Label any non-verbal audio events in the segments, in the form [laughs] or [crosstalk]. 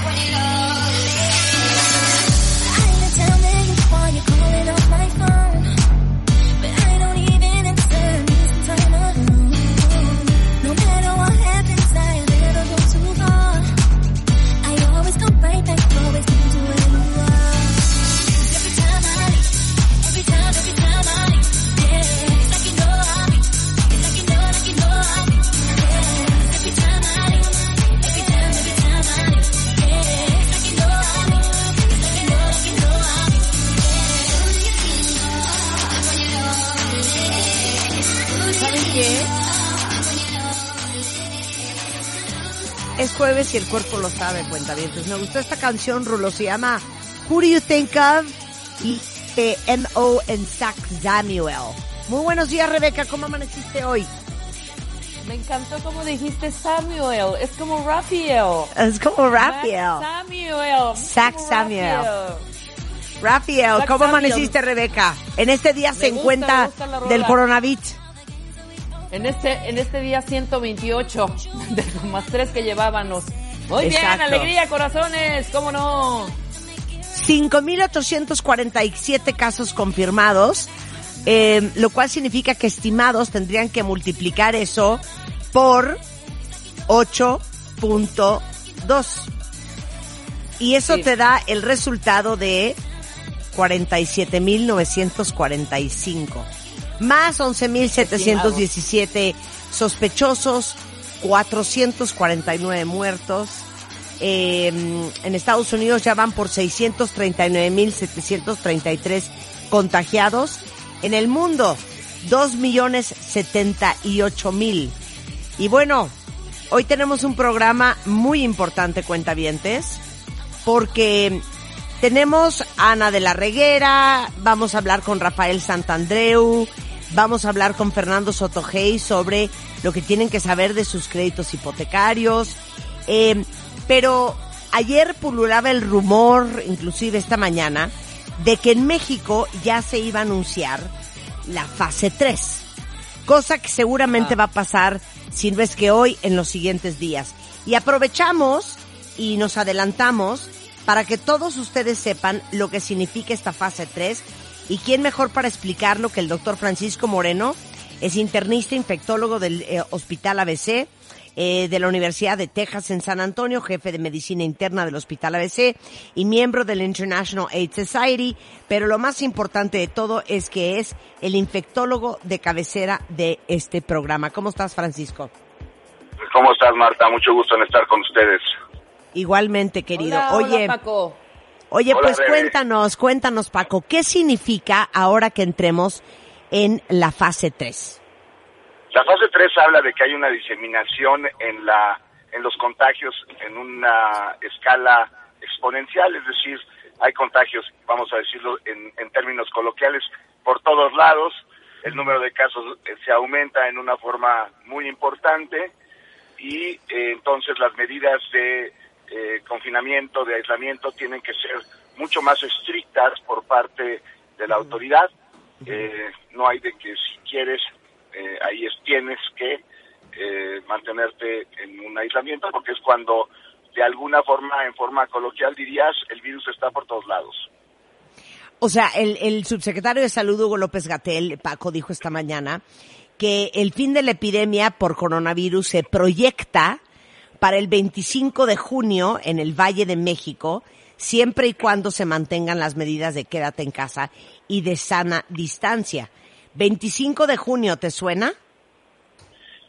Es jueves y el cuerpo lo sabe, cuenta bien. Entonces me gustó esta canción, Rulo, se llama Who Do You Think Of? y eh, M.O. en Sax Samuel. Muy buenos días, Rebeca, ¿cómo amaneciste hoy? Me encantó como dijiste Samuel, es como Raphael. Es como Raphael. Samuel. Sax Samuel. Raphael, ¿cómo amaneciste, Rebeca? En este día Me se gusta, encuentra me gusta del coronavirus. En este, en este día 128, [laughs] de los más tres que llevábamos. Muy Exacto. bien, alegría, corazones, cómo no. 5.847 casos confirmados, eh, lo cual significa que estimados tendrían que multiplicar eso por 8.2. Y eso Sí. te da el resultado de 47.945. Más 11.717 sospechosos, 449 muertos. Eh, en Estados Unidos ya van por 639.733 contagiados. En el mundo, 2.078.000. Y bueno, hoy tenemos un programa muy importante, cuentavientes, porque tenemos a Ana de la Reguera, vamos a hablar con Rafael Santandreu, vamos a hablar con Fernando Sotogey sobre lo que tienen que saber de sus créditos hipotecarios. Eh, pero ayer pululaba el rumor, inclusive esta mañana, de que en México ya se iba a anunciar la fase 3. Cosa que seguramente va a pasar, si no es que hoy, en los siguientes días. Y aprovechamos y nos adelantamos para que todos ustedes sepan lo que significa esta fase 3 y quién mejor para explicarlo que el doctor Francisco Moreno, es internista infectólogo del eh, Hospital ABC eh, de la Universidad de Texas en San Antonio, jefe de medicina interna del Hospital ABC y miembro del International AIDS Society, pero lo más importante de todo es que es el infectólogo de cabecera de este programa. ¿Cómo estás, Francisco? ¿Cómo estás, Marta? Mucho gusto en estar con ustedes. Igualmente, querido. Hola, hola, Oye, Paco. Oye, Hola, pues Rebe. cuéntanos, cuéntanos, Paco, ¿qué significa ahora que entremos en la fase 3? La fase 3 habla de que hay una diseminación en la en los contagios en una escala exponencial, es decir, hay contagios, vamos a decirlo en, en términos coloquiales, por todos lados, el número de casos eh, se aumenta en una forma muy importante y eh, entonces las medidas de eh, confinamiento, de aislamiento, tienen que ser mucho más estrictas por parte de la autoridad. Eh, no hay de que si quieres, eh, ahí es, tienes que eh, mantenerte en un aislamiento porque es cuando de alguna forma, en forma coloquial dirías, el virus está por todos lados. O sea, el, el subsecretario de Salud, Hugo López Gatel, Paco, dijo esta mañana que el fin de la epidemia por coronavirus se proyecta para el 25 de junio en el Valle de México, siempre y cuando se mantengan las medidas de quédate en casa y de sana distancia. 25 de junio, ¿te suena?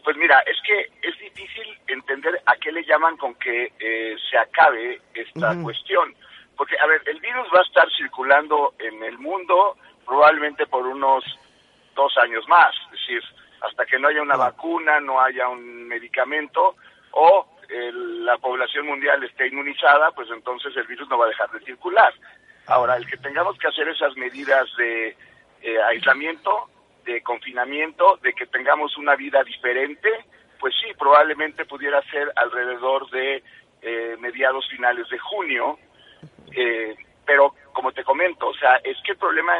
Pues mira, es que es difícil entender a qué le llaman con que eh, se acabe esta cuestión. Porque, a ver, el virus va a estar circulando en el mundo probablemente por unos dos años más. Es decir, hasta que no haya una vacuna, no haya un medicamento o la población mundial esté inmunizada, pues entonces el virus no va a dejar de circular. Ahora, el que tengamos que hacer esas medidas de eh, aislamiento, de confinamiento, de que tengamos una vida diferente, pues sí, probablemente pudiera ser alrededor de eh, mediados finales de junio, eh, pero como te comento, o sea, es que el problema,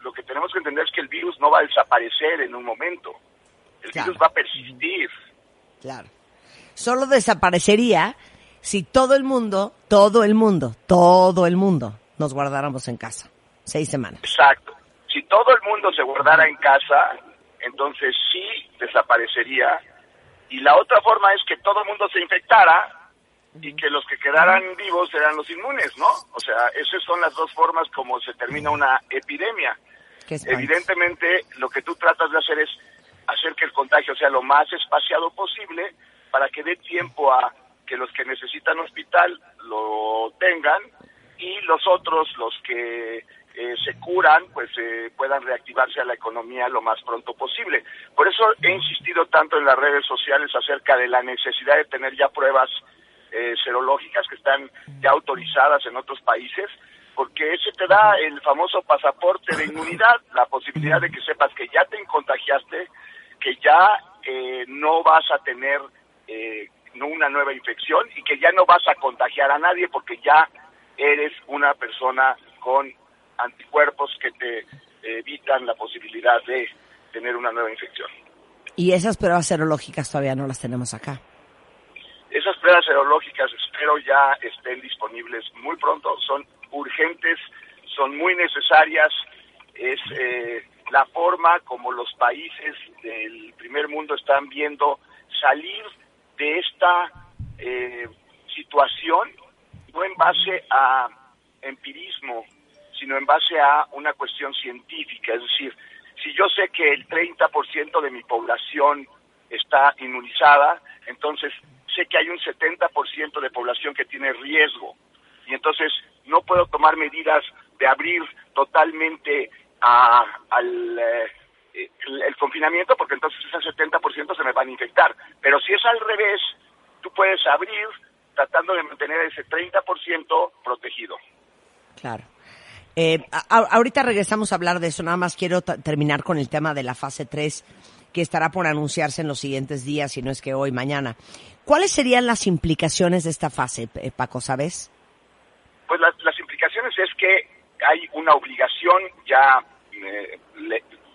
lo, que tenemos que entender es que el virus no va a desaparecer en un momento, el virus va a persistir. Claro. Solo desaparecería si todo el mundo, todo el mundo, todo el mundo nos guardáramos en casa. Seis semanas. Exacto. Si todo el mundo se guardara en casa, entonces sí desaparecería. Y la otra forma es que todo el mundo se infectara y que los que quedaran vivos eran los inmunes, ¿no? O sea, esas son las dos formas como se termina una epidemia. Evidentemente, lo que tú tratas de hacer es hacer que el contagio sea lo más espaciado posible para que dé tiempo a que los que necesitan hospital lo tengan y los otros, los que eh, se curan, pues eh, puedan reactivarse a la economía lo más pronto posible. Por eso he insistido tanto en las redes sociales acerca de la necesidad de tener ya pruebas eh, serológicas que están ya autorizadas en otros países, porque ese te da el famoso pasaporte de inmunidad, la posibilidad de que sepas que ya te contagiaste, que ya eh, no vas a tener eh, una nueva infección y que ya no vas a contagiar a nadie porque ya eres una persona con anticuerpos que te evitan la posibilidad de tener una nueva infección. Y esas pruebas serológicas todavía no las tenemos acá. Esas pruebas serológicas espero ya estén disponibles muy pronto, son urgentes, son muy necesarias, es eh, la forma como los países del primer mundo están viendo salir de esta eh, situación, no en base a empirismo, sino en base a una cuestión científica. Es decir, si yo sé que el 30% de mi población está inmunizada, entonces sé que hay un 70% de población que tiene riesgo. Y entonces no puedo tomar medidas de abrir totalmente al eh, el, confinamiento porque entonces ese 70% se me van a infectar. Pero si es al revés, tú puedes abrir tratando de mantener ese 30% protegido. Claro. Eh, ahorita regresamos a hablar de eso, nada más quiero terminar con el tema de la fase 3 que estará por anunciarse en los siguientes días, si no es que hoy, mañana. ¿Cuáles serían las implicaciones de esta fase, eh, Paco, sabes? Pues las, implicaciones es que hay una obligación ya eh,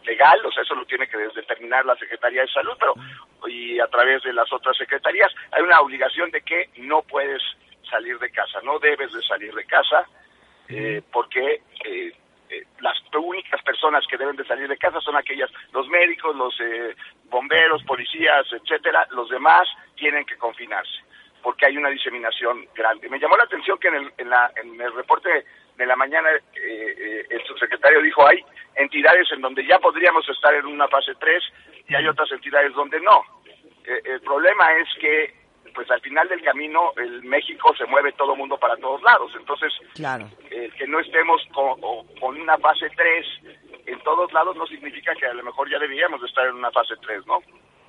legal, o sea, eso lo tiene que determinar la Secretaría de Salud, pero y a través de las otras secretarías hay una obligación de que no puedes salir de casa, no debes de salir de casa, eh, porque eh, eh, las únicas personas que deben de salir de casa son aquellas, los médicos, los eh, bomberos, policías, etcétera, los demás tienen que confinarse porque hay una diseminación grande. Me llamó la atención que en el, en la, en el reporte de la mañana eh, el subsecretario dijo hay entidades en donde ya podríamos estar en una fase 3 y hay otras entidades donde no. el problema es que pues al final del camino el México se mueve todo mundo para todos lados. Entonces, claro. Eh, que no estemos con, con, una fase 3 en todos lados no significa que a lo mejor ya deberíamos estar en una fase 3, ¿no?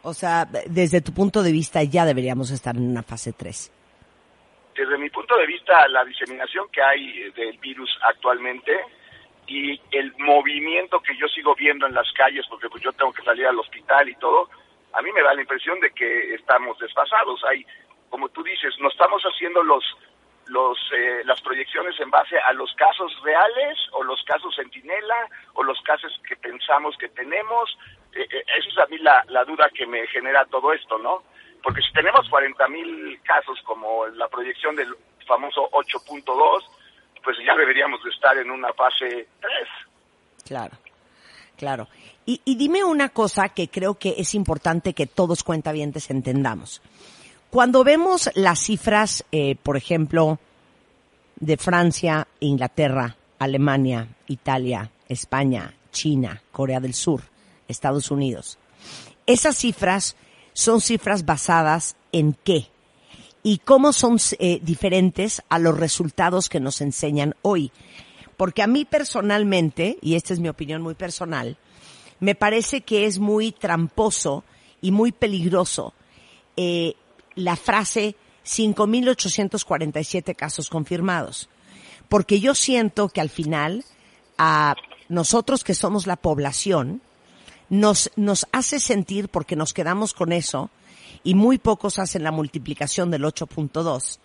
O sea, desde tu punto de vista ya deberíamos estar en una fase 3. Desde mi punto de vista, la diseminación que hay del virus actualmente y el movimiento que yo sigo viendo en las calles, porque pues yo tengo que salir al hospital y todo, a mí me da la impresión de que estamos desfasados. Hay, como tú dices, no estamos haciendo los los eh, las proyecciones en base a los casos reales o los casos centinela o los casos que pensamos que tenemos. Eh, eh, esa es a mí la, la duda que me genera todo esto, ¿no? Porque si tenemos 40 mil casos como la proyección del famoso 8.2, pues ya deberíamos de estar en una fase 3. Claro, claro. Y, dime una cosa que creo que es importante que todos cuentavientes entendamos. Cuando vemos las cifras, eh, por ejemplo, de Francia, Inglaterra, Alemania, Italia, España, China, Corea del Sur, Estados Unidos, esas cifras son cifras basadas en qué y cómo son eh, diferentes a los resultados que nos enseñan hoy. Porque a mí personalmente, y esta es mi opinión muy personal, me parece que es muy tramposo y muy peligroso eh, la frase 5.847 casos confirmados. Porque yo siento que al final, a nosotros que somos la población, nos, nos hace sentir, porque nos quedamos con eso, y muy pocos hacen la multiplicación del 8.2,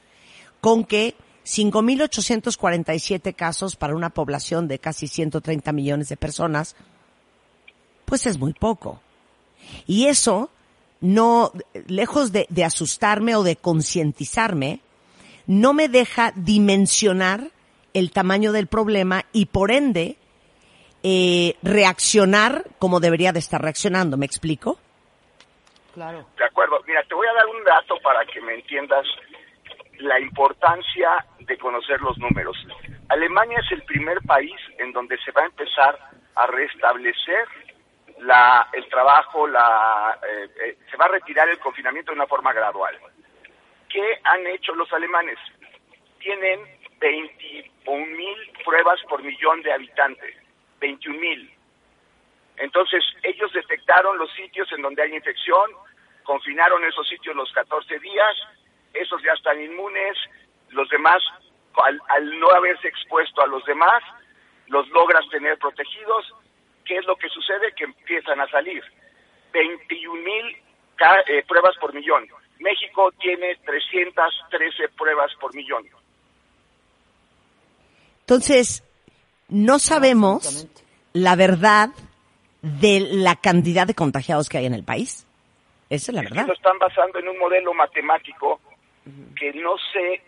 con que 5.847 casos para una población de casi 130 millones de personas, pues es muy poco. Y eso no, lejos de, de asustarme o de concientizarme, no me deja dimensionar el tamaño del problema y por ende eh, reaccionar como debería de estar reaccionando. ¿Me explico? Claro. De acuerdo. Mira, te voy a dar un dato para que me entiendas la importancia de conocer los números. Alemania es el primer país en donde se va a empezar a restablecer la, el trabajo, la, eh, eh, se va a retirar el confinamiento de una forma gradual. ¿Qué han hecho los alemanes? Tienen 21 mil pruebas por millón de habitantes. 21 mil. Entonces, ellos detectaron los sitios en donde hay infección, confinaron esos sitios los 14 días, esos ya están inmunes, los demás, al, al no haberse expuesto a los demás, los logras tener protegidos. ¿Qué es lo que sucede? Que empiezan a salir 21 mil eh, pruebas por millón. México tiene 313 pruebas por millón. Entonces, no sabemos la verdad de la cantidad de contagiados que hay en el país. Esa es la verdad. Lo están basando en un modelo matemático que no sé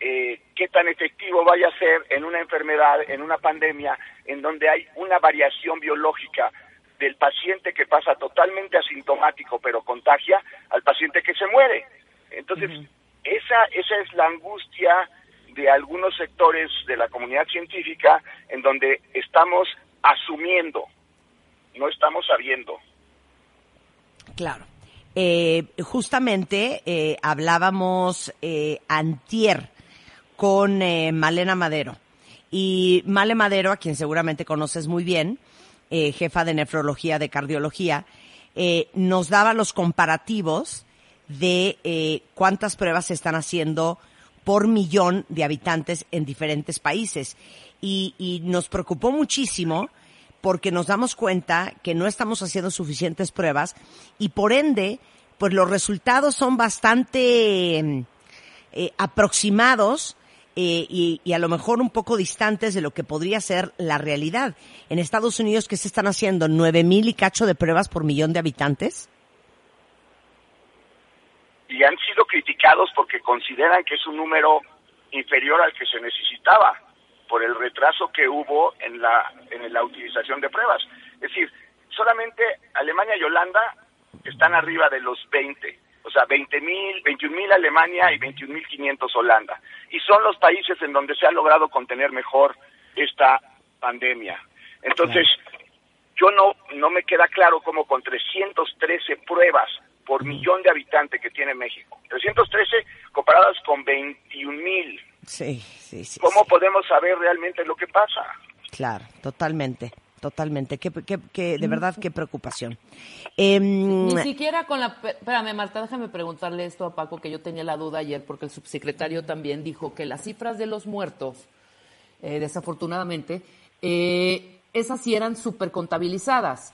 eh, qué tan efectivo vaya a ser en una enfermedad, en una pandemia, en donde hay una variación biológica del paciente que pasa totalmente asintomático pero contagia al paciente que se muere. Entonces, esa, esa es la angustia de algunos sectores de la comunidad científica en donde estamos asumiendo, no estamos sabiendo. Claro. Eh, justamente eh, hablábamos eh, antier con eh, Malena Madero. Y Male Madero, a quien seguramente conoces muy bien, eh, jefa de nefrología, de cardiología, nos daba los comparativos de cuántas pruebas se están haciendo por millón de habitantes en diferentes países. Y, y nos preocupó muchísimo porque nos damos cuenta que no estamos haciendo suficientes pruebas y por ende, pues los resultados son bastante eh, aproximados eh, y, y a lo mejor un poco distantes de lo que podría ser la realidad. En Estados Unidos, ¿qué se están haciendo? ¿Nueve mil y cacho de pruebas por millón de habitantes? Y han sido criticados porque consideran que es un número inferior al que se necesitaba por el retraso que hubo en la, en la utilización de pruebas. Es decir, solamente Alemania y Holanda están arriba de los 20. O sea, 20 mil, 21 mil Alemania y 21 mil 500 Holanda. Y son los países en donde se ha logrado contener mejor esta pandemia. Entonces, yo no, no me queda claro cómo con 313 pruebas por millón de habitantes que tiene México, 313 comparadas con 21 mil, Sí, sí, sí. ¿cómo sí. podemos saber realmente lo que pasa? Claro, totalmente, totalmente. Qué, qué, qué- de verdad, qué preocupación. Em, Ni siquiera con la... Espérame, Marta, déjame preguntarle esto a Paco, que yo tenía la duda ayer, porque el subsecretario también dijo que las cifras de los muertos, eh, desafortunadamente, eh, esas sí eran súper contabilizadas.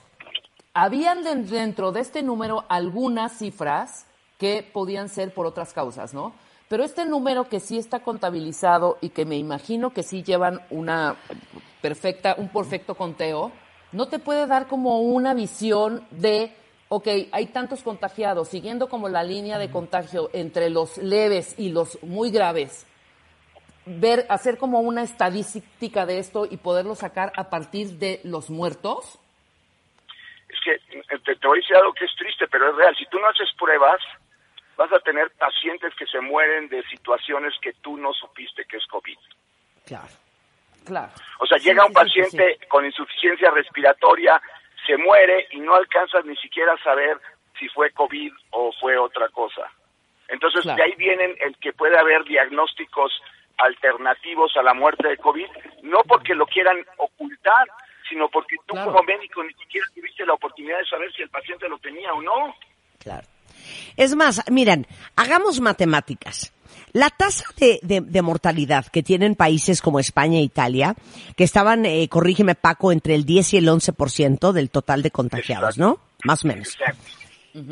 Habían de- dentro de este número algunas cifras que podían ser por otras causas, ¿no? Pero este número que sí está contabilizado y que me imagino que sí llevan una perfecta, un perfecto conteo, no te puede dar como una visión de, ok, hay tantos contagiados, siguiendo como la línea de contagio entre los leves y los muy graves, ver, hacer como una estadística de esto y poderlo sacar a partir de los muertos. Que eh, te, te voy a decir algo que es triste, pero es real. Si tú no haces pruebas, vas a tener pacientes que se mueren de situaciones que tú no supiste que es COVID. claro. Claro. O sea, Sí, llega un sí, paciente sí, con insuficiencia respiratoria, se muere y no alcanzas ni siquiera a saber si fue COVID o fue otra cosa. Entonces, Claro. de ahí vienen el que puede haber diagnósticos alternativos a la muerte de COVID, no porque lo quieran ocultar, sino porque tú Claro. como médico ni siquiera tuviste la oportunidad de saber si el paciente lo tenía o no. Claro. Es más, miren, hagamos matemáticas. La tasa de, de, mortalidad que tienen países como España e Italia, que estaban, eh, corrígeme Paco, entre el 10 y el 11% del total de contagiados, ¿no? Más o menos.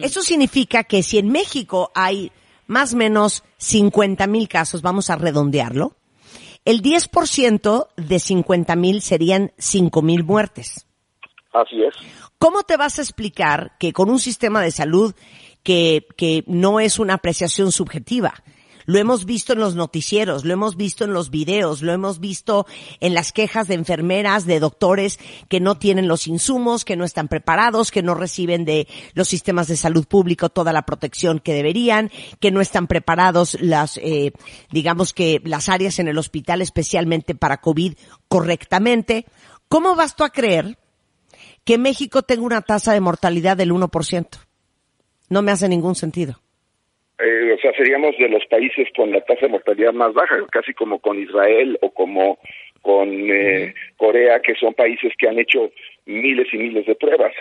Eso significa que si en México hay más o menos 50 mil casos, vamos a redondearlo, el 10% de 50 mil serían 5 mil muertes. Así es. ¿Cómo te vas a explicar que con un sistema de salud que, que no es una apreciación subjetiva, lo hemos visto en los noticieros, lo hemos visto en los videos, lo hemos visto en las quejas de enfermeras, de doctores que no tienen los insumos, que no están preparados, que no reciben de los sistemas de salud público toda la protección que deberían, que no están preparados las, eh, digamos que las áreas en el hospital especialmente para COVID correctamente. ¿Cómo vas tú a creer que México tenga una tasa de mortalidad del 1%? No me hace ningún sentido. Eh, o sea, seríamos de los países con la tasa de mortalidad más baja, casi como con Israel o como con eh, Corea, que son países que han hecho miles y miles de pruebas.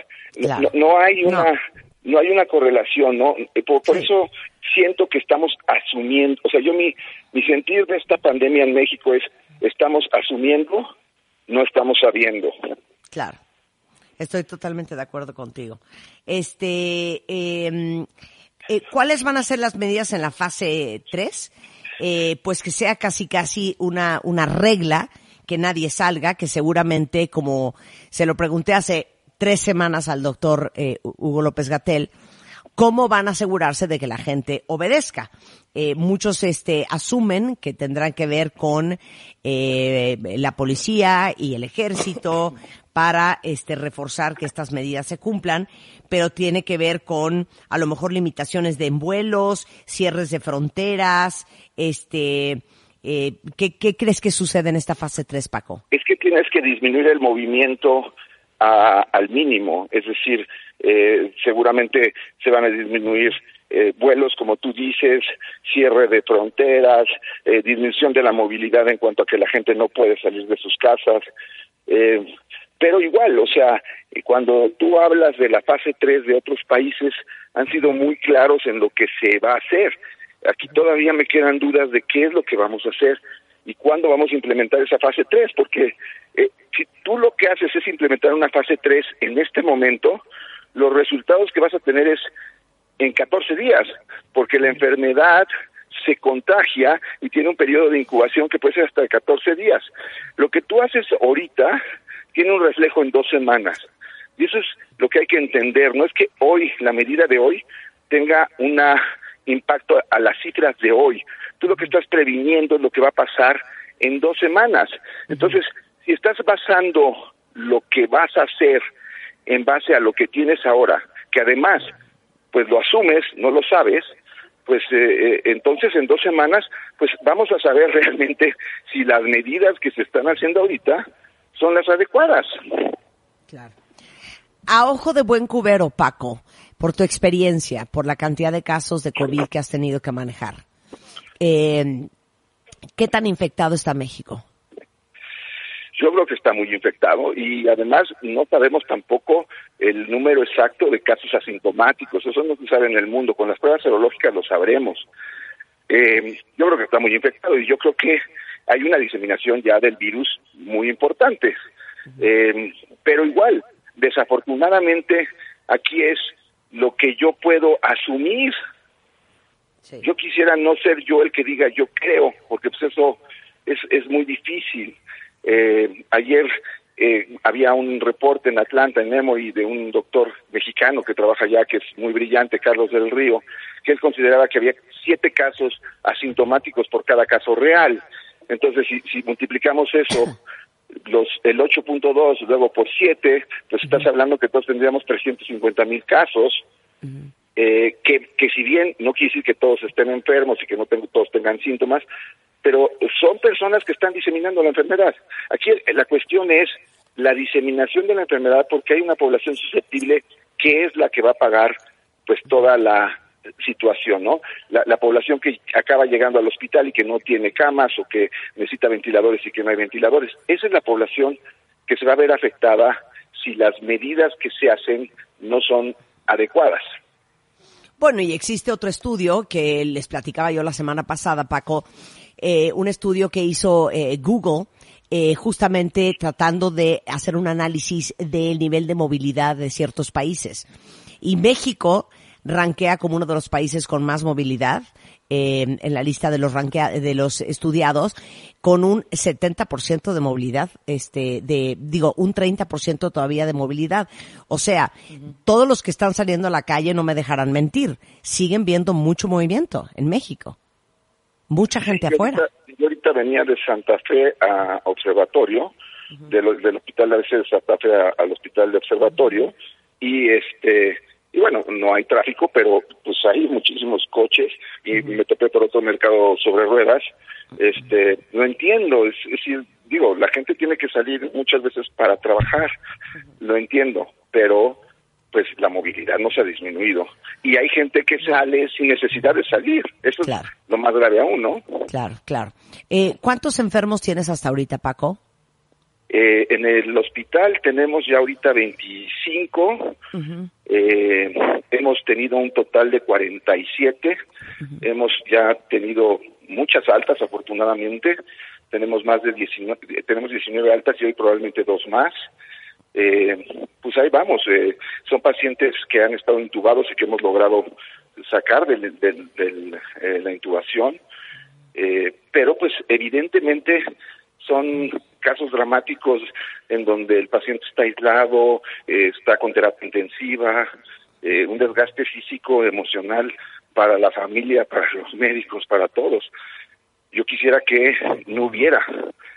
No, hay una no. hay una correlación, ¿no? Eh, por, eso siento que estamos asumiendo, o sea, yo mi mi sentir de esta pandemia en México es estamos asumiendo, no estamos sabiendo. Claro. Estoy totalmente de acuerdo contigo. Este, eh, eh, ¿cuáles van a ser las medidas en la fase 3? Eh, pues que sea casi casi una, una regla, que nadie salga, que seguramente, como se lo pregunté hace tres semanas al doctor eh, Hugo López Gatel, ¿cómo van a asegurarse de que la gente obedezca? Eh, muchos este, asumen que tendrán que ver con eh, la policía y el ejército, para este reforzar que estas medidas se cumplan, pero tiene que ver con a lo mejor limitaciones de vuelos, cierres de fronteras, este eh, ¿qué, ¿qué, crees que sucede en esta fase 3, Paco? Es que tienes que disminuir el movimiento a, al mínimo, es decir, eh, seguramente se van a disminuir eh, vuelos, como tú dices, cierre de fronteras, eh, disminución de la movilidad en cuanto a que la gente no puede salir de sus casas. Eh, pero igual, o sea, cuando tú hablas de la fase 3 de otros países, han sido muy claros en lo que se va a hacer. Aquí todavía me quedan dudas de qué es lo que vamos a hacer y cuándo vamos a implementar esa fase 3, porque eh, si tú lo que haces es implementar una fase 3 en este momento, los resultados que vas a tener es en 14 días, porque la enfermedad se contagia y tiene un periodo de incubación que puede ser hasta de 14 días. Lo que tú haces ahorita tiene un reflejo en dos semanas. Y eso es lo que hay que entender. No es que hoy, la medida de hoy, tenga un impacto a las cifras de hoy. Tú lo que estás previniendo es lo que va a pasar en dos semanas. Entonces, si estás basando lo que vas a hacer en base a lo que tienes ahora, que además, pues lo asumes, no lo sabes, pues eh, eh, entonces en dos semanas, pues vamos a saber [laughs] realmente si las medidas que se están haciendo ahorita son las adecuadas. Claro. A ojo de buen cubero, Paco, por tu experiencia, por la cantidad de casos de COVID que has tenido que manejar, eh, ¿qué tan infectado está México? Yo creo que está muy infectado y además no sabemos tampoco el número exacto de casos asintomáticos. Eso no se sabe en el mundo. Con las pruebas serológicas lo sabremos. Eh, yo creo que está muy infectado y yo creo que hay una diseminación ya del virus muy importante. Eh, pero igual, desafortunadamente, aquí es lo que yo puedo asumir. Yo quisiera no ser yo el que diga yo creo, porque pues eso es, es muy difícil. Eh, ayer eh, había un reporte en Atlanta, en Emory, de un doctor mexicano que trabaja allá, que es muy brillante, Carlos del Río, que él consideraba que había siete casos asintomáticos por cada caso real. Entonces, si, si multiplicamos eso, [laughs] los el 8.2 luego por 7, pues estás hablando que todos tendríamos 350 mil casos, eh, que, que si bien no quiere decir que todos estén enfermos y que no todos tengan síntomas, pero son personas que están diseminando la enfermedad. Aquí la cuestión es la diseminación de la enfermedad porque hay una población susceptible que es la que va a pagar pues toda la situación, ¿no? La, población que acaba llegando al hospital y que no tiene camas o que necesita ventiladores y que no hay ventiladores, esa es la población que se va a ver afectada si las medidas que se hacen no son adecuadas. Bueno, y existe otro estudio que les platicaba yo la semana pasada, Paco, eh, un estudio que hizo eh, Google, eh, justamente tratando de hacer un análisis del nivel de movilidad de ciertos países. Y México rankea como uno de los países con más movilidad eh, en la lista de los rankea, de los estudiados con un 70% de movilidad, este, de, digo, un 30% todavía de movilidad. O sea, todos los que están saliendo a la calle no me dejarán mentir, siguen viendo mucho movimiento en México. Mucha gente Yo afuera. ahorita- Yo ahorita venía de Santa Fe a Observatorio, de lo- del hospital ABC de Santa Fe al hospital de Observatorio, y este y bueno, no hay tráfico, pero pues hay muchísimos coches y me topé por otro mercado sobre ruedas. Este, no entiendo, es, es decir, digo, la gente tiene que salir muchas veces para trabajar, lo entiendo, pero pues la movilidad no se ha disminuido y hay gente que sale sin necesidad de salir. Eso Claro. es lo más grave aún, ¿no? Claro, claro. Eh, ¿Cuántos enfermos tienes hasta ahorita, Paco? Eh, en el hospital tenemos ya ahorita 25. Eh, hemos tenido un total de 47. Hemos ya tenido muchas altas, afortunadamente. Tenemos más de 19, tenemos 19 altas y hoy probablemente dos más. Eh, pues ahí vamos. eh, son pacientes que han estado intubados y que hemos logrado sacar de la intubación. Eh, pero pues evidentemente son casos dramáticos en donde el paciente está aislado, eh, está con terapia intensiva, eh, un desgaste físico, emocional para la familia, para los médicos, para todos. Yo quisiera que no hubiera,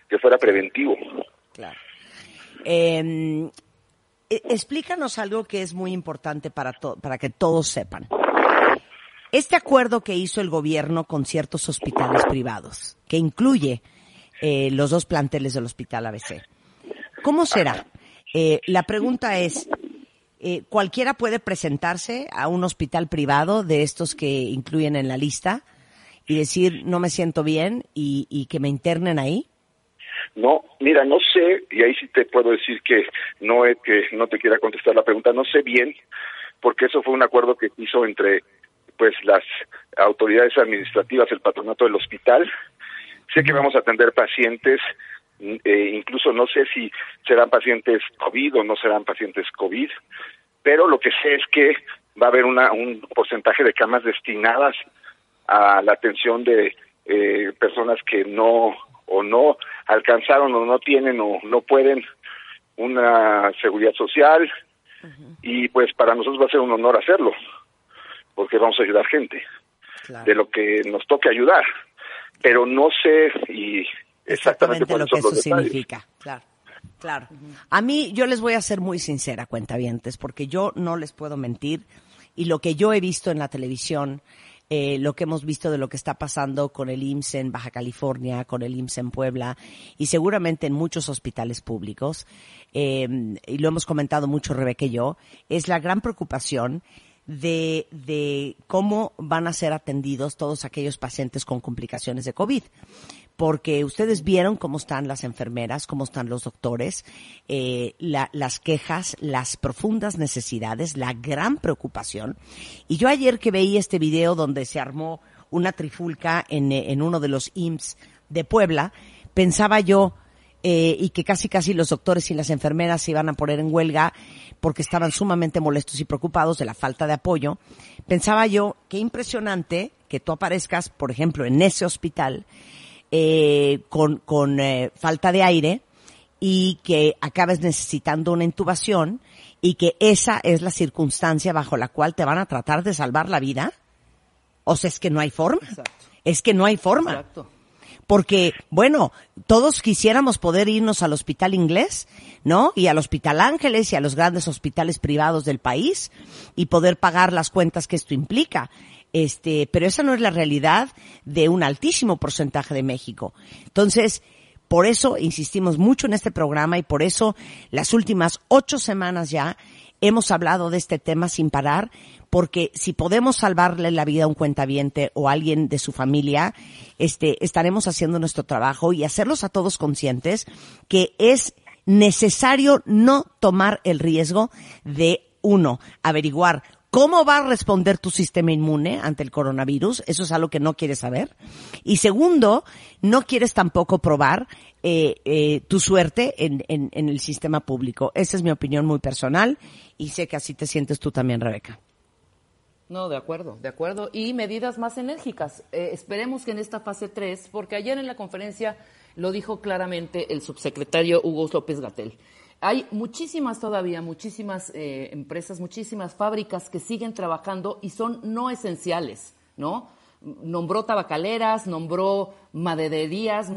que fuera preventivo. Claro. Eh, explícanos algo que es muy importante para, to- para que todos sepan. Este acuerdo que hizo el gobierno con ciertos hospitales privados, que incluye eh, los dos planteles del hospital ABC, ¿cómo será? Eh, la pregunta es, eh, ¿cualquiera puede presentarse a un hospital privado de estos que incluyen en la lista y decir no me siento bien y, y que me internen ahí? No, mira, no sé, y ahí sí te puedo decir que no es que no te quiera contestar la pregunta, no sé bien, porque eso fue un acuerdo que hizo entre pues las autoridades administrativas, el patronato del hospital. Sé que vamos a atender pacientes, eh, incluso no sé si serán pacientes COVID o no serán pacientes COVID, pero lo que sé es que va a haber una, un porcentaje de camas destinadas a la atención de eh, personas que no o no alcanzaron o no tienen o no pueden una seguridad social. Y pues para nosotros va a ser un honor hacerlo porque vamos a ayudar gente de lo que nos toque ayudar pero no sé y exactamente, exactamente cuáles lo que son los eso detalles. significa. Claro, claro. A mí, yo les voy a ser muy sincera, cuentavientes, porque yo no les puedo mentir y lo que yo he visto en la televisión, eh, lo que hemos visto de lo que está pasando con el IMSS en Baja California, con el IMSS en Puebla y seguramente en muchos hospitales públicos, eh, y lo hemos comentado mucho Rebeca y yo, es la gran preocupación de, de cómo van a ser atendidos todos aquellos pacientes con complicaciones de COVID. Porque ustedes vieron cómo están las enfermeras, cómo están los doctores, eh, la- las quejas, las profundas necesidades, la gran preocupación. Y yo ayer que veía este video donde se armó una trifulca en, en uno de los IMSS de Puebla, pensaba yo, eh, y que casi casi los doctores y las enfermeras se iban a poner en huelga porque estaban sumamente molestos y preocupados de la falta de apoyo, pensaba yo, qué impresionante que tú aparezcas, por ejemplo, en ese hospital eh, con, con eh, falta de aire y que acabes necesitando una intubación y que esa es la circunstancia bajo la cual te van a tratar de salvar la vida. O sea, es que no hay forma. Es que no hay forma. Exacto. Porque, bueno, todos quisiéramos poder irnos al hospital inglés, ¿no? Y al hospital Ángeles y a los grandes hospitales privados del país y poder pagar las cuentas que esto implica. Este, pero esa no es la realidad de un altísimo porcentaje de México. Entonces, por eso insistimos mucho en este programa y por eso las últimas ocho semanas ya hemos hablado de este tema sin parar, porque si podemos salvarle la vida a un cuentaviente o a alguien de su familia, este, estaremos haciendo nuestro trabajo y hacerlos a todos conscientes que es necesario no tomar el riesgo de, uno, averiguar ¿Cómo va a responder tu sistema inmune ante el coronavirus? Eso es algo que no quieres saber. Y segundo, no quieres tampoco probar eh, eh, tu suerte en, en, en el sistema público. Esa es mi opinión muy personal y sé que así te sientes tú también, Rebeca. No, de acuerdo, de acuerdo. Y medidas más enérgicas. Eh, esperemos que en esta fase 3, porque ayer en la conferencia lo dijo claramente el subsecretario Hugo López Gatel. Hay muchísimas todavía, muchísimas eh, empresas, muchísimas fábricas que siguen trabajando y son no esenciales, ¿no? Nombró tabacaleras, nombró madererías,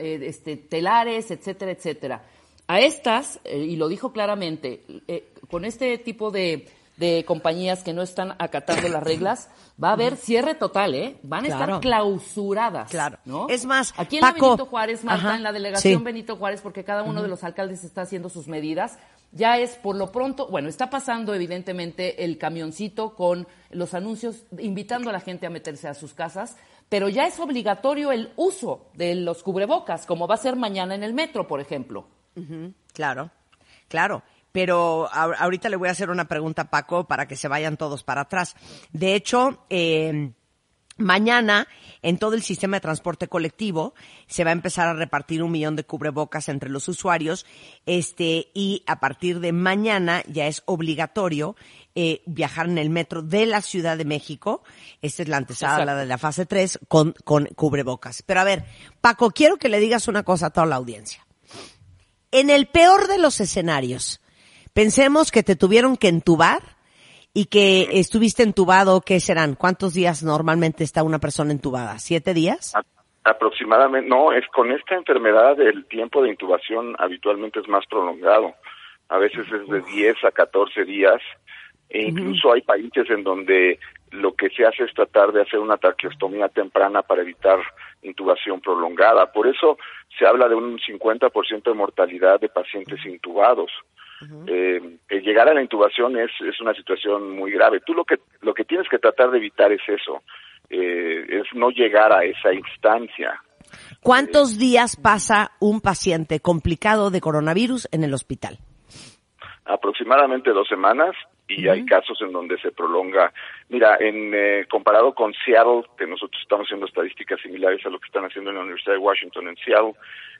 este, telares, etcétera, etcétera. A estas, eh, y lo dijo claramente, eh, con este tipo de, de compañías que no están acatando las reglas, va a haber cierre total, ¿eh? Van a Claro. estar clausuradas. Claro. ¿no? Es más, aquí en Paco- la Benito Juárez, Marta, Ajá, en la delegación sí. Benito Juárez, porque cada uno de los alcaldes está haciendo sus medidas, ya es por lo pronto, bueno, está pasando evidentemente el camioncito con los anuncios invitando a la gente a meterse a sus casas, pero ya es obligatorio el uso de los cubrebocas, como va a ser mañana en el metro, por ejemplo. Claro, claro. Pero ahorita le voy a hacer una pregunta a Paco para que se vayan todos para atrás. De hecho, eh, mañana en todo el sistema de transporte colectivo se va a empezar a repartir un millón de cubrebocas entre los usuarios. Este, y a partir de mañana ya es obligatorio eh, viajar en el metro de la Ciudad de México. Esta es la antesada Exacto. la de la fase 3 con, con cubrebocas. Pero a ver, Paco, quiero que le digas una cosa a toda la audiencia. En el peor de los escenarios, pensemos que te tuvieron que entubar y que estuviste entubado, ¿qué serán? ¿Cuántos días normalmente está una persona entubada? ¿Siete días? Aproximadamente, no, es con esta enfermedad el tiempo de intubación habitualmente es más prolongado. A veces es de 10 a 14 días e incluso hay países en donde lo que se hace es tratar de hacer una traqueostomía temprana para evitar intubación prolongada. Por eso se habla de un 50% de mortalidad de pacientes intubados. Eh, el llegar a la intubación es, es una situación muy grave. Tú lo que lo que tienes que tratar de evitar es eso, eh, es no llegar a esa instancia. ¿Cuántos días pasa un paciente complicado de coronavirus en el hospital? aproximadamente dos semanas y hay casos en donde se prolonga. Mira, en eh, comparado con Seattle, que nosotros estamos haciendo estadísticas similares a lo que están haciendo en la Universidad de Washington en Seattle,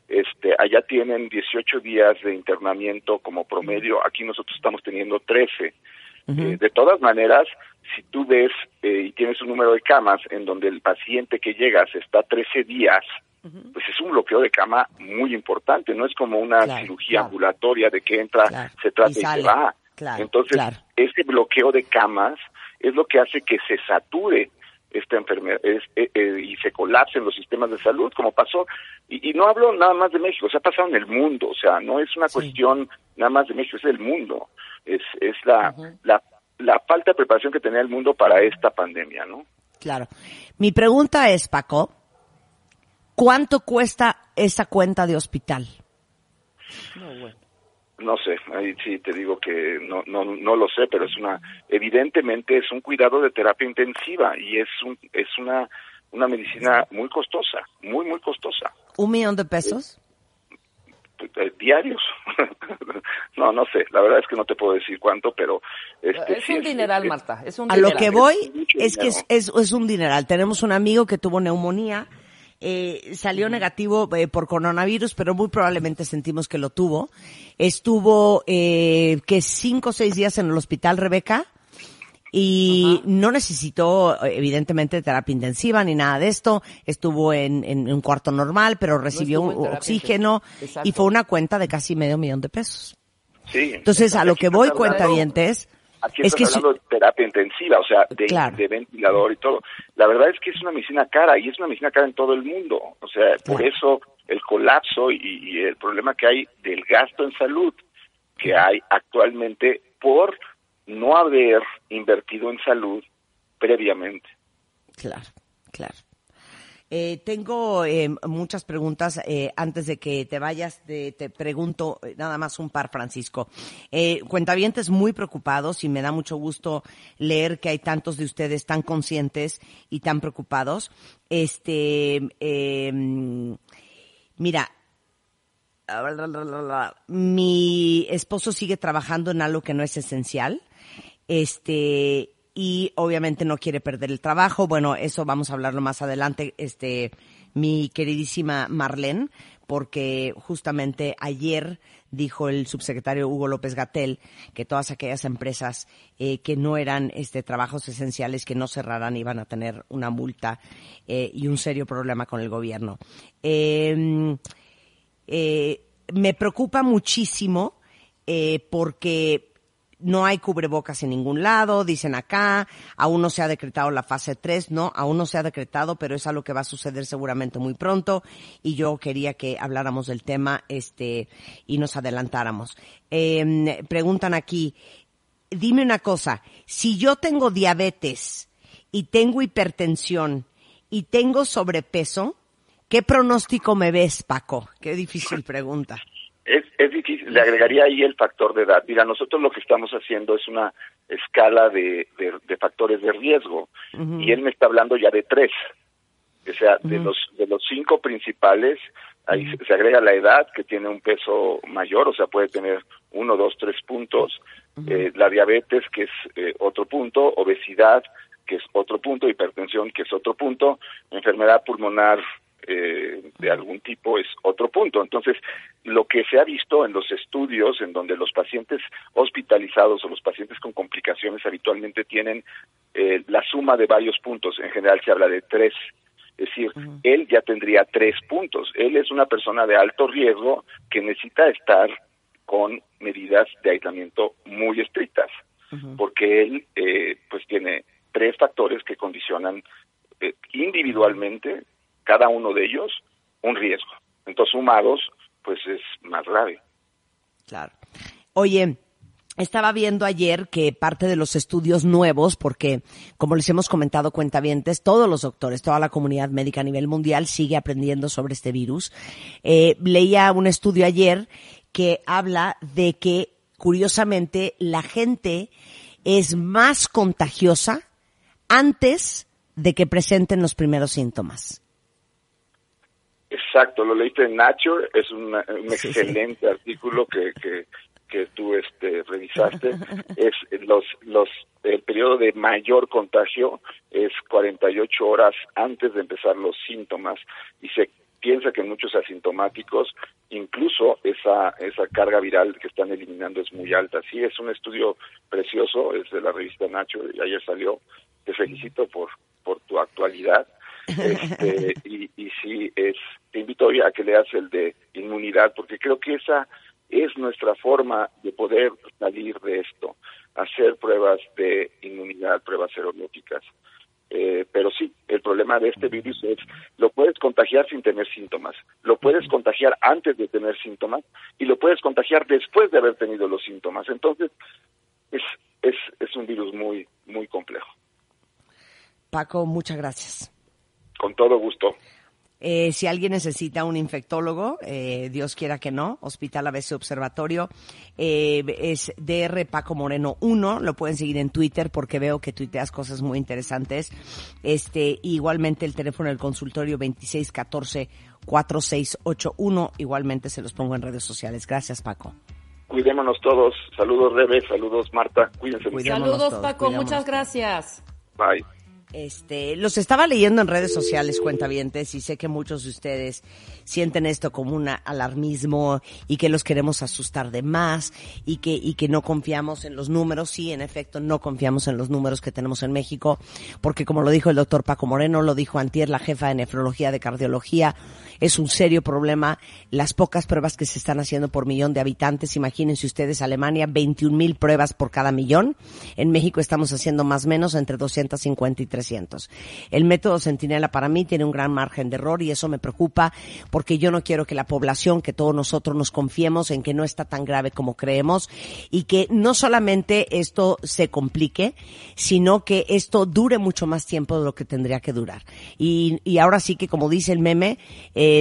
este, allá tienen 18 días de internamiento como promedio, aquí nosotros estamos teniendo 13. Eh, de todas maneras, si tú ves eh, y tienes un número de camas en donde el paciente que llegas está 13 días, pues es un bloqueo de cama muy importante, no es como una Claro, cirugía claro. ambulatoria de que entra, Claro, se trata y se va. Entonces, ese bloqueo de camas es lo que hace que se sature esta enfermedad es- eh, eh, y se colapsen los sistemas de salud, como pasó. Y, y no hablo nada más de México, se ha pasado en el mundo, o sea, no es una Sí. cuestión nada más de México, es del mundo. Es, es la, la, la falta de preparación que tenía el mundo para esta pandemia, ¿no? Claro. Mi pregunta es, Paco, ¿cuánto cuesta esa cuenta de hospital? No sé, ahí sí te digo que no, no, no lo sé, pero es una, evidentemente es un cuidado de terapia intensiva y es un, es una, una medicina muy costosa, muy, muy costosa. ¿Un millón de pesos? Eh, diarios. [laughs] no, no sé, la verdad es que no te puedo decir cuánto, pero este, es sí un dineral, es- Marta. Es un A lo que voy es que es, es un dineral. Tenemos un amigo que tuvo neumonía, eh, salió negativo eh, por coronavirus, pero muy probablemente sentimos que lo tuvo. Estuvo, eh, que cinco o seis días en el hospital, Rebeca, y no necesitó, evidentemente, terapia intensiva ni nada de esto. Estuvo en, en un cuarto normal, pero recibió oxígeno y fue una cuenta de casi medio millón de pesos. Sí. Entonces, a lo que voy, hablando- cuentavientes, Aquí es estás hablando de terapia intensiva, o sea, de, Claro. de ventilador y todo. La verdad es que es una medicina cara y es una medicina cara en todo el mundo. O sea, por Claro. eso el colapso y, y el problema que hay del gasto en salud que hay actualmente por no haber invertido en salud previamente. Claro, claro. Eh, tengo eh, muchas preguntas. eh, antes de que te vayas, te, pregunto eh, nada más un par, Francisco. Eh, cuentavientes muy preocupados y me da mucho gusto leer que hay tantos de ustedes tan conscientes y tan preocupados. Este, eh, mira, mi esposo sigue trabajando en algo que no es esencial este, y obviamente no quiere perder el trabajo. Bueno, eso vamos a hablarlo más adelante, este, mi queridísima Marlene, porque justamente ayer dijo el subsecretario Hugo López Gatel que todas aquellas empresas eh, que no eran este trabajos esenciales que no cerrarán iban a tener una multa eh, y un serio problema con el gobierno. Em, eh, me preocupa muchísimo porque no hay cubrebocas en ningún lado, dicen acá, aún no se ha decretado la fase 3, no, aún no se ha decretado, pero es algo que va a suceder seguramente muy pronto y yo quería que habláramos del tema este y nos adelantáramos. Eh, preguntan aquí, dime una cosa, si yo tengo diabetes y tengo hipertensión y tengo sobrepeso, ¿qué pronóstico me ves, Paco? Qué difícil pregunta. Es, es difícil, le agregaría ahí el factor de edad. Mira, nosotros lo que estamos haciendo es una escala de, de, factores de riesgo y él me está hablando ya de tres. O sea, de los de los cinco principales, ahí se, agrega la edad, que tiene un peso mayor, o sea, puede tener uno, dos, tres puntos. Eh, la diabetes, que es eh, otro punto. Obesidad, que es otro punto. Hipertensión, que es otro punto. Enfermedad pulmonar eh, de algún tipo es otro punto. Entonces, lo que se ha visto en los estudios en donde los pacientes hospitalizados o los pacientes con complicaciones habitualmente tienen eh, la suma de varios puntos, en general se habla de tres. Es decir, él ya tendría tres puntos. Él es una persona de alto riesgo que necesita estar con medidas de aislamiento muy estrictas, porque él eh, pues tiene tres factores que condicionan eh, individualmente cada uno de ellos un riesgo. Entonces, sumados, pues es más grave. Claro. Oye, estaba viendo ayer que parte de los estudios nuevos, porque como les hemos comentado cuentavientes, todos los doctores, toda la comunidad médica a nivel mundial sigue aprendiendo sobre este virus. Eh, leía un estudio ayer que habla de que, curiosamente, la gente es más contagiosa antes de que presenten los primeros síntomas. Exacto, lo leíste en Nature, es un excelente artículo que, que, que tú este, revisaste. [laughs] es los, los, el periodo de mayor contagio es 48 horas antes de empezar los síntomas y se piensa que muchos asintomáticos incluso esa esa carga viral que están eliminando es muy alta. Sí, es un estudio precioso, es de la revista Nature y ayer salió. Te felicito por por tu actualidad este, [laughs] y, y sí, es, te invito hoy a que leas el de inmunidad, porque creo que esa es nuestra forma de poder salir de esto, hacer pruebas de inmunidad, pruebas serológicas. Eh, pero sí, el problema de este virus es, lo puedes contagiar sin tener síntomas, lo puedes contagiar antes de tener síntomas y lo puedes contagiar después de haber tenido los síntomas. Entonces, es, es, es un virus muy, muy complejo. Paco, muchas gracias. Con todo gusto. Eh, si alguien necesita un infectólogo, eh, Dios quiera que no, Hospital ABC Observatorio, eh, es DR Paco Moreno 1, lo pueden seguir en Twitter porque veo que tuiteas cosas muy interesantes. Este, igualmente el teléfono del consultorio 2614 4681, igualmente se los pongo en redes sociales. Gracias, Paco. Cuidémonos todos. Saludos, Rebe. Saludos, Marta. Cuídense. Saludos, Paco. Muchas gracias. Bye. Este, los estaba leyendo en redes sociales, cuentavientes, y sé que muchos de ustedes sienten esto como un alarmismo y que los queremos asustar de más y que, y que no confiamos en los números. Sí, en efecto, no confiamos en los números que tenemos en México, porque como lo dijo el doctor Paco Moreno, lo dijo Antier, la jefa de nefrología de cardiología, es un serio problema las pocas pruebas que se están haciendo por millón de habitantes. Imagínense ustedes, Alemania, 21 mil pruebas por cada millón. En México estamos haciendo más o menos entre 250 y 300. El método Centinela para mí tiene un gran margen de error y eso me preocupa porque yo no quiero que la población, que todos nosotros nos confiemos en que no está tan grave como creemos y que no solamente esto se complique, sino que esto dure mucho más tiempo de lo que tendría que durar. Y, y ahora sí que, como dice el meme,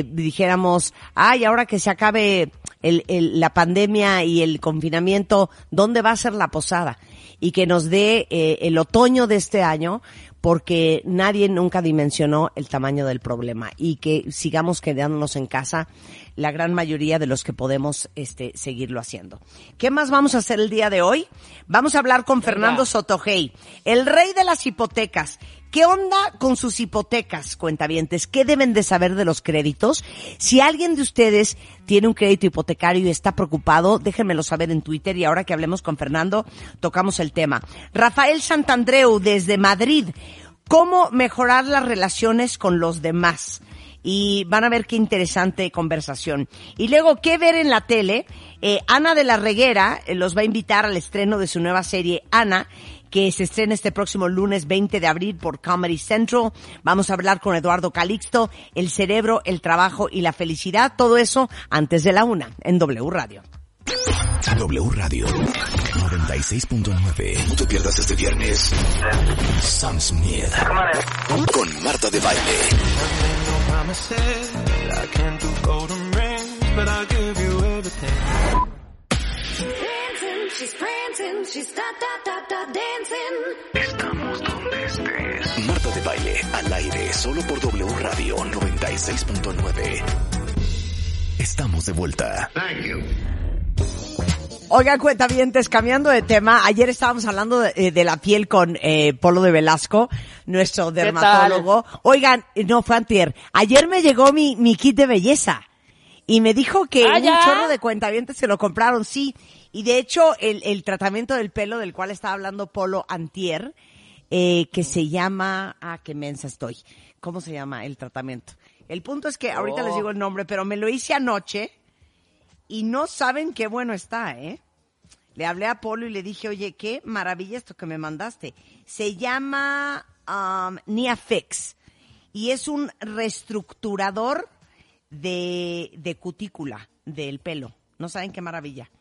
dijéramos, ay, ahora que se acabe el, el- la pandemia y el confinamiento, dónde va a ser la posada y que nos dé eh, el otoño de este año porque nadie nunca dimensionó el tamaño del problema y que sigamos quedándonos en casa la gran mayoría de los que podemos este, seguirlo haciendo. ¿Qué más vamos a hacer el día de hoy? Vamos a hablar con Fernando Sotogey, el rey de las hipotecas. ¿Qué onda con sus hipotecas, cuentavientes? ¿Qué deben de saber de los créditos? Si alguien de ustedes tiene un crédito hipotecario y está preocupado, déjenmelo saber en Twitter y ahora que hablemos con Fernando, tocamos el tema. Rafael Santandreu desde Madrid. ¿Cómo mejorar las relaciones con los demás? y van a ver qué interesante conversación. Y luego, ¿qué ver en la tele? Eh, Ana de la Reguera eh, los va a invitar al estreno de su nueva serie Ana, que se estrena este próximo lunes 20 de abril por Comedy Central. Vamos a hablar con Eduardo Calixto, el cerebro, el trabajo y la felicidad, todo eso antes de la una, en W Radio. W Radio 96.9. No te pierdas este viernes. Sam Smith. Con Marta de Baile. She's prancing, she's da da da da dancing. Estamos donde estés. Marta de Baile al aire solo por W Radio 96.9. Estamos de vuelta. Oigan, cuentavientes, cambiando de tema, ayer estábamos hablando de, eh, de la piel con eh, Polo de Velasco, nuestro dermatólogo. Oigan, no fue antier. Ayer me llegó mi, mi kit de belleza y me dijo que ¿Ah, un chorro de cuentavientes se lo compraron, sí. Y de hecho, el, el tratamiento del pelo del cual estaba hablando Polo antier, eh, que se llama, ah, qué mensa estoy. ¿Cómo se llama el tratamiento? El punto es que ahorita Oh. les digo el nombre, pero me lo hice anoche y no saben qué bueno está, ¿eh? Le hablé a Polo y le dije, oye, qué maravilla esto que me mandaste. Se llama um, Niafix y es un reestructurador de, de cutícula del pelo. No saben qué maravilla.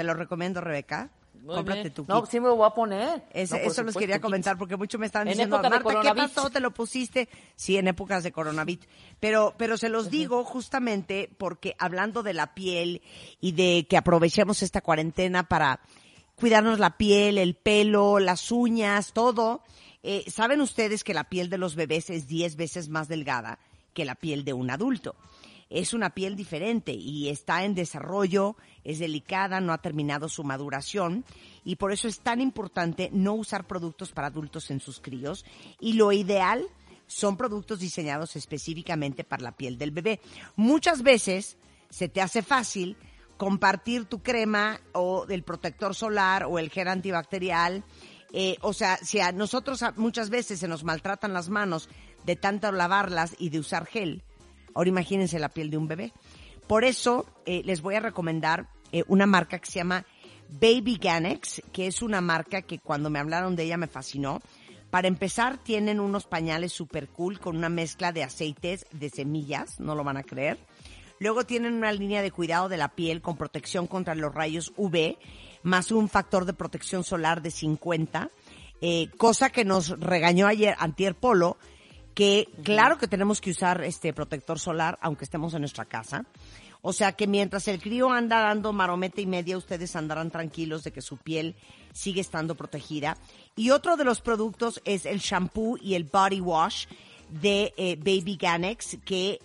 Te lo recomiendo, Rebeca. Muy Cómprate bien. tu No, kit. sí me lo voy a poner. No, por eso les quería comentar porque muchos me están En diciendo, época de Marta, ¿qué coronavirus". pasó? ¿Te lo pusiste? Sí, en épocas de coronavirus. Pero, pero se los digo justamente porque hablando de la piel y de que aprovechemos esta cuarentena para cuidarnos la piel, el pelo, las uñas, todo. Eh, ¿Saben ustedes que la piel de los bebés es 10 veces más delgada que la piel de un adulto? Es una piel diferente y está en desarrollo, es delicada, no ha terminado su maduración y por eso es tan importante no usar productos para adultos en sus críos y lo ideal son productos diseñados específicamente para la piel del bebé. Muchas veces se te hace fácil compartir tu crema o el protector solar o el gel antibacterial. Eh, o sea, si a nosotros muchas veces se nos maltratan las manos de tanto lavarlas y de usar gel, ahora imagínense la piel de un bebé. Por eso eh, les voy a recomendar eh, una marca que se llama Baby Ganex, que es una marca que cuando me hablaron de ella me fascinó. Para empezar, tienen unos pañales super cool con una mezcla de aceites de semillas, no lo van a creer. Luego tienen una línea de cuidado de la piel con protección contra los rayos UV, más un factor de protección solar de 50, eh, cosa que nos regañó ayer Antier Polo, que claro que tenemos que usar este protector solar aunque estemos en nuestra casa. O sea que mientras el crío anda dando marometa y media, ustedes andarán tranquilos de que su piel sigue estando protegida. Y otro de los productos es el shampoo y el body wash de eh, Baby Ganex, que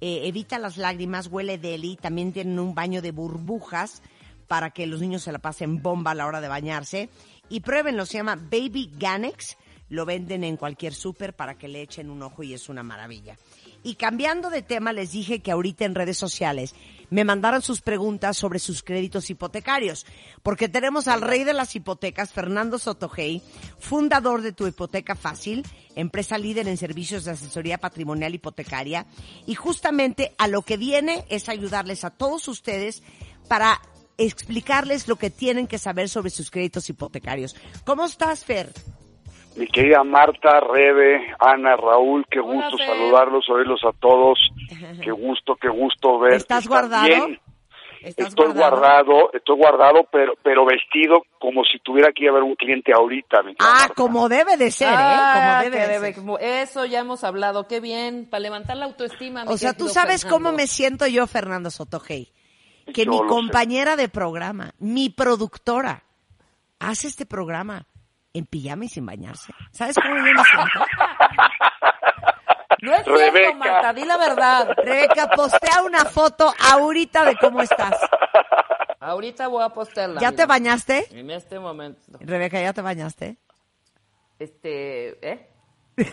eh, evita las lágrimas, huele deli, también tienen un baño de burbujas para que los niños se la pasen bomba a la hora de bañarse. Y pruébenlo, se llama Baby Ganex, lo venden en cualquier súper para que le echen un ojo y es una maravilla. Y cambiando de tema, les dije que ahorita en redes sociales me mandaron sus preguntas sobre sus créditos hipotecarios, porque tenemos al rey de las hipotecas, Fernando Sotogey, fundador de Tu Hipoteca Fácil, empresa líder en servicios de asesoría patrimonial hipotecaria, y justamente a lo que viene es ayudarles a todos ustedes para explicarles lo que tienen que saber sobre sus créditos hipotecarios. ¿Cómo estás, Fer? Mi querida Marta, Rebe, Ana, Raúl, qué Hola, gusto Fer. saludarlos, oírlos a todos. [laughs] Qué gusto, qué gusto ver. ¿Estás guardado? ¿Estás Estoy guardado? estoy guardado, pero pero vestido como si tuviera que ir a ver un cliente ahorita. mi querida Ah, Marta. como debe de ser, ¿eh? Ah, Como debe que de debe- ser. Eso ya hemos hablado. Qué bien. Para levantar la autoestima. O sea, tú sabes Fernando. cómo me siento yo, Fernando Sotogey. que Yo mi sé. compañera de programa, mi productora, hace este programa en pijama y sin bañarse. ¿Sabes cómo yo me siento? No es cierto. Marta, di la verdad. Rebeca, postea una foto ahorita de cómo estás. Ahorita voy a postearla. ¿Ya mira. te bañaste? En este momento. Rebeca, ¿ya te bañaste? Este, ¿eh? ¿Eh?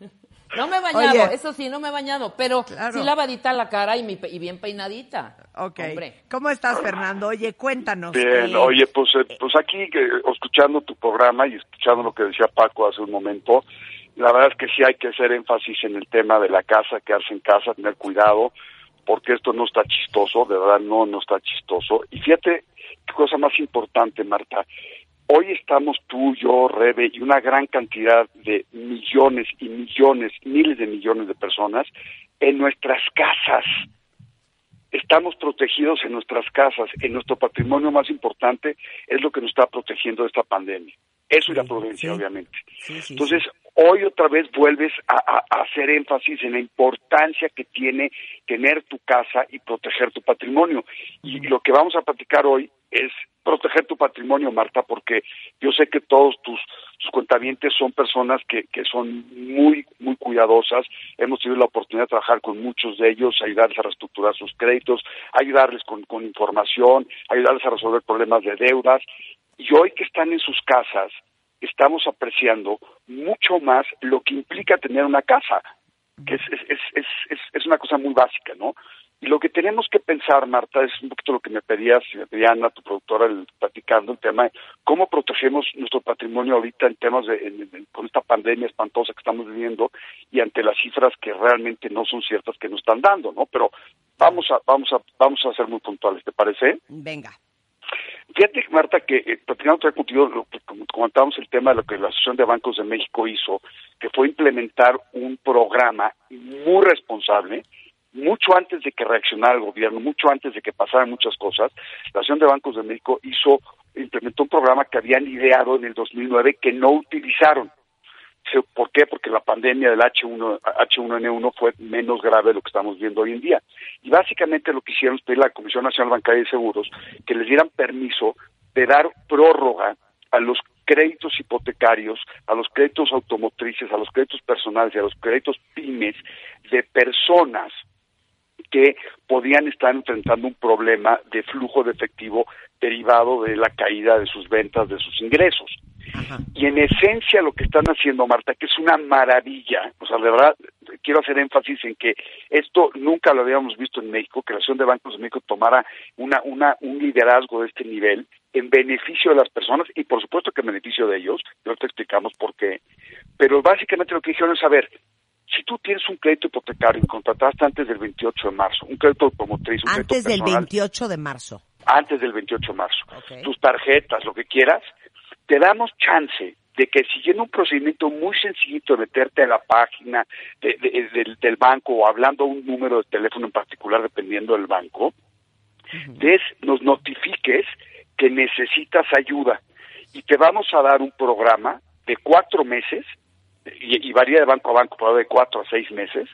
[laughs] No me he bañado, Oye. eso sí, no me he bañado, pero Claro. sí lavadita la cara y, mi pe- y bien peinadita. Ok. Hombre. ¿Cómo estás, Fernando? Oye, cuéntanos. Bien, eh, oye, pues, eh, pues aquí que, escuchando tu programa y escuchando lo que decía Paco hace un momento, la verdad es que sí hay que hacer énfasis en el tema de la casa, quedarse en casa, tener cuidado, porque esto no está chistoso, de verdad no, no está chistoso. Y fíjate qué cosa más importante, Marta. Hoy estamos tú, yo, Rebe y una gran cantidad de millones y millones, miles de millones de personas en nuestras casas estamos protegidos en nuestras casas, en nuestro patrimonio más importante es lo que nos está protegiendo de esta pandemia. Eso y la prudencia, sí. obviamente. Sí, sí, Entonces, hoy otra vez vuelves a, a- a hacer énfasis en la importancia que tiene tener tu casa y proteger tu patrimonio. Y lo que vamos a platicar hoy es proteger tu patrimonio, Marta, porque yo sé que todos tus, tus cuentavientes son personas que, que son muy, muy cuidadosas. Hemos tenido la oportunidad de trabajar con muchos de ellos, ayudarles a reestructurar sus créditos, ayudarles con, con información, ayudarles a resolver problemas de deudas. Y hoy que están en sus casas, estamos apreciando mucho más lo que implica tener una casa, que es, es, es, es, es, es una cosa muy básica, ¿no? Y lo que tenemos que pensar, Marta, es un poquito lo que me pedías, me pedía Ana, tu productora, el- platicando el tema de cómo protegemos nuestro patrimonio ahorita en temas de, en- en- con esta pandemia espantosa que estamos viviendo y ante las cifras que realmente no son ciertas que nos están dando, ¿no? Pero vamos a, vamos a, vamos a ser muy puntuales, ¿te parece? Venga. Fíjate, Marta, que eh, platicando contigo, lo que comentábamos el tema de lo que la Asociación de Bancos de México hizo, que fue implementar un programa muy responsable, mucho antes de que reaccionara el gobierno, mucho antes de que pasaran muchas cosas, la Asociación de Bancos de México hizo, implementó un programa que habían ideado en el 2009 que no utilizaron. ¿Por qué? Porque la pandemia del H1, H1N1 fue menos grave de lo que estamos viendo hoy en día. Y básicamente lo que hicieron es pedir a la Comisión Nacional Bancaria de Seguros que les dieran permiso de dar prórroga a los créditos hipotecarios, a los créditos automotrices, a los créditos personales y a los créditos pymes de personas que podían estar enfrentando un problema de flujo de efectivo derivado de la caída de sus ventas, de sus ingresos. Ajá. Y en esencia lo que están haciendo, Marta, que es una maravilla, o sea, de verdad, quiero hacer énfasis en que esto nunca lo habíamos visto en México, que la Asociación de Bancos de México tomara una, una, un liderazgo de este nivel en beneficio de las personas y por supuesto que en beneficio de ellos, y ahorita explicamos por qué, pero básicamente lo que dijeron es, a ver, si tú tienes un crédito hipotecario y contrataste antes del 28 de marzo, un crédito automotriz, un Antes crédito del personal, 28 de marzo. antes del 28 de marzo, tus tarjetas, lo que quieras, te damos chance de que siguiendo un procedimiento muy sencillito de meterte a la página de- de- del, del banco o hablando a un número de teléfono en particular dependiendo del banco, des- nos notifiques que necesitas ayuda. Y te vamos a dar un programa de cuatro meses y, y varía de banco a banco, pero de cuatro a seis meses,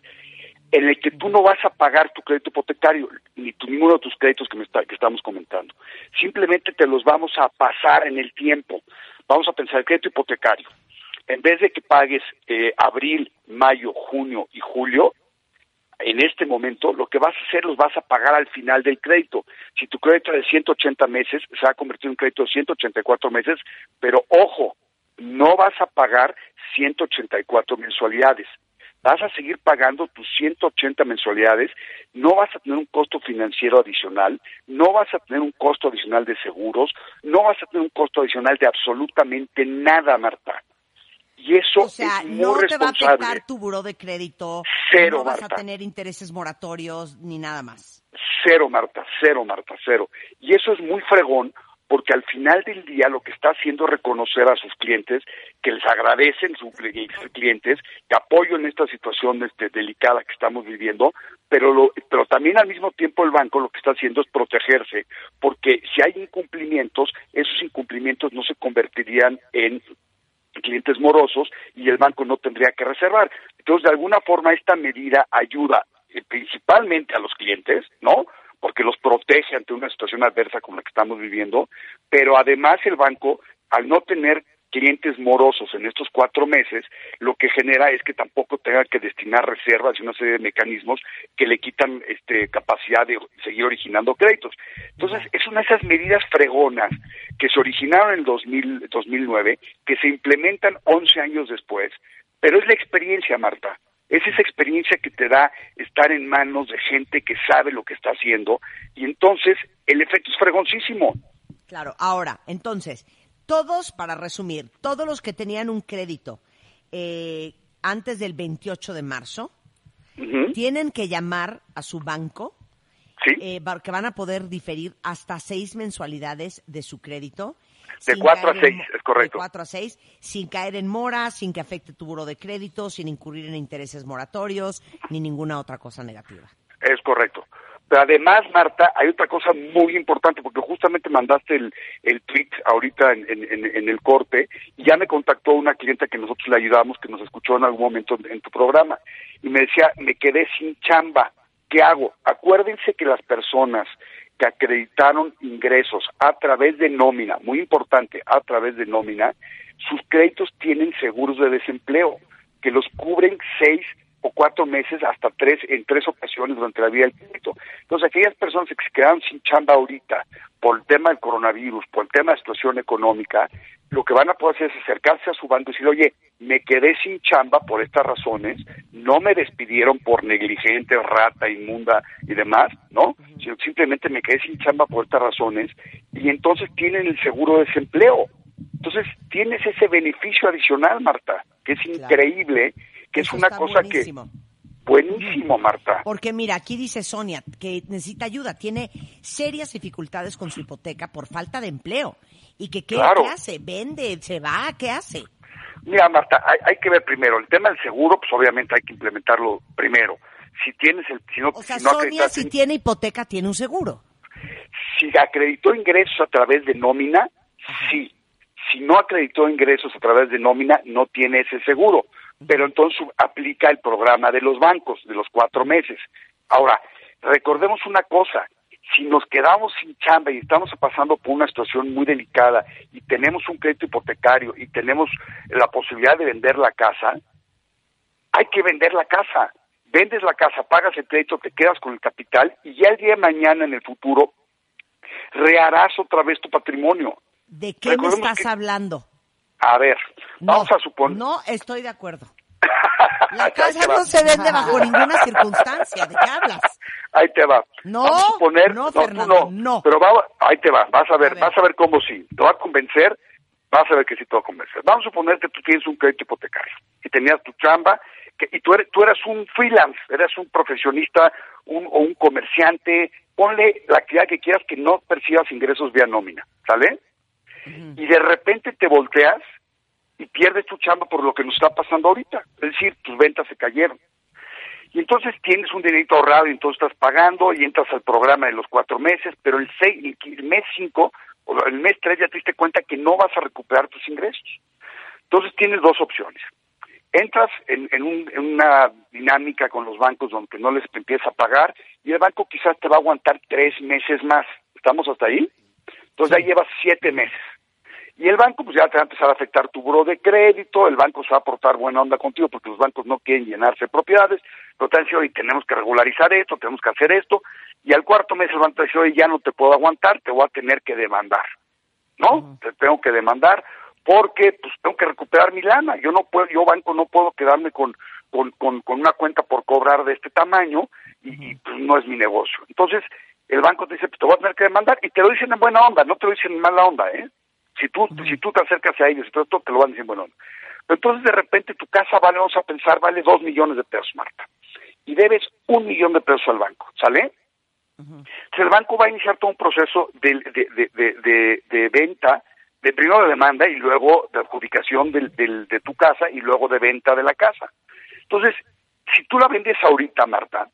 en el que tú no vas a pagar tu crédito hipotecario, ni tu, ninguno de tus créditos que, me está- que estamos comentando. Simplemente te los vamos a pasar en el tiempo. Vamos a pensar el crédito hipotecario. En vez de que pagues eh, abril, mayo, junio y julio, en este momento lo que vas a hacer los vas a pagar al final del crédito. Si tu crédito es de 180 meses, se va a convertir en un crédito de 184 meses, pero ojo, no vas a pagar 184 mensualidades. Vas a seguir pagando tus 180 mensualidades, no vas a tener un costo financiero adicional, no vas a tener un costo adicional de seguros, no vas a tener un costo adicional de absolutamente nada, Marta. Y eso O sea, es muy no te va a responsable. afectar tu buró de crédito, Cero, no vas Marta. a tener intereses moratorios ni nada más. Cero, Marta, cero, Marta, cero. Y eso es muy fregón porque al final del día lo que está haciendo es reconocer a sus clientes que les agradecen sus clientes, que apoyo en esta situación este, delicada que estamos viviendo, pero, lo, pero también al mismo tiempo el banco lo que está haciendo es protegerse, porque si hay incumplimientos, esos incumplimientos no se convertirían en clientes morosos y el banco no tendría que reservar. Entonces, de alguna forma, esta medida ayuda eh, principalmente a los clientes, ¿no? Porque los protege ante una situación adversa como la que estamos viviendo, pero además el banco, al no tener clientes morosos en estos cuatro meses, lo que genera es que tampoco tenga que destinar reservas y una serie de mecanismos que le quitan este, capacidad de seguir originando créditos. Entonces, es una de esas medidas fregonas que se originaron en el 2000, 2009, que se implementan 11 años después, pero es la experiencia, Marta. Es esa experiencia que te da estar en manos de gente que sabe lo que está haciendo y entonces el efecto es fregoncísimo. Claro, ahora, entonces, todos, para resumir, todos los que tenían un crédito eh, antes del 28 de marzo, tienen que llamar a su banco, ¿Sí? eh, que van a poder diferir hasta seis mensualidades de su crédito. De sin cuatro a caer en seis, mo- es correcto. De cuatro a seis, sin caer en mora, sin que afecte tu buro de crédito, sin incurrir en intereses moratorios, ni ninguna otra cosa negativa. Es correcto. Pero además, Marta, hay otra cosa muy importante, porque justamente mandaste el, el tweet ahorita en, en- en- en el corte, y ya me contactó una clienta que nosotros le ayudamos, que nos escuchó en algún momento en, en tu programa, y me decía, me quedé sin chamba, ¿qué hago? Acuérdense que las personas que acreditaron ingresos a través de nómina, muy importante, a través de nómina, sus créditos tienen seguros de desempleo, que los cubren seis o cuatro meses hasta tres en tres ocasiones durante la vida del crédito. Entonces, aquellas personas que se quedaron sin chamba ahorita por el tema del coronavirus, por el tema de la situación económica, lo que van a poder hacer es acercarse a su banco y decir, oye, me quedé sin chamba por estas razones, no me despidieron por negligente, rata, inmunda y demás, ¿no? Sino simplemente me quedé sin chamba por estas razones y entonces tienen el seguro de desempleo. Entonces tienes ese beneficio adicional, Marta, que es increíble, que Eso es una cosa buenísimo. que buenísimo, Marta. Porque mira, aquí dice Sonia que necesita ayuda, tiene serias dificultades con su hipoteca por falta de empleo. ¿Y que qué, Claro. qué hace? ¿Vende? ¿Se va? ¿Qué hace? Mira, Marta, hay, hay que ver primero el tema del seguro, pues obviamente hay que implementarlo primero. Si tienes el, si no, O sea, si no Sonia si tiene hipoteca tiene un seguro. si acreditó ingresos a través de nómina, sí. Si no acreditó ingresos a través de nómina, no tiene ese seguro. Pero entonces aplica el programa de los bancos, de los cuatro meses. Ahora, recordemos una cosa, si nos quedamos sin chamba y estamos pasando por una situación muy delicada y tenemos un crédito hipotecario y tenemos la posibilidad de vender la casa, hay que vender la casa. Vendes la casa, pagas el crédito, te quedas con el capital y ya el día de mañana en el futuro reharás otra vez tu patrimonio. ¿De qué me estás que- hablando? A ver, No, vamos a suponer. No estoy de acuerdo. [laughs] La casa no se vende bajo ninguna circunstancia. ¿De qué hablas? Ahí te va. No, Vamos a suponer, no, Fernando, no. Pero va, ahí te va, vas a ver, A ver. vas a ver cómo sí. Te va a convencer, vas a ver que sí te va a convencer. Vamos a suponer que tú tienes un crédito hipotecario y tenías tu chamba que, y tú eres, tú eras un freelance, eras un profesionista un, o un comerciante, ponle la actividad que quieras que no percibas ingresos vía nómina, ¿sale? Y de repente te volteas y pierdes tu chamba por lo que nos está pasando ahorita. Es decir, tus ventas se cayeron. Y entonces tienes un dinerito ahorrado y entonces estás pagando y entras al programa de los cuatro meses, pero el, seis, el mes cinco o el mes tres ya te diste cuenta que no vas a recuperar tus ingresos. Entonces tienes dos opciones. Entras en, en un- en una dinámica con los bancos donde no les empieza a pagar y el banco quizás te va a aguantar tres meses más. ¿Estamos hasta ahí? Entonces ya llevas siete meses. Y el banco pues ya te va a empezar a afectar tu buro de crédito, el banco se va a portar buena onda contigo porque los bancos no quieren llenarse de propiedades, pero te a decir, oye, tenemos que regularizar esto, tenemos que hacer esto, y al cuarto mes el banco te dice, oye, ya no te puedo aguantar, te voy a tener que demandar, ¿no? Te tengo que demandar porque pues tengo que recuperar mi lana, yo no puedo, yo banco no puedo quedarme con, con, con, con una cuenta por cobrar de este tamaño y, y, pues no es mi negocio. Entonces, el banco te dice, pues te voy a tener que demandar, y te lo dicen en buena onda, no te lo dicen en mala onda, ¿eh? Si tú, si tú te acercas a ellos y todo esto, te lo van a decir onda. Pero entonces de repente tu casa vale, vamos a pensar, vale dos millones de pesos, Marta. Y debes un millón de pesos al banco, ¿sale? Entonces el banco va a iniciar todo un proceso de, de, de, de, de- de venta, de primero de demanda y luego de adjudicación del, del- de tu casa y luego de venta de la casa. Entonces, si tú la vendes ahorita, Marta,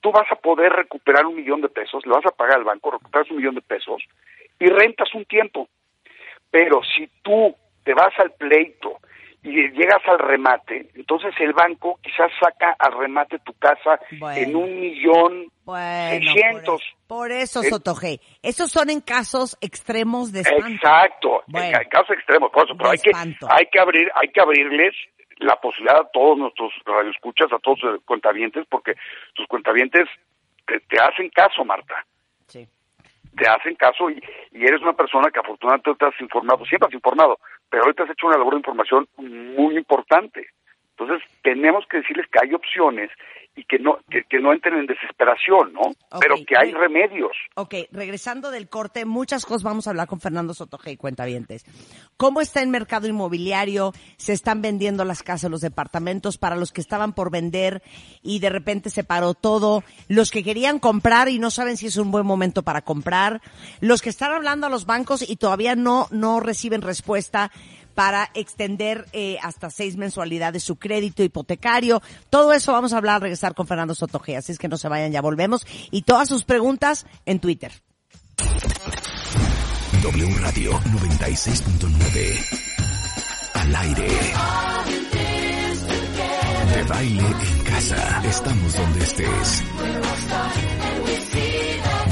tú vas a poder recuperar un millón de pesos, le vas a pagar al banco, recuperas un millón de pesos y rentas un tiempo. Pero si tú te vas al pleito y llegas al remate, entonces el banco quizás saca al remate tu casa Bueno. en un millón Bueno, seiscientos. Por, Por eso, Eh, Sotoge. Esos son en casos extremos de espanto. Exacto, Bueno. en casos extremos, por eso, pero hay que, hay que abrir, hay que abrirles la posibilidad a todos nuestros radioescuchas, a todos los cuentavientes, porque tus cuentavientes te, te hacen caso, Marta. Te hacen caso y, y eres una persona que afortunadamente te has informado, siempre has informado, pero ahorita has hecho una labor de información muy importante. Entonces, tenemos que decirles que hay opciones y que no que, que no entren en desesperación, ¿no? Pero que hay remedios. Ok, regresando del corte, muchas cosas vamos a hablar con Fernando Sotoge y Cuentavientes. ¿Cómo está el mercado inmobiliario? ¿Se están vendiendo las casas, los departamentos para los que estaban por vender y de repente se paró todo? Los que querían comprar y no saben si es un buen momento para comprar. Los que están hablando a los bancos y todavía no, no reciben respuesta para extender eh, hasta seis mensualidades su crédito hipotecario. Todo eso vamos a hablar regresar con Fernando Sotoge, así es que no se vayan, ya volvemos. Y todas sus preguntas en Twitter. W Radio 96.9. Al aire. De baile en casa. Estamos donde estés.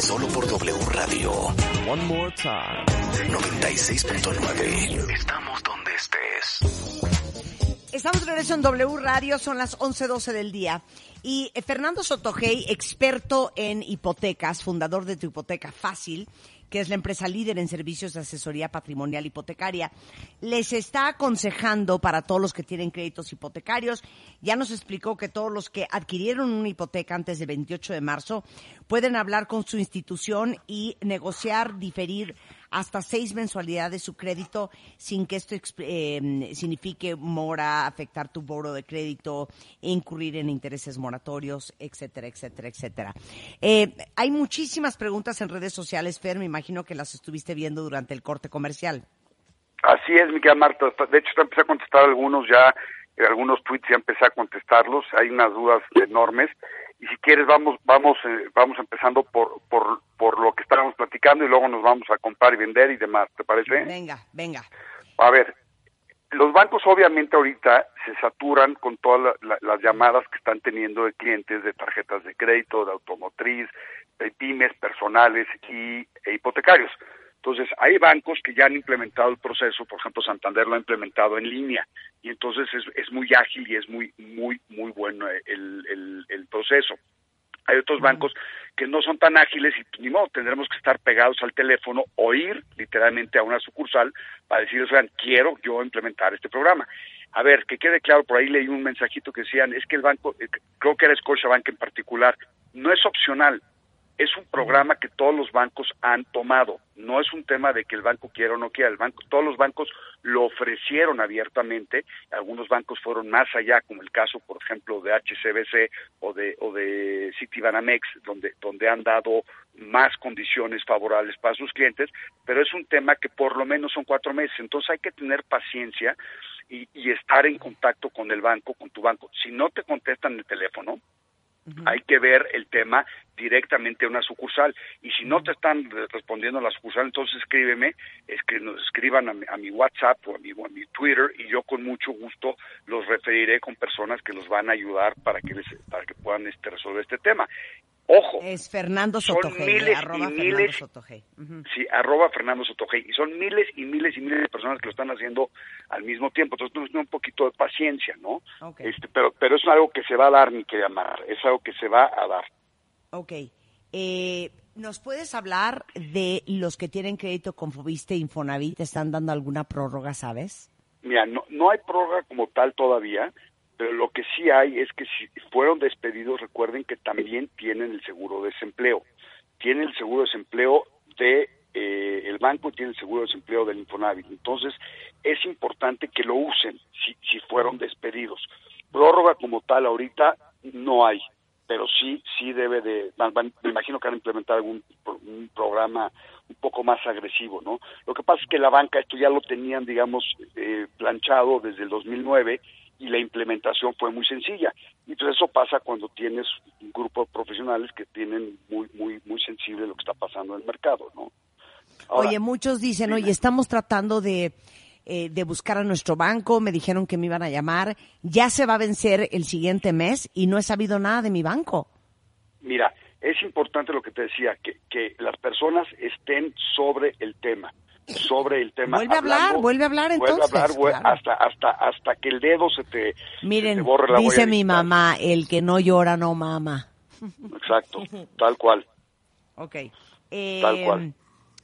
Solo por W Radio One more time. 96.9. Estamos donde estés. Estamos de regreso en W Radio, son las 11.12 del día. Y eh, Fernando Sotogey, experto en hipotecas, fundador de Tu Hipoteca Fácil, que es la empresa líder en servicios de asesoría patrimonial hipotecaria, les está aconsejando para todos los que tienen créditos hipotecarios. Ya nos explicó que todos los que adquirieron una hipoteca antes del 28 de marzo pueden hablar con su institución y negociar, diferir hasta seis mensualidades su crédito sin que esto eh, signifique mora, afectar tu boro de crédito, incurrir en intereses moratorios, etcétera, etcétera, etcétera. Eh, hay muchísimas preguntas en redes sociales, Fer, me imagino que las estuviste viendo durante el corte comercial. Así es, mi querida Marta. De hecho, ya empecé a contestar algunos ya, eh, algunos tweets ya empecé a contestarlos. Hay unas dudas enormes. Y si quieres, vamos vamos eh, vamos empezando por, por, por lo que estábamos platicando y luego nos vamos a comprar y vender y demás. ¿Te parece? Venga, venga. A ver, los bancos obviamente ahorita se saturan con todas la- la- las llamadas que están teniendo de clientes de tarjetas de crédito, de automotriz, de pymes, personales y e hipotecarios. Entonces, hay bancos que ya han implementado el proceso, por ejemplo, Santander lo ha implementado en línea, y entonces es, es muy ágil y es muy, muy, muy bueno el, el, el proceso. Hay otros bancos que no son tan ágiles y ni modo, tendremos que estar pegados al teléfono o ir literalmente a una sucursal para decirles, oigan, quiero yo implementar este programa. A ver, que quede claro, por ahí leí un mensajito que decían, es que el banco, eh, creo que era Scotiabank en particular, no es opcional, es un programa que todos los bancos han tomado. No es un tema de que el banco quiera o no quiera. El banco, todos los bancos lo ofrecieron abiertamente. Algunos bancos fueron más allá, como el caso, por ejemplo, de HCBC o de o de Citibanamex, donde donde han dado más condiciones favorables para sus clientes. Pero es un tema que por lo menos son cuatro meses. Entonces hay que tener paciencia y, y estar en contacto con el banco, con tu banco. Si no te contestan el teléfono, hay que ver el tema directamente a una sucursal. Y si no te están re- respondiendo a la sucursal entonces escríbeme es que nos escriban a mi, a mi WhatsApp o a mi, o a mi Twitter y yo con mucho gusto los referiré con personas que los van a ayudar para que les, para que puedan este resolver este tema ojo Es Fernando Son Sotogey, miles eh, arroba y Fernando miles. Sotogey. Ujú. Sí, arroba Fernando Sotogey. Y son miles y miles y miles de personas que lo están haciendo al mismo tiempo. Entonces, un poquito de paciencia, ¿no? Ok. Este, pero, pero es algo que se va a dar, mi querida Mar. Es algo que se va a dar. Ok. Eh, ¿Nos puedes hablar de los que tienen crédito con Fobiste e Infonavit? ¿Te están dando alguna prórroga, sabes? Mira, no, no hay prórroga como tal todavía, pero lo que sí hay es que si fueron despedidos, recuerden que también tienen el seguro de desempleo. Tienen el seguro de desempleo de eh, el banco y tienen el seguro de desempleo del Infonavit. Entonces, es importante que lo usen si, si fueron despedidos. Prórroga como tal ahorita no hay. pero sí, sí debe de, me imagino que van a implementar algún programa un poco más agresivo, ¿no? Lo que pasa es que la banca esto ya lo tenían, digamos, eh, planchado desde el 2009 y la implementación fue muy sencilla. Y entonces eso pasa cuando tienes un grupo de profesionales que tienen muy, muy, muy sensible lo que está pasando en el mercado, ¿no? Ahora, Oye, muchos dicen, oye, estamos tratando de, eh, de buscar a nuestro banco, me dijeron que me iban a llamar, ya se va a vencer el siguiente mes y no he sabido nada de mi banco. Mira, es importante lo que te decía, que, que las personas estén sobre el tema, sobre el tema. Vuelve a hablar, hablando- vuelve a hablar vuelve a entonces, hablar, claro. hasta, hasta, hasta que el dedo se te, se Miren, te borre la dice mi mamá, el que no llora no mama. Exacto, tal cual. Ok. Eh, Tal cual.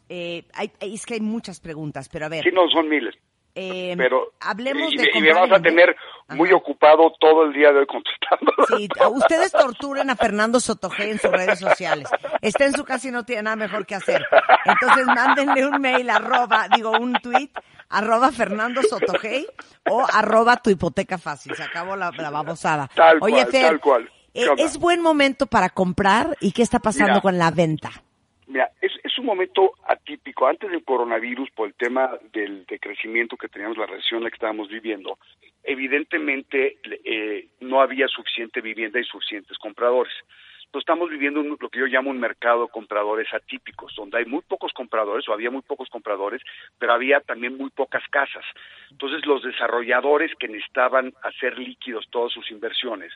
eh, hay- es que hay muchas preguntas, pero a ver. Sí, no, son miles. eh, Pero hablemos y, de y me vas a tener muy ocupado todo el día de hoy contestando. Sí, ustedes torturen a Fernando Sotogé en sus redes sociales. Está en su casa y no tiene nada mejor que hacer. Entonces mándenle un mail, arroba, digo, un tweet, arroba Fernando Sotogey o arroba tu hipoteca fácil. Se acabó la, la babosada. Tal Oye, cual, Fer, tal cual. eh. ¿es buen momento para comprar y qué está pasando Mira. con la venta? Mira, es, es un momento atípico. Antes del coronavirus, por el tema del de crecimiento que teníamos, la recesión la que estábamos viviendo, evidentemente eh, no había suficiente vivienda y suficientes compradores. Entonces estamos viviendo lo que yo llamo un mercado de compradores atípicos, donde hay muy pocos compradores, o había muy pocos compradores, pero había también muy pocas casas. Entonces los desarrolladores que necesitaban hacer líquidos todas sus inversiones,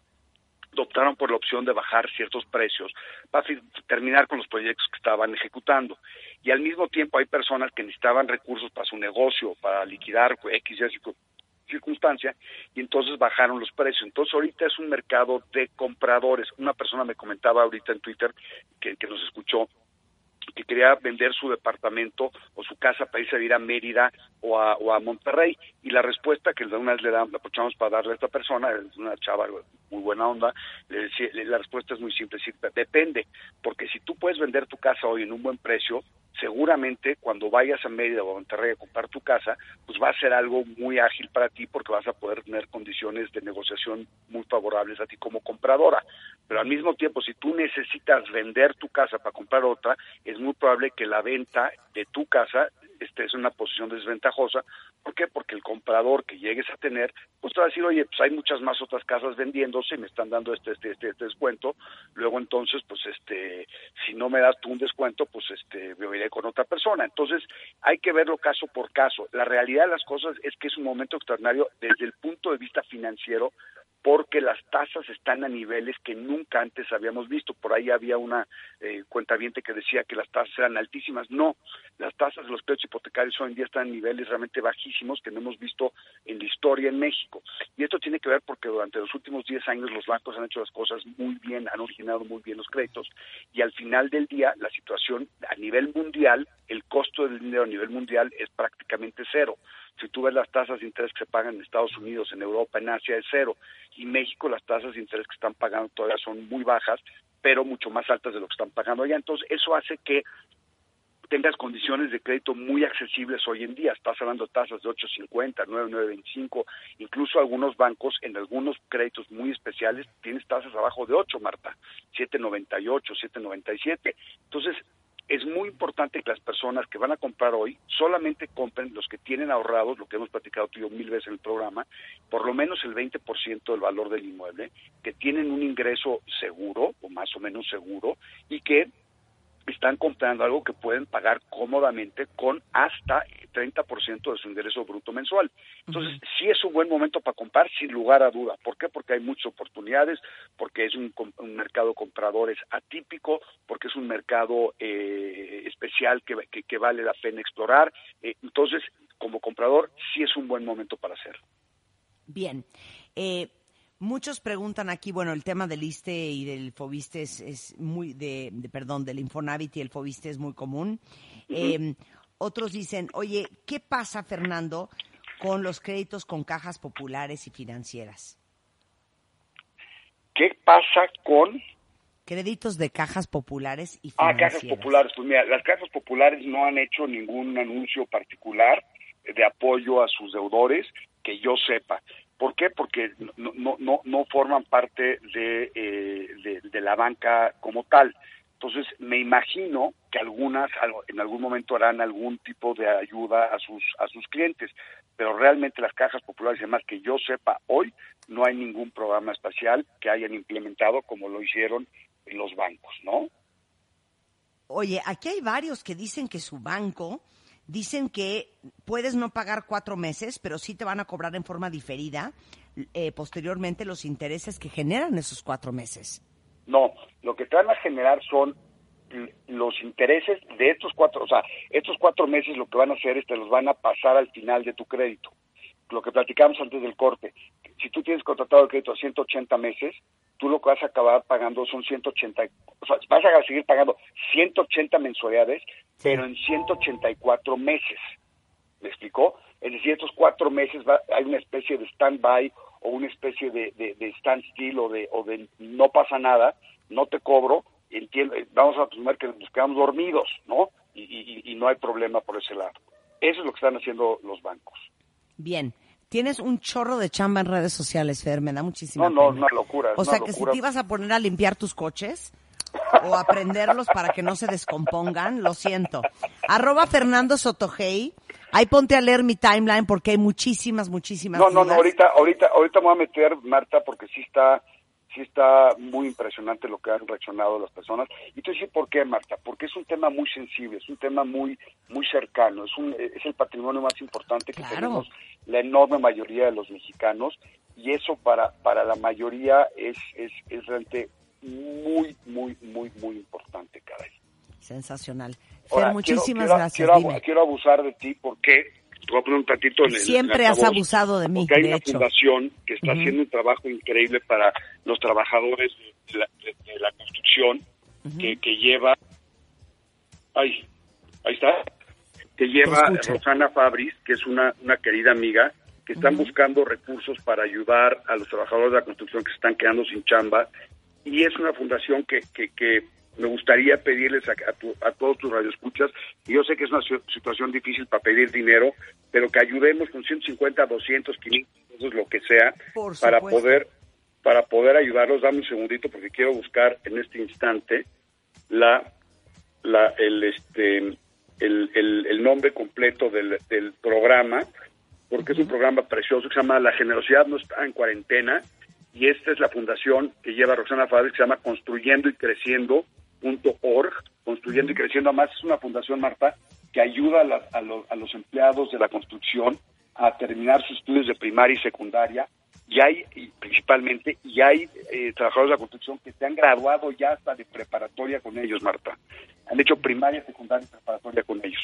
optaron por la opción de bajar ciertos precios para terminar con los proyectos que estaban ejecutando. Y al mismo tiempo hay personas que necesitaban recursos para su negocio, para liquidar X y circu- circunstancia, y entonces bajaron los precios. Entonces ahorita es un mercado de compradores. Una persona me comentaba ahorita en Twitter que, que nos escuchó que quería vender su departamento o su casa para irse a vivir a Mérida o a, o a Monterrey. Y la respuesta que una vez le damos, la aprovechamos para darle a esta persona, es una chava muy buena onda, le decía, la respuesta es muy simple, es depende, porque si tú puedes vender tu casa hoy en un buen precio, seguramente cuando vayas a Mérida o a Monterrey a comprar tu casa, pues va a ser algo muy ágil para ti porque vas a poder tener condiciones de negociación muy favorables a ti como compradora. Pero al mismo tiempo, si tú necesitas vender tu casa para comprar otra, es muy probable que la venta de tu casa estés en una posición desventajosa. ¿Por qué? Porque el comprador que llegues a tener, pues te va a decir, oye, pues hay muchas más otras casas vendiéndose y me están dando este, este, este, este descuento. Luego entonces, pues este, si no me das tú un descuento, pues este, me iré con otra persona. Entonces, hay que verlo caso por caso. La realidad de las cosas es que es un momento extraordinario desde el punto de vista financiero porque las tasas están a niveles que nunca antes habíamos visto. Por ahí había una eh, cuentaviente que decía que las tasas eran altísimas. No, las tasas de los créditos hipotecarios hoy en día están a niveles realmente bajísimos que no hemos visto en la historia en México. Y esto tiene que ver porque durante los últimos 10 años los bancos han hecho las cosas muy bien, han originado muy bien los créditos y al final del día la situación a nivel mundial, el costo del dinero a nivel mundial es prácticamente cero. Si tú ves las tasas de interés que se pagan en Estados Unidos, en Europa, en Asia, es cero. Y México las tasas de interés que están pagando todavía son muy bajas, pero mucho más altas de lo que están pagando allá. Entonces, eso hace que tengas condiciones de crédito muy accesibles hoy en día. Estás hablando de tasas de 8.50, 9.925, incluso algunos bancos en algunos créditos muy especiales tienes tasas abajo de 8, Marta, 7.98, 7.97. Entonces, es muy importante que las personas que van a comprar hoy solamente compren los que tienen ahorrados, lo que hemos platicado tú y yo mil veces en el programa, por lo menos el 20% del valor del inmueble, que tienen un ingreso seguro o más o menos seguro y que están comprando algo que pueden pagar cómodamente con hasta el 30% de su ingreso bruto mensual. Entonces, sí es un buen momento para comprar, sin lugar a duda. ¿Por qué? Porque hay muchas oportunidades, porque es un, un mercado de compradores atípico, porque es un mercado eh, especial que, que- que vale la pena explorar. Eh, entonces, como comprador, sí es un buen momento para hacerlo. Bien. Eh, muchos preguntan aquí, bueno, el tema del ISTE y del FOBISTE es, es muy, de, de- perdón, del Infonavit y el FOBISTE es muy común. Eh, otros dicen, oye, ¿qué pasa, Fernando, con los créditos con cajas populares y financieras? ¿Qué pasa con Créditos de cajas populares y Ah, financieras. cajas populares. Pues mira, las cajas populares no han hecho ningún anuncio particular de apoyo a sus deudores que yo sepa. ¿Por qué? Porque no, no, no, no forman parte de, eh, de, la banca como tal. Entonces, me imagino que algunas en algún momento harán algún tipo de ayuda a sus a sus clientes, pero realmente las cajas populares, además que yo sepa hoy, no hay ningún programa espacial que hayan implementado como lo hicieron los bancos, ¿no? Oye, aquí hay varios que dicen que su banco, dicen que puedes no pagar cuatro meses, pero sí te van a cobrar en forma diferida eh, posteriormente los intereses que generan esos cuatro meses. No, lo que te van a generar son los intereses de estos cuatro, o sea, estos cuatro meses lo que van a hacer es te los van a pasar al final de tu crédito. Lo que platicamos antes del corte. Si tú tienes contratado el crédito a 180 meses, tú lo que vas a acabar pagando son 180, o vas a seguir pagando 180 mensualidades, pero en 184 meses. ¿Me explicó? Es decir, estos cuatro meses va- hay una especie de stand-by o una especie de, de, de standstill o de, o de no pasa nada, no te cobro, entiendo, vamos a asumir que nos quedamos dormidos, ¿no? Y, y, y no hay problema por ese lado. Eso es lo que están haciendo los bancos. Bien, tienes un chorro de chamba en redes sociales, Fer, me da muchísima No, no, pena. una locura, O una sea que si te ibas a poner a limpiar tus coches o a prenderlos para que no se descompongan, lo siento. Arroba Fernando Sotogey, ahí ponte a leer mi timeline porque hay muchísimas, muchísimas No, no, no, ahorita, ahorita, ahorita me voy a meter, Marta, porque sí está, sí está muy impresionante lo que han reaccionado las personas. Y te decir por qué, Marta, porque es un tema muy sensible, es un tema muy, muy cercano, es un, es el patrimonio más importante que Claro. tenemos la enorme mayoría de los mexicanos, y eso para, para la mayoría es, es, es realmente muy, muy, muy, muy importante, caray. Sensacional. Fer, Ahora, muchísimas quiero- gracias. Quiero, abu- Dime. quiero abusar de ti porque te voy a poner un tantito en el- Siempre en has abusado de mí, Porque hay de una hecho. fundación que está haciendo un trabajo increíble para los trabajadores de la, de- de la construcción que, que lleva. Ay, ahí está. Que lleva. Rosana Fabris, que es una, una querida amiga, que están buscando recursos para ayudar a los trabajadores de la construcción que se están quedando sin chamba. Y es una fundación que, que, que me gustaría pedirles a, a, tu- a todos tus radioescuchas, y yo sé que es una si- situación difícil para pedir dinero, pero que ayudemos con 150, 200, 500 pesos, lo que sea, para poder para poder ayudarlos. Dame un segundito porque quiero buscar en este instante la la el este el, el, el nombre completo del, del programa porque es un programa precioso que se llama La generosidad no está en cuarentena y esta es la fundación que lleva Roxana Fabri que se llama construyendo y creciendo org, construyendo y creciendo además es una fundación Marta que ayuda a, la- a los, a los empleados de la construcción a terminar sus estudios de primaria y secundaria. Y hay y principalmente y hay eh, trabajadores de la construcción que se han graduado ya hasta de preparatoria con ellos Marta. Han hecho primaria secundaria y preparatoria con ellos.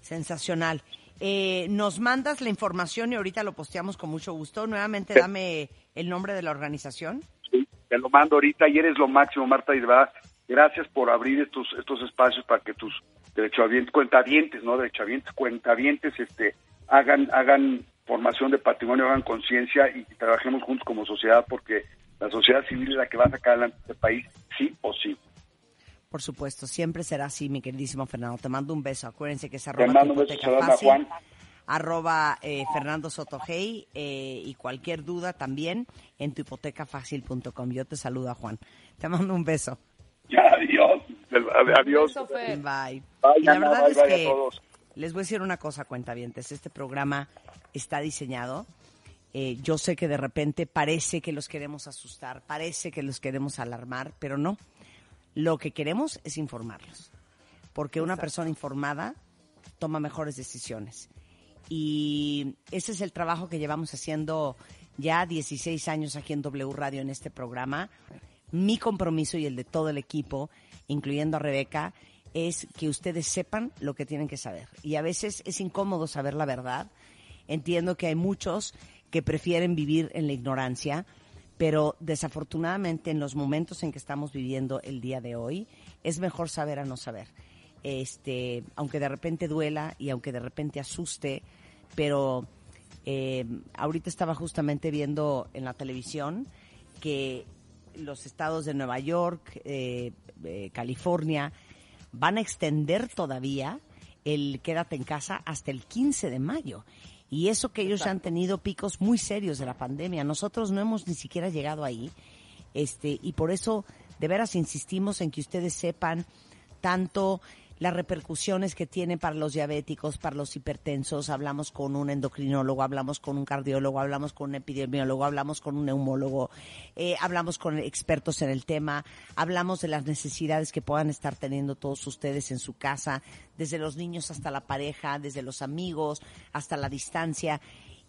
Sensacional. Eh, nos mandas la información y ahorita lo posteamos con mucho gusto. Nuevamente Sí. dame el nombre de la organización. Sí, te lo mando ahorita y eres lo máximo, Marta, y de verdad, gracias por abrir estos estos espacios para que tus derechohabientes, cuentavientes, ¿no? Derechohabientes, cuentavientes, este, hagan, hagan formación de patrimonio, hagan conciencia y trabajemos juntos como sociedad porque la sociedad civil es la que va a sacar adelante este país, sí o sí. Por supuesto, siempre será así, mi queridísimo Fernando. Te mando un beso. Acuérdense que es Te arroba un beso, hipoteca fácil, Juan. arroba eh, Fernando Sotogey eh, y cualquier duda también en tuhipotecafacil.com. Yo te saludo, Juan. Te mando un beso. Ya, adiós. Adiós. Beso, Fer. Bye. Bye, y la verdad bye, es bye que les voy a decir una cosa, cuentavientes. Este programa está diseñado. eh, yo sé que de repente parece que los queremos asustar, parece que los queremos alarmar, pero no. Lo que queremos es informarlos. Porque una persona informada toma mejores decisiones. Y ese es el trabajo que llevamos haciendo ya 16 años aquí en W Radio en este programa. Mi compromiso y el de todo el equipo, incluyendo a Rebeca, es que ustedes sepan lo que tienen que saber. Y a veces es incómodo saber la verdad. Entiendo que hay muchos que prefieren vivir en la ignorancia, pero desafortunadamente en los momentos en que estamos viviendo el día de hoy, es mejor saber a no saber este, aunque de repente duela y aunque de repente asuste, pero eh, ahorita estaba justamente viendo en la televisión que los estados de Nueva York, eh, eh, California, van a extender todavía el quédate en casa hasta el 15 de mayo. Y eso que ellos ya han tenido picos muy serios de la pandemia. Nosotros no hemos ni siquiera llegado ahí. Este, y por eso, de veras, insistimos en que ustedes sepan tanto las repercusiones que tiene para los diabéticos, para los hipertensos. Hablamos con un endocrinólogo, hablamos con un cardiólogo, hablamos con un epidemiólogo, hablamos con un neumólogo, eh, hablamos con expertos en el tema, hablamos de las necesidades que puedan estar teniendo todos ustedes en su casa, desde los niños hasta la pareja, desde los amigos hasta la distancia.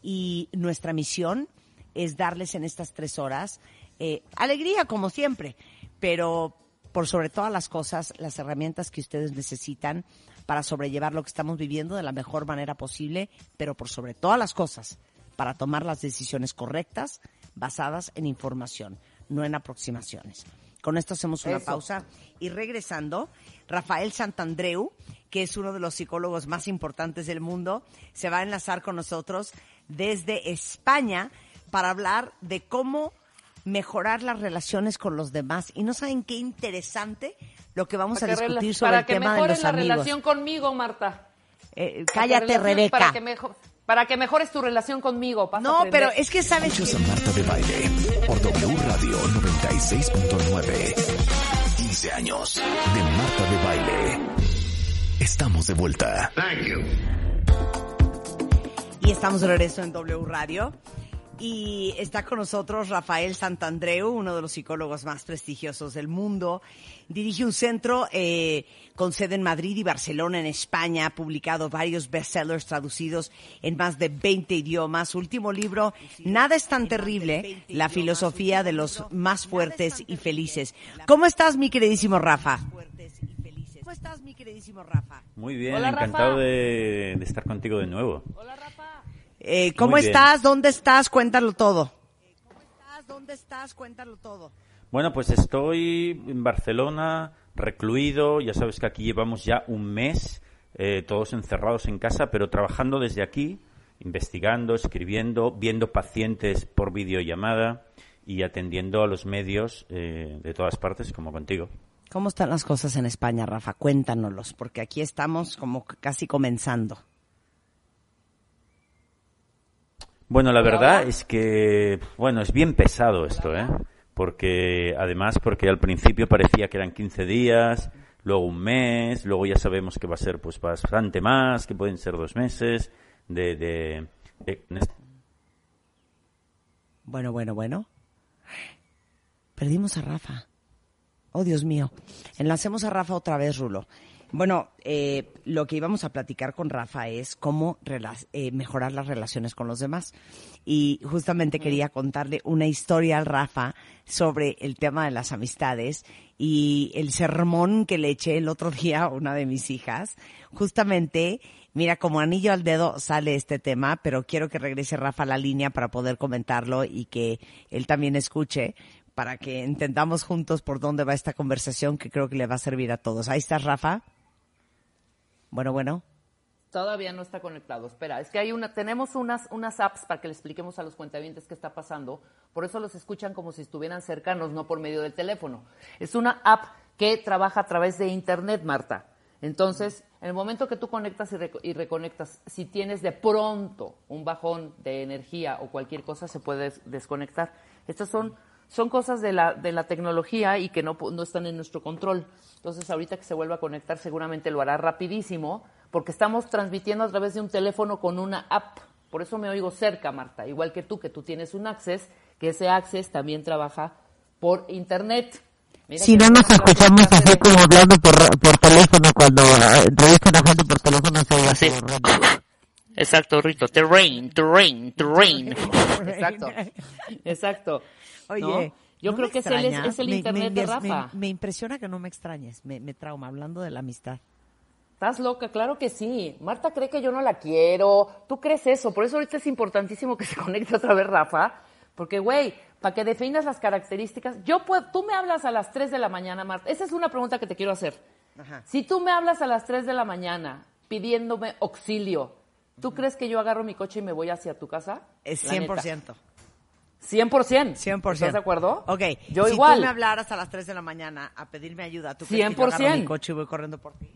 Y nuestra misión es darles en estas tres horas eh, alegría, como siempre, pero por sobre todas las cosas, las herramientas que ustedes necesitan para sobrellevar lo que estamos viviendo de la mejor manera posible, pero por sobre todas las cosas, para tomar las decisiones correctas basadas en información, no en aproximaciones. Con esto hacemos una Eso. pausa y regresando, Rafael Santandreu, que es uno de los psicólogos más importantes del mundo, se va a enlazar con nosotros desde España para hablar de cómo mejorar las relaciones con los demás. Y no saben qué interesante lo que vamos a Para que rela- discutir sobre para el que tema de mejores los la amigos. relación conmigo, Marta. Eh, Para que cállate, Rebeca. Para que, mejo- para que mejores tu relación conmigo. vas a No, pero es que sabes Escuchas que a Marta de Baile por W Radio 96.9. 15 años de Marta de Baile. Estamos de vuelta. y estamos de regreso en W Radio. Y está con nosotros Rafael Santandreu, uno de los psicólogos más prestigiosos del mundo. Dirige un centro eh, con sede en Madrid y Barcelona, en España. Ha publicado varios bestsellers traducidos en más de 20 idiomas. Su último libro, Nada es tan terrible, la filosofía de los más fuertes y felices. ¿Cómo estás, mi queridísimo Rafa? ¿Cómo estás, mi queridísimo Rafa? Muy bien, Hola, Rafa. encantado de, de estar contigo de nuevo. Eh, ¿Cómo estás? ¿Dónde estás? Cuéntalo todo. ¿Cómo estás? ¿Dónde estás? Cuéntalo todo. Bueno, pues estoy en Barcelona, recluido, ya sabes que aquí llevamos ya un mes, eh, todos encerrados en casa, pero trabajando desde aquí, investigando, escribiendo, viendo pacientes por videollamada y atendiendo a los medios eh, de todas partes, como contigo. ¿Cómo están las cosas en España, Rafa? Cuéntanoslos, porque aquí estamos como casi comenzando. Bueno, la verdad es que, bueno, es bien pesado esto, ¿eh? Porque, además, porque al principio parecía que eran 15 días, luego un mes, luego ya sabemos que va a ser pues bastante más, que pueden ser dos meses de... de, de- Bueno, bueno, bueno. Perdimos a Rafa. Oh, Dios mío. Enlacemos a Rafa otra vez, Rulo. Bueno, eh, lo que íbamos a platicar con Rafa es cómo rela- eh, mejorar las relaciones con los demás. Y justamente quería contarle una historia al Rafa sobre el tema de las amistades y el sermón que le eché el otro día a una de mis hijas. Justamente, mira, como anillo al dedo sale este tema, pero quiero que regrese Rafa a la línea para poder comentarlo y que él también escuche para que entendamos juntos por dónde va esta conversación que creo que le va a servir a todos. Ahí estás, Rafa. Bueno, bueno. Todavía no está conectado. Espera, es que hay una, tenemos unas, unas apps para que le expliquemos a los cuentavientes qué está pasando. Por eso los escuchan como si estuvieran cercanos, no por medio del teléfono. Es una app que trabaja a través de internet, Marta. Entonces, en el momento que tú conectas y, y reconectas, si tienes de pronto un bajón de energía o cualquier cosa, se puede des- desconectar. Estas son, son cosas de la, de la tecnología y que no, pu- no están en nuestro control. Entonces, ahorita que se vuelva a conectar, seguramente lo hará rapidísimo, porque estamos transmitiendo a través de un teléfono con una app. Por eso me oigo cerca, Marta. Igual que tú, que tú tienes un Access, que ese Access también trabaja por Internet. Mira Si no nos escuchamos así de- como hablando por, por teléfono, cuando ah, entrevistan a gente por teléfono se oye así. Exacto, Rito. Terrain, terrain, terrain. [laughs] Exacto. Exacto. Oye, ¿No? Yo ¿no creo que es el, es extrañas? el Me- internet me, de Rafa. Me, me impresiona que no me extrañes, me, me trauma, hablando de la amistad. Estás loca, claro que sí. Marta cree que yo no la quiero. Tú crees eso. Por eso ahorita es importantísimo que se conecte otra vez Rafa. Porque, güey, para que definas las características. Yo puedo, tú me hablas a las 3 de la mañana, Marta. Esa es una pregunta que te quiero hacer. Ajá. Si tú me hablas a las 3 de la mañana pidiéndome auxilio, ¿tú crees que yo agarro mi coche y me voy hacia tu casa? Es La neta. 100%. 100%. 100%. ¿Estás de acuerdo? Ok. Yo si igual. tú me hablaras a las 3 de la mañana a pedirme ayuda, ¿tú crees que yo agarro 100%. mi coche y voy corriendo por ti?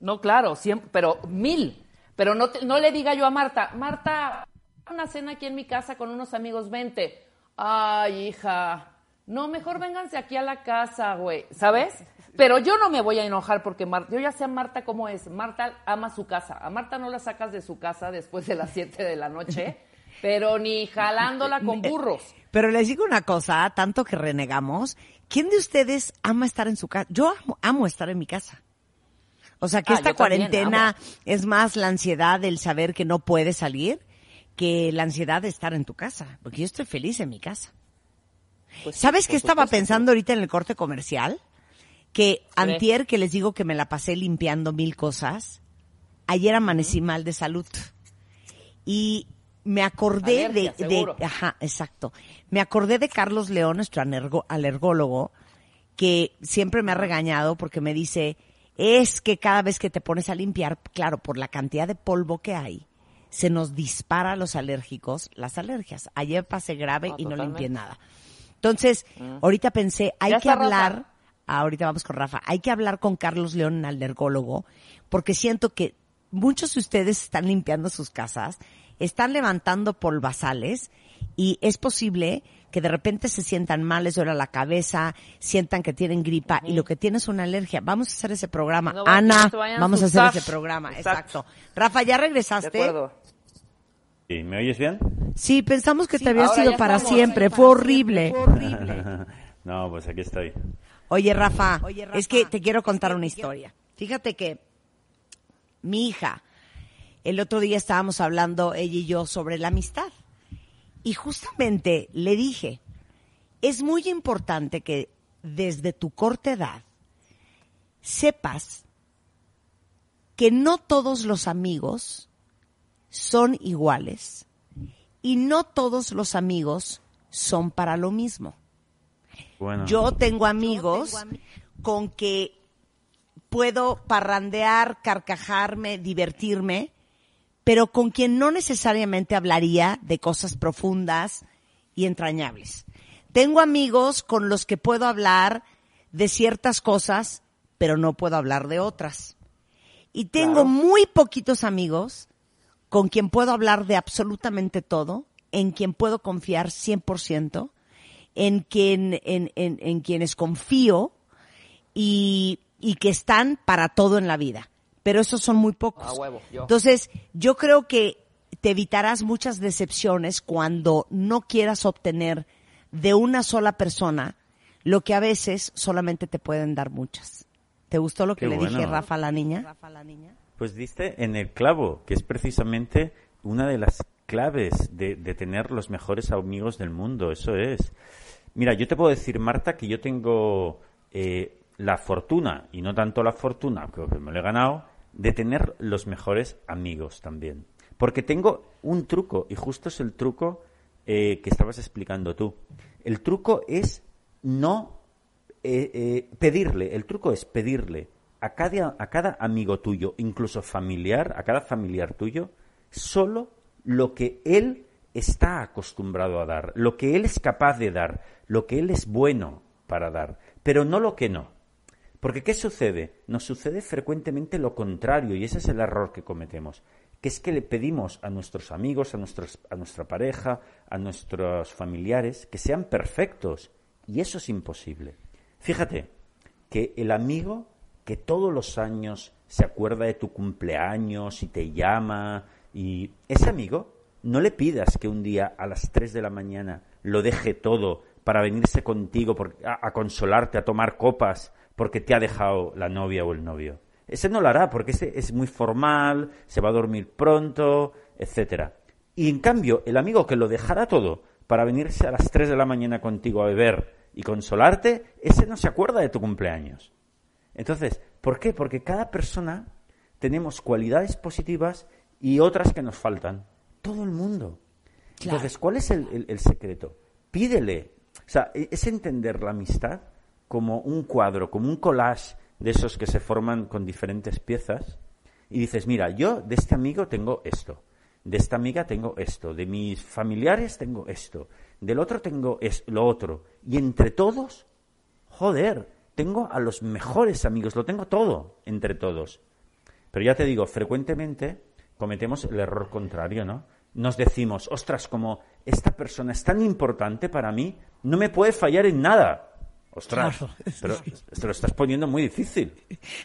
No, claro, siempre, pero mil. Pero no, te- no le diga yo a Marta, Marta, una cena aquí en mi casa con unos amigos, vente. Ay, hija, no, mejor vénganse aquí a la casa, güey, ¿sabes? Pero yo no me voy a enojar porque Marta, yo ya sé a Marta cómo es. Marta ama su casa. A Marta no la sacas de su casa después de las 7 de la noche, [laughs] pero ni jalándola con burros. Pero les digo una cosa, tanto que renegamos, ¿quién de ustedes ama estar en su casa? Yo amo, amo estar en mi casa. O sea, que Ah, esta también cuarentena es más la ansiedad del saber que no puedes salir que la ansiedad de estar en tu casa, porque yo estoy feliz en mi casa. Pues ¿Sabes qué estaba supuesto. pensando ahorita en el corte comercial? Que antier que les digo que me la pasé limpiando mil cosas, ayer amanecí mal de salud. Y me acordé Alergia, de, de- ajá, exacto. Me acordé de Carlos León, nuestro alergo- alergólogo, que siempre me ha regañado porque me dice, es que cada vez que te pones a limpiar, claro, por la cantidad de polvo que hay, se nos dispara a los alérgicos las alergias. Ayer pasé grave y no limpié nada. Entonces, ahorita pensé, hay Ya que Rafa. Ahorita vamos con Rafa, hay que hablar con Carlos León, alergólogo, porque siento que muchos de ustedes están limpiando sus casas, están levantando polvazales y es posible que de repente se sientan mal, les duele la cabeza, sientan que tienen gripa y lo que tienen es una alergia. Vamos a hacer ese programa. No Ana, vamos a hacer ese programa. Exacto. Exacto. Rafa, ¿ya De regresaste? acuerdo. ¿Y ¿Me oyes bien? Sí, pensamos que Sí, te había sido para estamos. siempre. Fue horrible. Fue [laughs] horrible. no, pues aquí estoy. Oye, Rafa, es que te quiero contar una historia. Fíjate que mi hija, el otro día estábamos hablando ella y yo sobre la amistad. Y justamente le dije, es muy importante que desde tu corta edad sepas que no todos los amigos son iguales y no todos los amigos son para lo mismo. Bueno, Yo tengo amigos con que puedo parrandear, carcajarme, divertirme, pero con quien no necesariamente hablaría de cosas profundas y entrañables. Tengo amigos con los que puedo hablar de ciertas cosas, pero no puedo hablar de otras. Y tengo muy poquitos amigos con quien puedo hablar de absolutamente todo, en quien puedo confiar 100%, en, quien, en, en, en quienes confío y, y que están para todo en la vida. Pero esos son muy pocos. A huevo, yo. Entonces, yo creo que te evitarás muchas decepciones cuando no quieras obtener de una sola persona lo que a veces solamente te pueden dar muchas. ¿Te gustó lo que Qué le dije, bueno. Rafa, a la niña? Pues diste en el clavo, que es precisamente una de las claves de, de tener los mejores amigos del mundo, eso es. Mira, yo te puedo decir, Marta, que yo tengo eh, la fortuna, y no tanto la fortuna, creo que me lo he ganado, de tener los mejores amigos también. Porque tengo un truco, y justo es el truco eh, que estabas explicando tú. El truco es no eh, pedirle, el truco es pedirle a cada, a cada amigo tuyo, incluso familiar, a cada familiar tuyo, solo lo que él está acostumbrado a dar, lo que él es capaz de dar, lo que él es bueno para dar, pero no lo que no. Porque ¿qué sucede? Nos sucede frecuentemente lo contrario y ese es el error que cometemos, que es que le pedimos a nuestros amigos, a, nuestros, a nuestra pareja, a nuestros familiares que sean perfectos y eso es imposible. Fíjate que el amigo que todos los años se acuerda de tu cumpleaños y te llama y ese amigo no le pidas que un día a las 3 de la mañana lo deje todo para venirse contigo por- a, a consolarte, a tomar copas porque te ha dejado la novia o el novio. Ese no lo hará porque ese es muy formal, se va a dormir pronto, etcétera. Y en cambio, el amigo que lo dejará todo para venirse a las 3 de la mañana contigo a beber y consolarte, ese no se acuerda de tu cumpleaños. Entonces, ¿por qué? Porque cada persona tenemos cualidades positivas y otras que nos faltan. Todo el mundo. Entonces, ¿cuál es el, el- el secreto? Pídele. O sea, e- es entender la amistad como un cuadro, como un collage de esos que se forman con diferentes piezas. Y dices, mira, yo de este amigo tengo esto, de esta amiga tengo esto, de mis familiares tengo esto, del otro tengo es, lo otro. Y entre todos, joder, tengo a los mejores amigos, lo tengo todo entre todos. Pero ya te digo, frecuentemente cometemos el error contrario, ¿no? Nos decimos, ostras, como esta persona es tan importante para mí, no me puede fallar en nada. Ostras, Claro. [laughs] pero te lo estás poniendo muy difícil.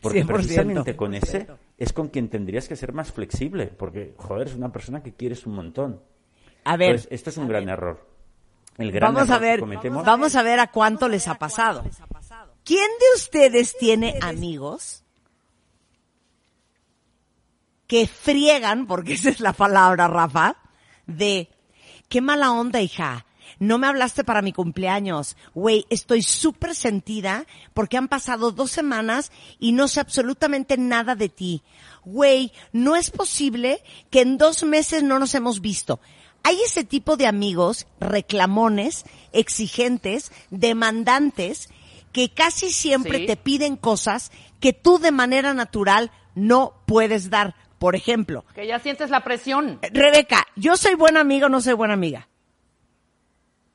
Porque 100%. precisamente con ese es con quien tendrías que ser más flexible. Porque, joder, es una persona que quieres un montón. A ver, Entonces, esto es un gran error. El gran vamos a error que ver, cometemos. vamos a ver a cuánto les ha pasado. ¿Quién de ustedes tiene amigos que friegan, porque [laughs] esa es la palabra, Rafa, de qué mala onda, hija. No me hablaste para mi cumpleaños. Güey, estoy súper sentida porque han pasado dos semanas y no sé absolutamente nada de ti. Güey, no es posible que en dos meses no nos hemos visto. Hay ese tipo de amigos reclamones, exigentes, demandantes, que casi siempre Sí. te piden cosas que tú de manera natural no puedes dar. Por ejemplo, Que ya sientes la presión. Rebeca, ¿yo soy buena amiga o no soy buena amiga?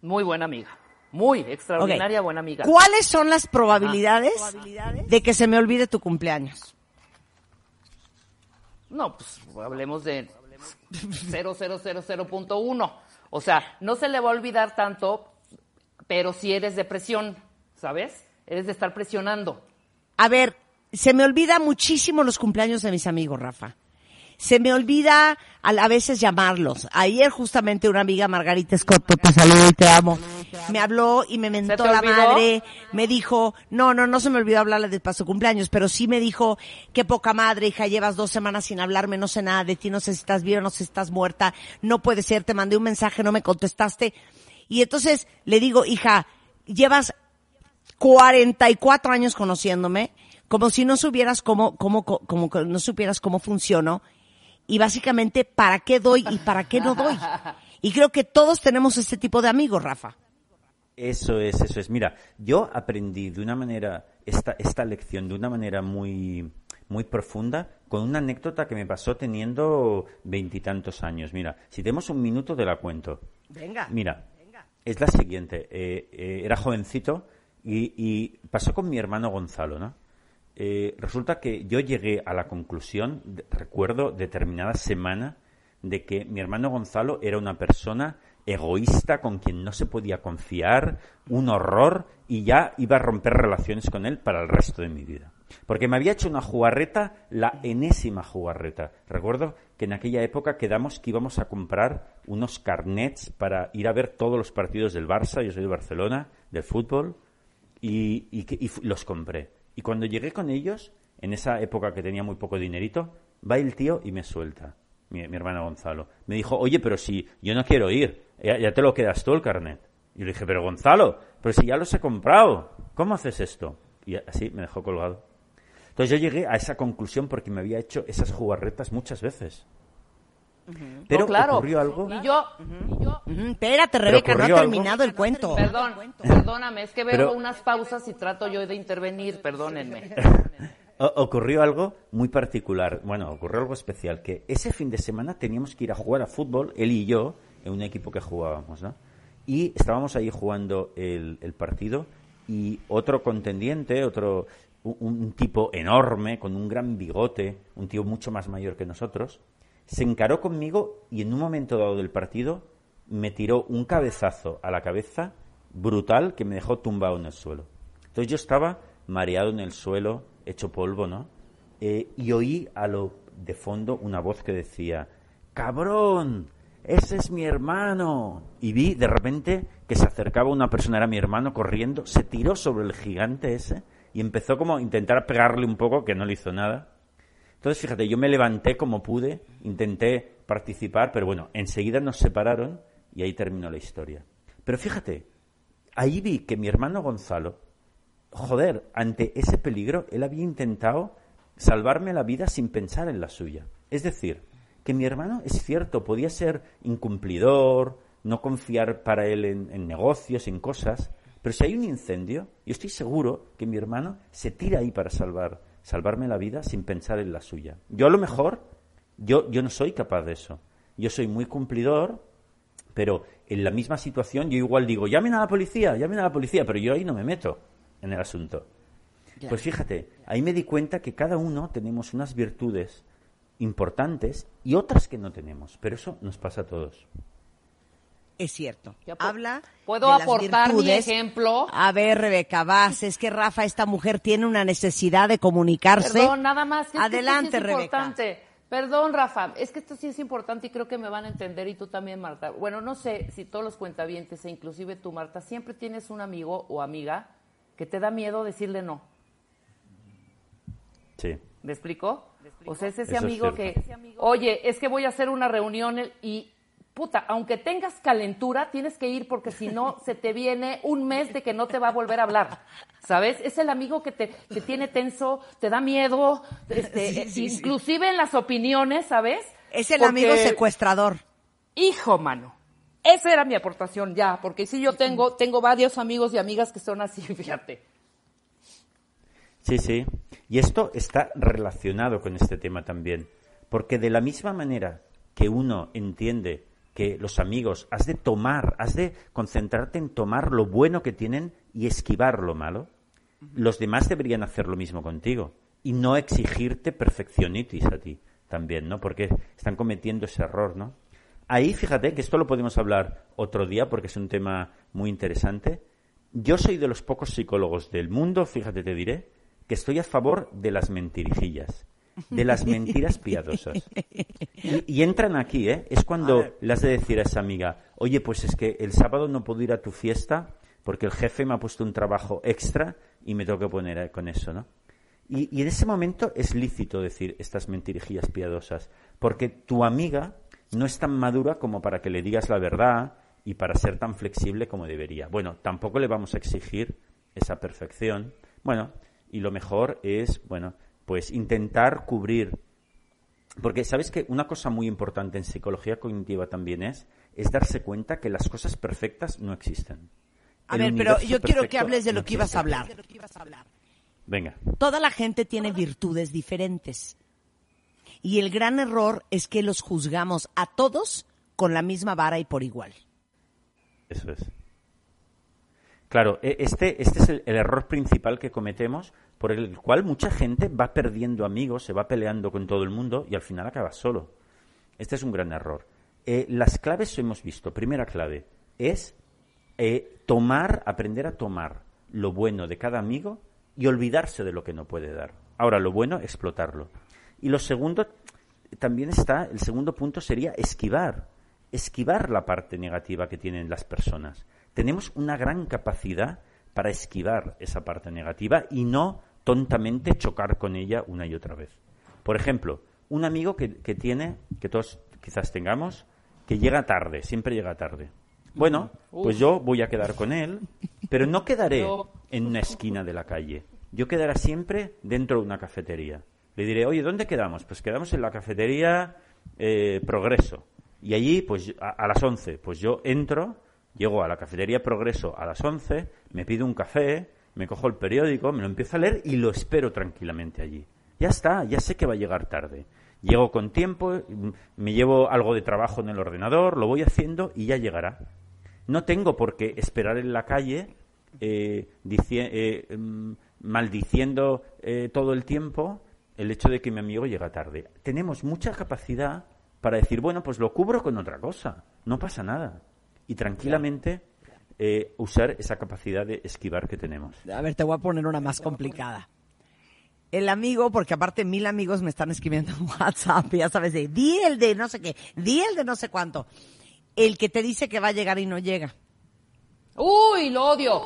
Muy buena amiga. Muy extraordinaria buena amiga. ¿Cuáles son las probabilidades Ah. de que se me olvide tu cumpleaños? No, pues hablemos de 0,000.1. O sea, no se le va a olvidar tanto, pero si eres de presión, ¿sabes? Eres de estar presionando. A ver, se me olvida muchísimo los cumpleaños de mis amigos, Rafa. Se me olvida a, a veces llamarlos. Ayer justamente una amiga, Margarita Scott, te saludo y te amo, me habló y me mentó la madre. Me dijo, no, no, no se me olvidó hablarle de paso cumpleaños, pero sí me dijo, qué poca madre, hija, llevas dos semanas sin hablarme, no sé nada de ti, no sé si estás viva, no sé si estás muerta, no puede ser, te mandé un mensaje, no me contestaste. Y entonces le digo, hija, llevas 44 años conociéndome, como si no supieras cómo, cómo, como que no supieras cómo funciono y básicamente para qué doy y para qué no doy. Y creo que todos tenemos este tipo de amigos, Rafa. Eso es, eso es. Mira, yo aprendí de una manera, esta, esta lección de una manera muy, muy profunda con una anécdota que me pasó teniendo veintitantos años. Mira, si tenemos un minuto te la cuento. Venga. Mira, es la siguiente. Eh, eh, era jovencito y, y pasó con mi hermano Gonzalo, ¿no? Eh, resulta que yo llegué a la conclusión, de- recuerdo determinada semana, de que mi hermano Gonzalo era una persona egoísta con quien no se podía confiar, un horror, y ya iba a romper relaciones con él para el resto de mi vida. Porque me había hecho una jugarreta, la enésima jugarreta. Recuerdo que en aquella época quedamos que íbamos a comprar unos carnets para ir a ver todos los partidos del Barça, yo soy de Barcelona, del fútbol, y, y y los compré. Y cuando llegué con ellos, en esa época que tenía muy poco dinerito, va el tío y me suelta, mi, hermano Gonzalo. Me dijo, oye, pero si yo no quiero ir, ya, ya te lo quedas tú el carnet. Y le dije, pero Gonzalo, pero si ya los he comprado, ¿cómo haces esto? Y así me dejó colgado. Entonces yo llegué a esa conclusión porque me había hecho esas jugarretas muchas veces. Pero No, claro. ocurrió algo. Y yo, y yo Espérate, Rebeca, no ha algo. terminado el cuento. perdón, perdóname, es que veo Pero- unas pausas y trato yo de intervenir, perdónenme. [laughs] Ocurrió algo muy particular, bueno, ocurrió algo especial, que ese fin de semana teníamos que ir a jugar a fútbol, él y yo, en un equipo que jugábamos, ¿no? Y estábamos ahí jugando el, el partido y otro contendiente, otro, un, un tipo enorme, con un gran bigote, un tío mucho más mayor que nosotros, se encaró conmigo y en un momento dado del partido me tiró un cabezazo a la cabeza brutal que me dejó tumbado en el suelo. Entonces yo estaba mareado en el suelo, hecho polvo, ¿no? Eh, y oí a lo de fondo una voz que decía, ¡Cabrón! ¡Ese es mi hermano! Y vi de repente que se acercaba una persona, era mi hermano, corriendo, se tiró sobre el gigante ese y empezó como a intentar pegarle un poco, que no le hizo nada. Entonces, fíjate, yo me levanté como pude, intenté participar, pero bueno, enseguida nos separaron y ahí terminó la historia. Pero fíjate, ahí vi que mi hermano Gonzalo, joder, ante ese peligro, él había intentado salvarme la vida sin pensar en la suya. Es decir, que mi hermano, es cierto, podía ser incumplidor, no confiar para él en, negocios, en cosas, pero si hay un incendio, yo estoy seguro que mi hermano se tira ahí para salvar, salvarme la vida sin pensar en la suya. Yo a lo mejor, yo, yo no soy capaz de eso. Yo soy muy cumplidor, pero en la misma situación yo igual digo, llamen a la policía, llamen a la policía, pero yo ahí no me meto en el asunto. Pues fíjate, ahí me di cuenta que cada uno tenemos unas virtudes importantes y otras que no tenemos, pero eso nos pasa a todos. Es cierto. Ya pu- Habla. ¿Puedo de las aportar mi ejemplo? A ver, Rebeca, vas. Es que Rafa, esta mujer tiene una necesidad de comunicarse. Perdón, nada más. que es que Adelante, sí es Rebeca. importante. Perdón, Rafa, es que esto sí es importante y creo que me van a entender y tú también, Marta. Bueno, no sé si todos los cuentavientes e inclusive tú, Marta, siempre tienes un amigo o amiga que te da miedo decirle no. Sí. ¿Me explico? O sea, es ese Eso amigo que, oye, es que voy a hacer una reunión y, puta, aunque tengas calentura, tienes que ir porque si no, se te viene un mes de que no te va a volver a hablar. ¿Sabes? Es el amigo que te, te tiene tenso, te da miedo, este, [laughs] Sí, sí, sí. inclusive en las opiniones, ¿sabes? Es el Porque- amigo secuestrador. Hijo, mano. Esa era mi aportación ya, porque sí yo tengo, tengo varios amigos y amigas que son así, [laughs] fíjate. Sí, sí. Y esto está relacionado con este tema también. Porque de la misma manera que uno entiende que los amigos has de tomar, has de concentrarte en tomar lo bueno que tienen y esquivar lo malo, los demás deberían hacer lo mismo contigo y no exigirte perfeccionitis a ti también, ¿no? Porque están cometiendo ese error, ¿no? Ahí, fíjate que esto lo podemos hablar otro día porque es un tema muy interesante. Yo soy de los pocos psicólogos del mundo, fíjate, te diré, que estoy a favor de las mentirijillas, de las mentiras piadosas. [laughs] Y, y entran aquí, ¿eh? Es cuando le has de decir a esa amiga, oye, pues es que el sábado no puedo ir a tu fiesta porque el jefe me ha puesto un trabajo extra y me tengo que poner a- con eso, ¿no? Y, y en ese momento es lícito decir estas mentirijillas piadosas, porque tu amiga no es tan madura como para que le digas la verdad y para ser tan flexible como debería. Bueno, tampoco le vamos a exigir esa perfección. Bueno, y lo mejor es, bueno, pues intentar cubrir porque sabes que una cosa muy importante en psicología cognitiva también es es darse cuenta que las cosas perfectas no existen. A El ver, pero yo quiero que hables de lo no que ibas a hablar. Venga. Toda la gente tiene virtudes diferentes. Y el gran error es que los juzgamos a todos con la misma vara y por igual. Eso es. Claro, e- este, este es el, error principal que cometemos, por el cual mucha gente va perdiendo amigos, se va peleando con todo el mundo y al final acaba solo. Este es un gran error. Eh, las claves hemos visto. Primera clave es eh, tomar, aprender a tomar lo bueno de cada amigo y olvidarse de lo que no puede dar. Ahora, lo bueno, explotarlo. Y lo segundo, también está, el segundo punto sería esquivar, esquivar la parte negativa que tienen las personas. Tenemos una gran capacidad para esquivar esa parte negativa y no tontamente chocar con ella una y otra vez. Por ejemplo, un amigo que, que tiene, que todos quizás tengamos, que llega tarde, siempre llega tarde. Bueno, pues yo voy a quedar con él, pero no quedaré [laughs] en una esquina de la calle. Yo quedaré siempre dentro de una cafetería. Le diré, oye, ¿dónde quedamos? Pues quedamos en la cafetería eh, Progreso. Y allí, pues a, a las 11, pues yo entro, llego a la cafetería Progreso a las 11, me pido un café, me cojo el periódico, me lo empiezo a leer y lo espero tranquilamente allí. Ya está, ya sé que va a llegar tarde. Llego con tiempo, mm, me llevo algo de trabajo en el ordenador, lo voy haciendo y ya llegará. No tengo por qué esperar en la calle eh, eh, mm, maldiciendo eh, todo el tiempo el hecho de que mi amigo llega tarde. Tenemos mucha capacidad para decir, bueno, pues lo cubro con otra cosa, no pasa nada. Y tranquilamente eh, usar esa capacidad de esquivar que tenemos. A ver, te voy a poner una más complicada. El amigo, porque aparte mil amigos me están escribiendo en WhatsApp, ya sabes, de di el de no sé qué, di el de no sé cuánto. El que te dice que va a llegar y no llega. Uy, lo odio.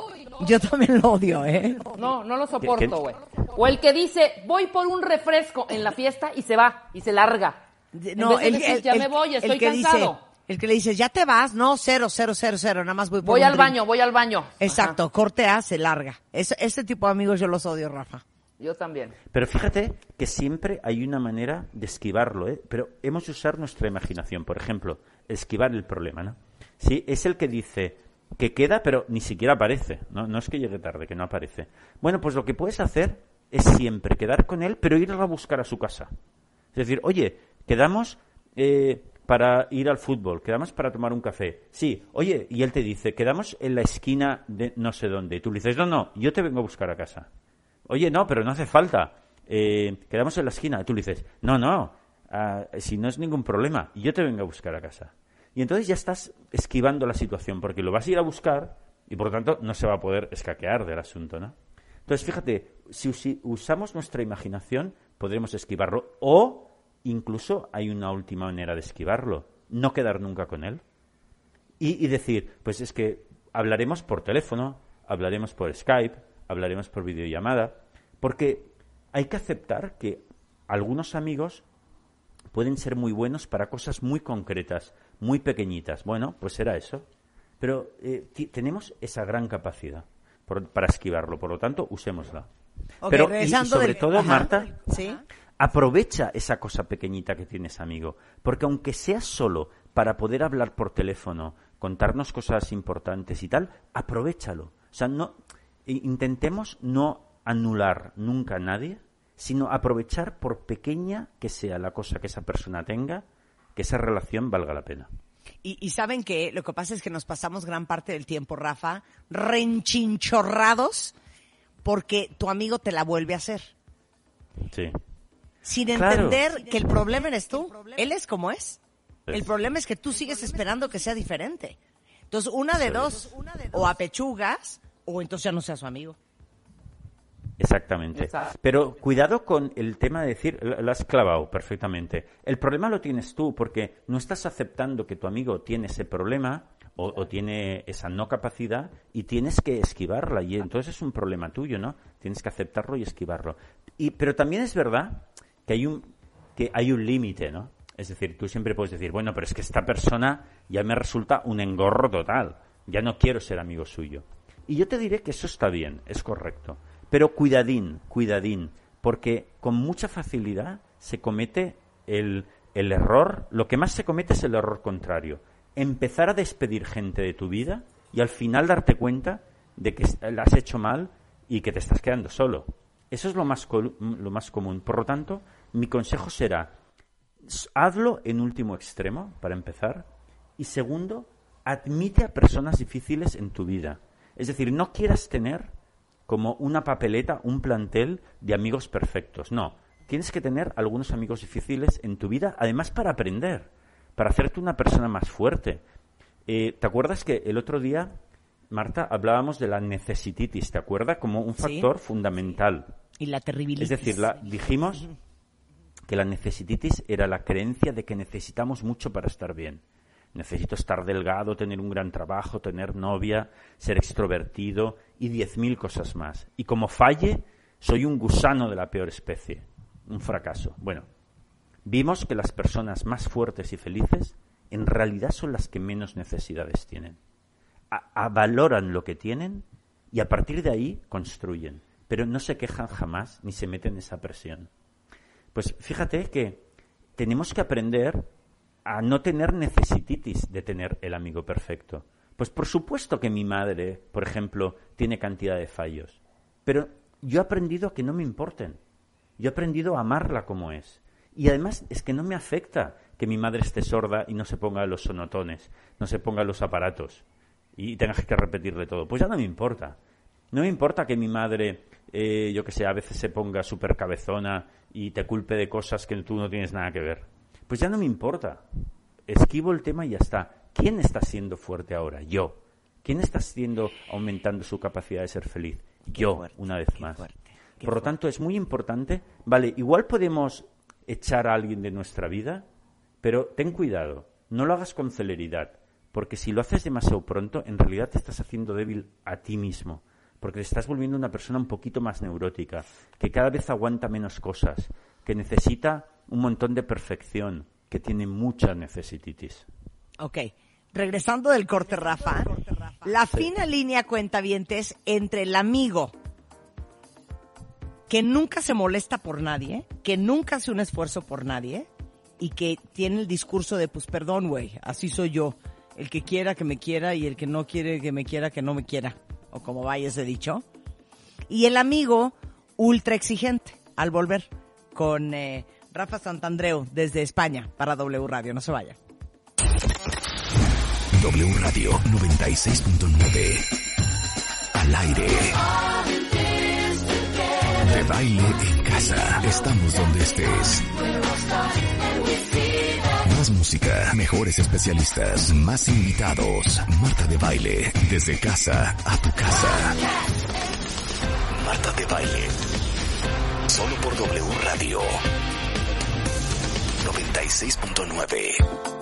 Yo también lo odio, ¿eh? No, no lo ¿Qué- soporto, güey. O el que dice, voy por un refresco en la fiesta y se va y se larga. En No, el, decir, el- ya el- me voy, el estoy que cansado. Dice, el que le dices, ya te vas, no, cero, cero, cero, cero, nada más voy por voy un al drink. baño, voy al baño. Exacto, corte A, se larga. Es, ese tipo de amigos yo los odio, Rafa. Yo también. Pero fíjate que siempre hay una manera de esquivarlo, ¿eh? Pero hemos de usar nuestra imaginación. Por ejemplo, esquivar el problema, ¿no? Sí, es el que dice que queda, pero ni siquiera aparece. No, no es que llegue tarde, que no aparece. Bueno, pues lo que puedes hacer es siempre quedar con él, pero ir a buscar a su casa. Es decir, oye, quedamos eh, para ir al fútbol, quedamos para tomar un café. Sí, oye, y él te dice, quedamos en la esquina de no sé dónde. Y tú le dices, no, no, yo te vengo a buscar a casa. Oye, no, pero no hace falta. Eh, quedamos en la esquina. Y tú le dices, no, no, ah, si no es ningún problema, yo te vengo a buscar a casa. Y entonces ya estás esquivando la situación, porque lo vas a ir a buscar y por lo tanto no se va a poder escaquear del asunto, ¿no? Entonces, fíjate, si usamos nuestra imaginación, podremos esquivarlo. O incluso hay una última manera de esquivarlo, no quedar nunca con él. Y, y decir, pues es que hablaremos por teléfono, hablaremos por Skype, hablaremos por videollamada, porque hay que aceptar que algunos amigos pueden ser muy buenos para cosas muy concretas, muy pequeñitas. Bueno, pues será eso. Pero eh, tenemos esa gran capacidad por- para esquivarlo, por lo tanto, usémosla. Pero, y- sobre del- todo, Ajá. Marta, Sí. Aprovecha esa cosa pequeñita que tienes, amigo. Porque aunque sea solo para poder hablar por teléfono, contarnos cosas importantes y tal, aprovechalo. O sea, no, intentemos no anular nunca a nadie, sino aprovechar por pequeña que sea la cosa que esa persona tenga, que esa relación valga la pena. Y, y saben que lo que pasa es que nos pasamos gran parte del tiempo, Rafa, renchinchorrados porque tu amigo te la vuelve a hacer. Sí. Sin Claro. entender que el problema eres tú. Él es como es. El problema es que tú sigues esperando que sea diferente. Entonces, una de dos, o apechugas, o entonces ya no sea su amigo. Exactamente. Exacto. Pero cuidado con el tema de decir, lo lo has clavado perfectamente. El problema lo tienes tú porque no estás aceptando que tu amigo tiene ese problema o, o tiene esa no capacidad y tienes que esquivarla y entonces es un problema tuyo, ¿no? Tienes que aceptarlo y esquivarlo. Y, pero también es verdad que hay un que hay un límite, ¿no? Es decir, tú siempre puedes decir, bueno, pero es que esta persona ya me resulta un engorro total. Ya no quiero ser amigo suyo. Y yo te diré que eso está bien, es correcto. Pero cuidadín, cuidadín, porque con mucha facilidad se comete el, el error, lo que más se comete es el error contrario. Empezar a despedir gente de tu vida y al final darte cuenta de que la has hecho mal y que te estás quedando solo. Eso es lo más, lo más común. Por lo tanto, mi consejo será, hazlo en último extremo, para empezar, y segundo, admite a personas difíciles en tu vida. Es decir, no quieras tener como una papeleta, un plantel de amigos perfectos. No, tienes que tener algunos amigos difíciles en tu vida, además para aprender, para hacerte una persona más fuerte. Eh, ¿Te acuerdas que el otro día, Marta, hablábamos de la necesititis, ¿te acuerdas? Como un Sí. factor fundamental. Y la terribilidad. Es decir, la- dijimos que la necesititis era la creencia de que necesitamos mucho para estar bien. Necesito estar delgado, tener un gran trabajo, tener novia, ser extrovertido y diez mil cosas más. Y como falle, soy un gusano de la peor especie. Un fracaso. Bueno, vimos que las personas más fuertes y felices en realidad son las que menos necesidades tienen. A- a- valoran lo que tienen y a partir de ahí construyen, pero no se quejan jamás ni se meten en esa presión. Pues fíjate que tenemos que aprender a no tener necesititis de tener el amigo perfecto. Pues por supuesto que mi madre, por ejemplo, tiene cantidad de fallos, pero yo he aprendido a que no me importen. Yo he aprendido a amarla como es. Y además es que no me afecta que mi madre esté sorda y no se ponga los sonotones, no se ponga los aparatos y tengas que repetirle todo. Pues ya no me importa. No me importa que mi madre, eh, yo que sé, a veces se ponga súper cabezona y te culpe de cosas que tú no tienes nada que ver. Pues ya no me importa. Esquivo el tema y ya está. ¿Quién está siendo fuerte ahora? Yo. ¿Quién está siendo aumentando su capacidad de ser feliz? Yo, fuerte, una vez más. fuerte, Por lo tanto, es muy importante. Vale, igual podemos echar a alguien de nuestra vida, pero ten cuidado. No lo hagas con celeridad. Porque si lo haces demasiado pronto, en realidad te estás haciendo débil a ti mismo. Porque te estás volviendo una persona un poquito más neurótica, que cada vez aguanta menos cosas, que necesita un montón de perfección, que tiene mucha necesititis. Ok. Regresando del corte, Rafa, la fina línea cuentavientes entre el amigo que nunca se molesta por nadie, que nunca hace un esfuerzo por nadie y que tiene el discurso de, pues perdón, güey, así soy yo. El que quiera que me quiera y el que no quiere que me quiera que no me quiera. O como vaya ese dicho. Y el amigo ultra exigente al volver con eh, Rafa Santandreu desde España para W Radio. No se vaya. W Radio 96.9. Al aire. De baile en casa. Estamos donde estés. Más música, mejores especialistas, más invitados. Marta de baile, desde casa a tu casa. Marta de baile. Solo por W Radio. 96.9.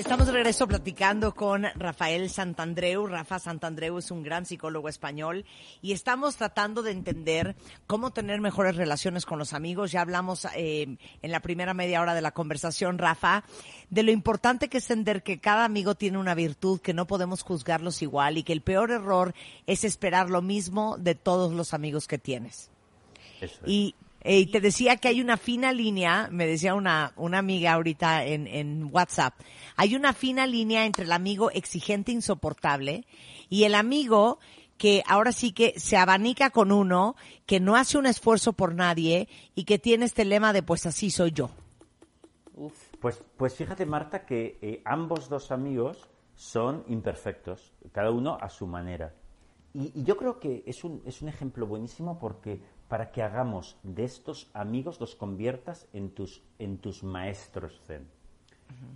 Estamos de regreso platicando con Rafael Santandreu. Rafa Santandreu es un gran psicólogo español y estamos tratando de entender cómo tener mejores relaciones con los amigos. Ya hablamos eh, en la primera media hora de la conversación, Rafa, de lo importante que es entender que cada amigo tiene una virtud, que no podemos juzgarlos igual y que el peor error es esperar lo mismo de todos los amigos que tienes. Eso es. Y, eh, y te decía que hay una fina línea, me decía una, una amiga ahorita en, en WhatsApp, hay una fina línea entre el amigo exigente, insoportable, y el amigo que ahora sí que se abanica con uno, que no hace un esfuerzo por nadie y que tiene este lema de pues así soy yo. Pues, pues fíjate, Marta, que eh, ambos dos amigos son imperfectos, cada uno a su manera. Y, y yo creo que es un, es un ejemplo buenísimo porque para que hagamos de estos amigos, los conviertas en tus, en tus maestros zen.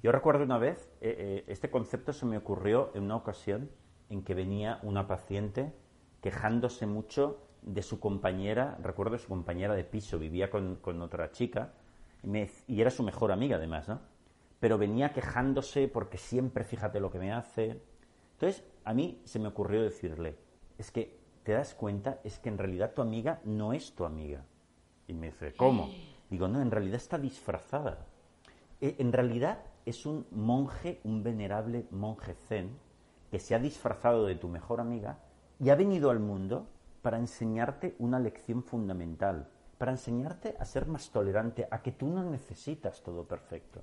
Yo recuerdo una vez, eh, eh, este concepto se me ocurrió en una ocasión en que venía una paciente quejándose mucho de su compañera, recuerdo su compañera de piso, vivía con, con otra chica, y, me- y era su mejor amiga además, ¿no? Pero venía quejándose porque siempre fíjate lo que me hace. Entonces, a mí se me ocurrió decirle, es que te das cuenta, es que en realidad tu amiga no es tu amiga. Y me dice, ¿cómo? Digo, no, en realidad está disfrazada. Eh, En realidad es un monje, un venerable monje zen, que se ha disfrazado de tu mejor amiga y ha venido al mundo para enseñarte una lección fundamental, para enseñarte a ser más tolerante, a que tú no necesitas todo perfecto.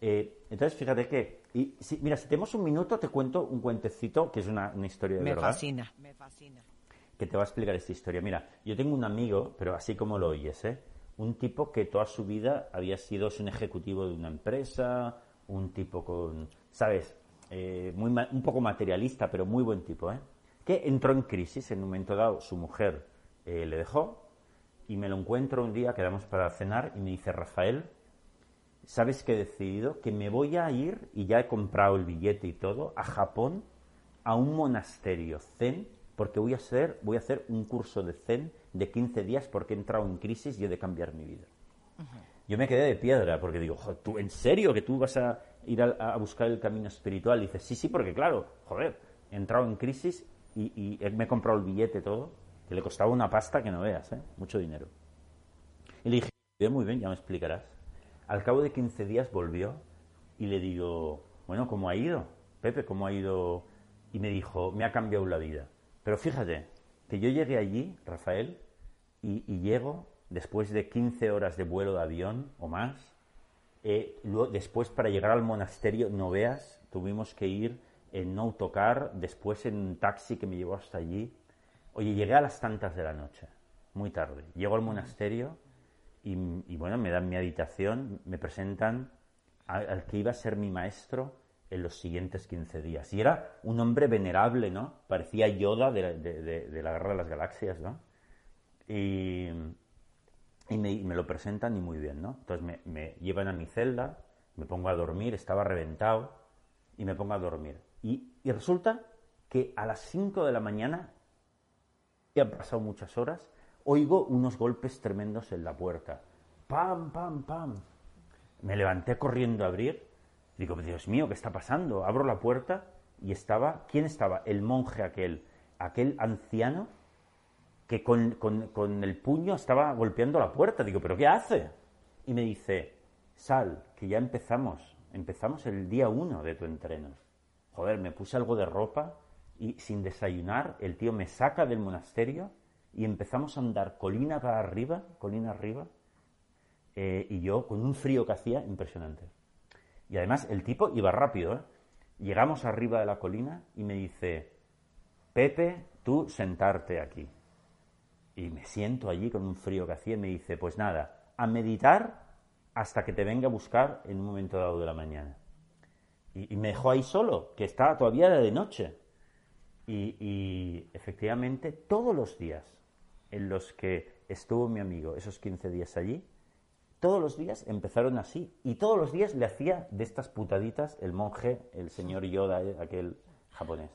Eh, entonces, fíjate que, y, si- mira, si tenemos un minuto, te cuento un cuentecito que es una, una historia de Me verdad fascina, me fascina. que te va a explicar esta historia. Mira, yo tengo un amigo, pero así como lo oyes, ¿eh? Un tipo que toda su vida había sido es un ejecutivo de una empresa, un tipo con, ¿sabes? Eh, muy un poco materialista, pero muy buen tipo, ¿eh? Que entró en crisis en un momento dado. Su mujer eh, le dejó y me lo encuentro un día, quedamos para cenar y me dice, Rafael, ¿sabes qué he decidido? Que me voy a ir, y ya he comprado el billete y todo, a Japón, a un monasterio zen, porque voy a hacer, voy a hacer un curso de zen de 15 días porque he entrado en crisis y he de cambiar mi vida. Yo me quedé de piedra porque digo, "Jo, ¿tú en serio que tú vas a ir a, a buscar el camino espiritual? Y dices, sí, sí, porque claro, joder, he entrado en crisis y, y me he comprado el billete todo, que le costaba una pasta que no veas, ¿eh? Mucho dinero. Y le dije, "Bien, muy bien, ya me explicarás. Al cabo de 15 días volvió y le digo, bueno, ¿cómo ha ido? Pepe, ¿cómo ha ido? Y me dijo, me ha cambiado la vida. Pero fíjate, que yo llegué allí, Rafael, y, y llego después de 15 horas de vuelo de avión o más. eh, luego, después, para llegar al monasterio, no veas, tuvimos que ir en autocar, después en un taxi que me llevó hasta allí. Oye, llegué a las tantas de la noche, muy tarde. Llego al monasterio y, bueno, me dan mi habitación, me presentan al, que iba a ser mi maestro en los siguientes 15 días. Y era un hombre venerable, ¿no? Parecía Yoda de, la- Guerra de las Galaxias, ¿no? Y, me, lo presentan y muy bien, ¿no? Entonces me, llevan a mi celda, me pongo a dormir, estaba reventado y me pongo a dormir. Y, y resulta que a las 5 de la mañana, ya han pasado muchas horas, oigo unos golpes tremendos en la puerta. ¡Pam, pam, pam! Me levanté corriendo a abrir. Digo, Dios mío, ¿qué está pasando? Abro la puerta y estaba, ¿quién estaba? El monje aquel, aquel anciano que con, con- con el puño estaba golpeando la puerta. Digo, ¿pero qué hace? Y me dice, sal, que ya empezamos. Empezamos el día uno de tu entreno. Joder, me puse algo de ropa y sin desayunar, el tío me saca del monasterio y empezamos a andar colina para arriba, colina arriba, eh, y yo con un frío que hacía impresionante. Y además el tipo iba rápido, ¿eh? Llegamos arriba de la colina y me dice, Pepe, tú sentarte aquí. Y me siento allí con un frío que hacía y me dice, pues nada, a meditar hasta que te venga a buscar en un momento dado de la mañana. Y, me dejó ahí solo, que estaba todavía de noche. Y efectivamente, todos los días en los que estuvo mi amigo, esos 15 días allí, todos los días empezaron así. Y todos los días le hacía de estas putaditas el monje, el señor Yoda, eh, aquel japonés.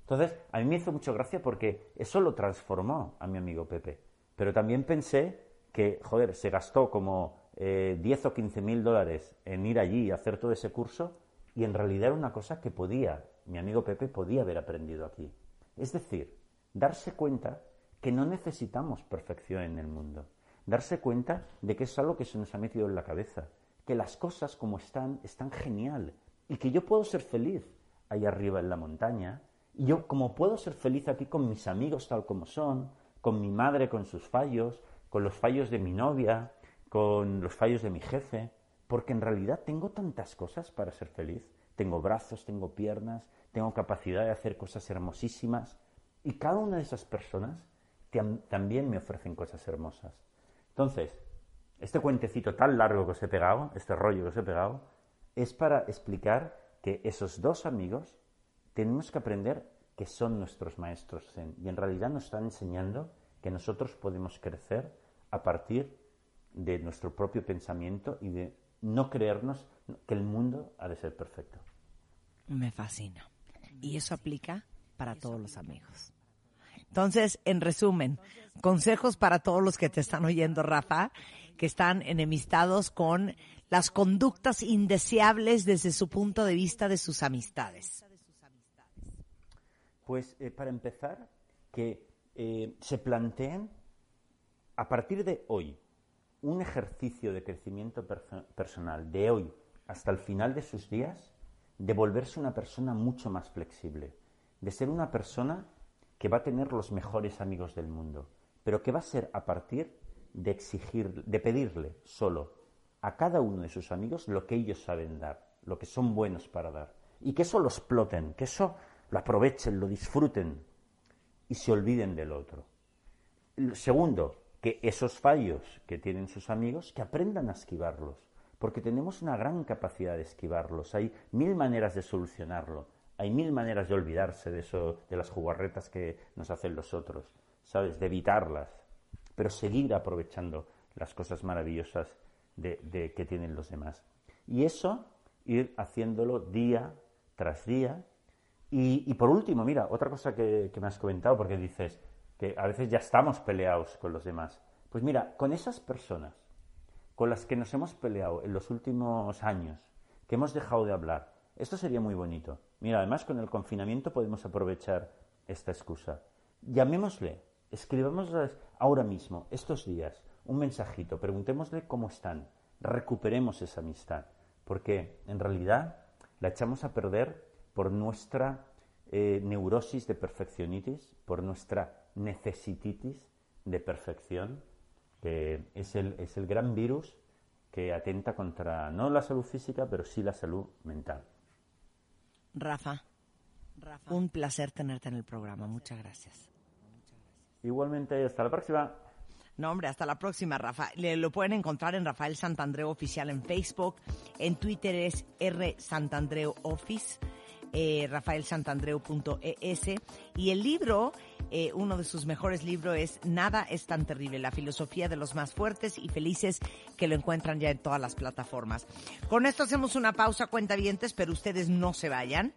Entonces, a mí me hizo mucho gracia porque eso lo transformó a mi amigo Pepe. Pero también pensé que, joder, se gastó como eh, 10 o 15 mil dólares en ir allí y hacer todo ese curso y en realidad era una cosa que podía, mi amigo Pepe podía haber aprendido aquí. Es decir, darse cuenta que no necesitamos perfección en el mundo. Darse cuenta de que es algo que se nos ha metido en la cabeza. Que las cosas como están, están genial. Y que yo puedo ser feliz ahí arriba en la montaña. Y yo como puedo ser feliz aquí con mis amigos tal como son, con mi madre con sus fallos, con los fallos de mi novia, con los fallos de mi jefe. Porque en realidad tengo tantas cosas para ser feliz. Tengo brazos, tengo piernas, tengo capacidad de hacer cosas hermosísimas. Y cada una de esas personas también me ofrecen cosas hermosas. Entonces, este cuentecito tan largo que os he pegado, este rollo que os he pegado, es para explicar que esos dos amigos tenemos que aprender que son nuestros maestros zen y en realidad nos están enseñando que nosotros podemos crecer a partir de nuestro propio pensamiento y de no creernos que el mundo ha de ser perfecto. Me fascina. Y eso aplica para todos los amigos. Entonces, en resumen, consejos para todos los que te están oyendo, Rafa, que están enemistados con las conductas indeseables desde su punto de vista de sus amistades. Pues eh, para empezar, que eh, se planteen a partir de hoy un ejercicio de crecimiento perso- personal de hoy hasta el final de sus días, de volverse una persona mucho más flexible, de ser una persona que va a tener los mejores amigos del mundo, pero que va a ser a partir de exigir, de pedirle solo a cada uno de sus amigos lo que ellos saben dar, lo que son buenos para dar, y que eso lo exploten, que eso lo aprovechen, lo disfruten y se olviden del otro. Segundo, que esos fallos que tienen sus amigos, que aprendan a esquivarlos, porque tenemos una gran capacidad de esquivarlos. Hay mil maneras de solucionarlo, hay mil maneras de olvidarse de eso, de las jugarretas que nos hacen los otros, ¿sabes? De evitarlas, pero seguir aprovechando las cosas maravillosas de, que tienen los demás. Y eso, ir haciéndolo día tras día. Y, por último, mira, otra cosa que me has comentado, porque dices que a veces ya estamos peleados con los demás. Pues mira, con esas personas con las que nos hemos peleado en los últimos años, que hemos dejado de hablar, esto sería muy bonito. Mira, además con el confinamiento podemos aprovechar esta excusa. Llamémosle, escribámosles ahora mismo, estos días, un mensajito, preguntémosle cómo están, recuperemos esa amistad, porque en realidad la echamos a perder por nuestra eh, neurosis de perfeccionitis, por nuestra necesititis de perfección, que es el, es el gran virus que atenta contra no la salud física, pero sí la salud mental. Rafa, un placer tenerte en el programa. Muchas gracias. Igualmente, hasta la próxima. No, hombre, hasta la próxima, Rafa. Le, lo pueden encontrar en Rafael Santandreu Oficial en Facebook. En Twitter es R Santandreu Office, eh, rafaelsantandreu.es. Y el libro, eh, uno de sus mejores libros es Nada es tan terrible, la filosofía de los más fuertes y felices que lo encuentran ya en todas las plataformas. Con esto hacemos una pausa, cuentavientes, pero ustedes no se vayan.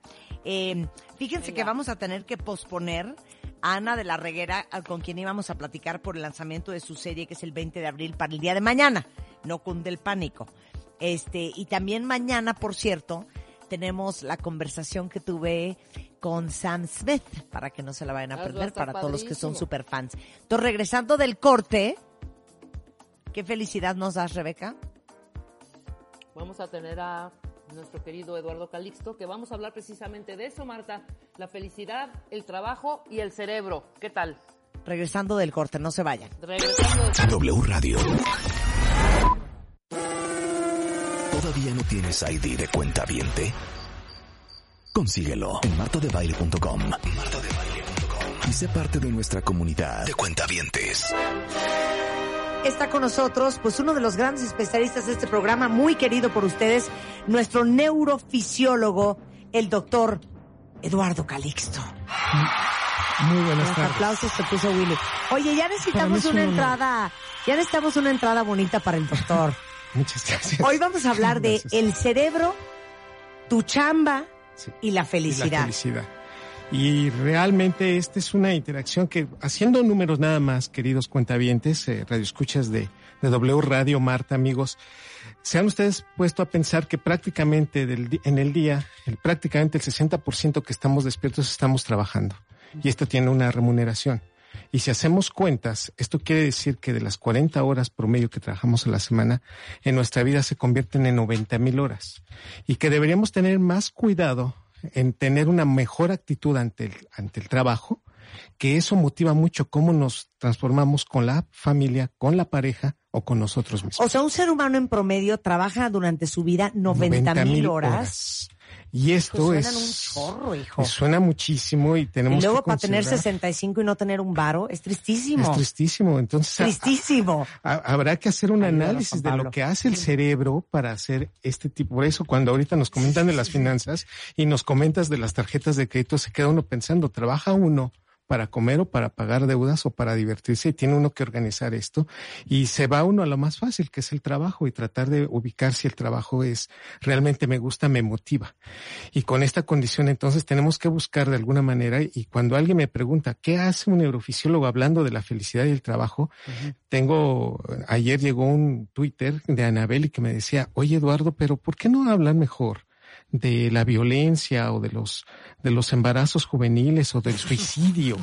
Eh, fíjense que vamos a tener que posponer a Ana de la Reguera, con quien íbamos a platicar por el lanzamiento de su serie, que es el 20 de abril, para el día de mañana. No cunde el pánico. Este, y también mañana, por cierto, tenemos la conversación que tuve con Sam Smith, para que no se la vayan a Ah, perder, para todos los que son super fans. Entonces, regresando del corte, ¿qué felicidad nos das, Rebeca? Vamos a tener a nuestro querido Eduardo Calixto, que vamos a hablar precisamente de eso, Marta. La felicidad, el trabajo y el cerebro. ¿Qué tal? Regresando del corte, no se vayan. Regresando. W Radio. ¿Todavía no tienes ID de cuenta viente? Consíguelo en martodebaile.com. Y sé parte de nuestra comunidad de cuentavientes. Está con nosotros, pues uno de los grandes especialistas de este programa, muy querido por ustedes, nuestro neurofisiólogo, el doctor Eduardo Calixto. Muy buenas Los tardes. aplausos se puso Willy. Oye, ya necesitamos es un una entrada, ya necesitamos una entrada bonita para el doctor. [laughs] Muchas gracias. Hoy vamos a hablar de Gracias. el cerebro, tu chamba y la Y felicidad. la felicidad. Y realmente esta es una interacción que, haciendo números nada más, queridos cuentavientes, eh, radioescuchas de, de W Radio, Marta, amigos, se han ustedes puesto a pensar que prácticamente del en el día, el, prácticamente el 60% que estamos despiertos estamos trabajando. Y esto tiene una remuneración. Y si hacemos cuentas, esto quiere decir que de las 40 horas promedio que trabajamos a la semana, en nuestra vida se convierten en 90 mil horas. Y que deberíamos tener más cuidado en tener una mejor actitud ante el, ante el trabajo, que eso motiva mucho cómo nos transformamos con la familia, con la pareja o con nosotros mismos. O sea, un ser humano en promedio trabaja durante su vida 90 mil 90,000 horas. Y esto Pues es... suenan un chorro, hijo. Suena muchísimo y tenemos Y luego que para tener considerar- 65 y no tener un varo, es tristísimo. Es tristísimo. Entonces, Tristísimo. a- habrá que hacer un análisis de lo que hace el cerebro para hacer este tipo. Por eso, cuando ahorita nos comentan de las finanzas y nos comentas de las tarjetas de crédito, se queda uno pensando, ¿trabaja uno para comer o para pagar deudas o para divertirse? Y tiene uno que organizar esto. Y se va uno a lo más fácil, que es el trabajo, y tratar de ubicar si el trabajo es realmente me gusta, me motiva. Y con esta condición entonces tenemos que buscar de alguna manera y cuando alguien me pregunta, ¿qué hace un neurofisiólogo hablando de la felicidad y el trabajo? Tengo, ayer llegó un Twitter de Anabel y que me decía, oye Eduardo, pero ¿por qué no hablan mejor? De la violencia o de los de los embarazos juveniles o del [laughs] suicidio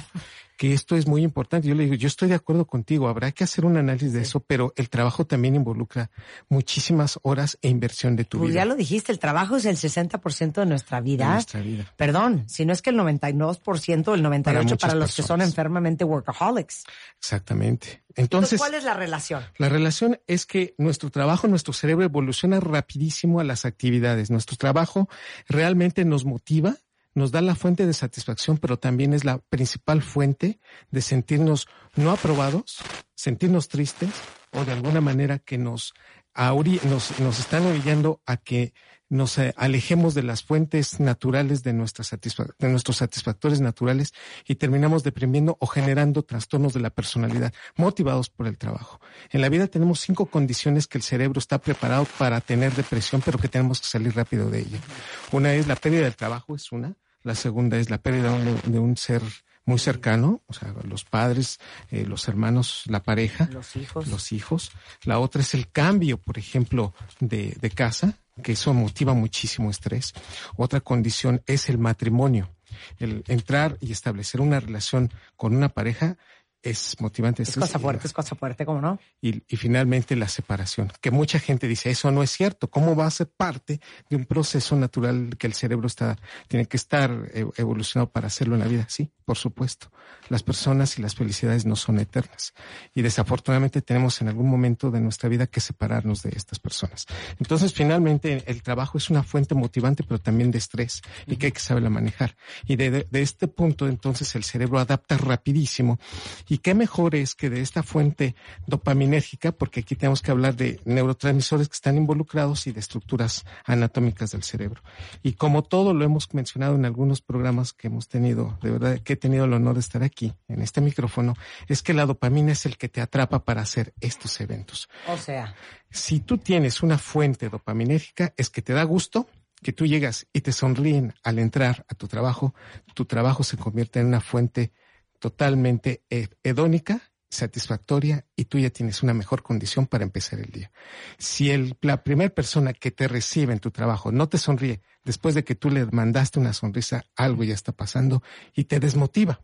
que esto es muy importante. Yo le digo, yo estoy de acuerdo contigo, habrá que hacer un análisis de eso, pero el trabajo también involucra muchísimas horas e inversión de tu Pues vida. ya lo dijiste, el trabajo es el 60% de nuestra vida. De nuestra vida. Perdón, si no es que el 92% o el 98% para, muchas los que son enfermamente workaholics. Exactamente. Entonces, ¿cuál es la relación? La relación es que nuestro trabajo, nuestro cerebro evoluciona rapidísimo a las actividades. Nuestro trabajo realmente nos motiva, nos da la fuente de satisfacción, pero también es la principal fuente de sentirnos no aprobados, sentirnos tristes o de alguna manera que nos, nos, nos están orillando a que nos alejemos de las fuentes naturales de, nuestra satisfa- de nuestros satisfactores naturales y terminamos deprimiendo o generando trastornos de la personalidad motivados por el trabajo. En la vida tenemos cinco condiciones que el cerebro está preparado para tener depresión, pero que tenemos que salir rápido de ella. Una es la pérdida del trabajo, es una. La segunda es la pérdida de un ser muy cercano, o sea, los padres, eh, los hermanos, la pareja, Los hijos. los hijos. La otra es el cambio, por ejemplo, de, de casa, que eso motiva muchísimo estrés. Otra condición es el matrimonio. El entrar y establecer una relación con una pareja es motivante. Es cosa fuerte, es cosa fuerte, ¿cómo no? Y, y finalmente la separación, que mucha gente dice, eso no es cierto, ¿cómo va a ser parte de un proceso natural que el cerebro está, tiene que estar eh, evolucionado para hacerlo en la vida? Sí, por supuesto. Las personas y las felicidades no son eternas. Y desafortunadamente tenemos en algún momento de nuestra vida que separarnos de estas personas. Entonces, finalmente, el trabajo es una fuente motivante, pero también de estrés y que hay que saberla manejar. Y de, de- de este punto, entonces, el cerebro adapta rapidísimo. Y qué mejor es que de esta fuente dopaminérgica, porque aquí tenemos que hablar de neurotransmisores que están involucrados y de estructuras anatómicas del cerebro. Y como todo lo hemos mencionado en algunos programas que hemos tenido, de verdad que he tenido el honor de estar aquí, en este micrófono, es que la dopamina es el que te atrapa para hacer estos eventos. O sea, Si tú tienes una fuente dopaminérgica, es que te da gusto que tú llegas y te sonríen al entrar a tu trabajo, tu trabajo se convierte en una fuente totalmente eh, hedónica, satisfactoria y tú ya tienes una mejor condición para empezar el día. Si el, la primera persona que te recibe en tu trabajo no te sonríe después de que tú le mandaste una sonrisa, algo ya está pasando y te desmotiva.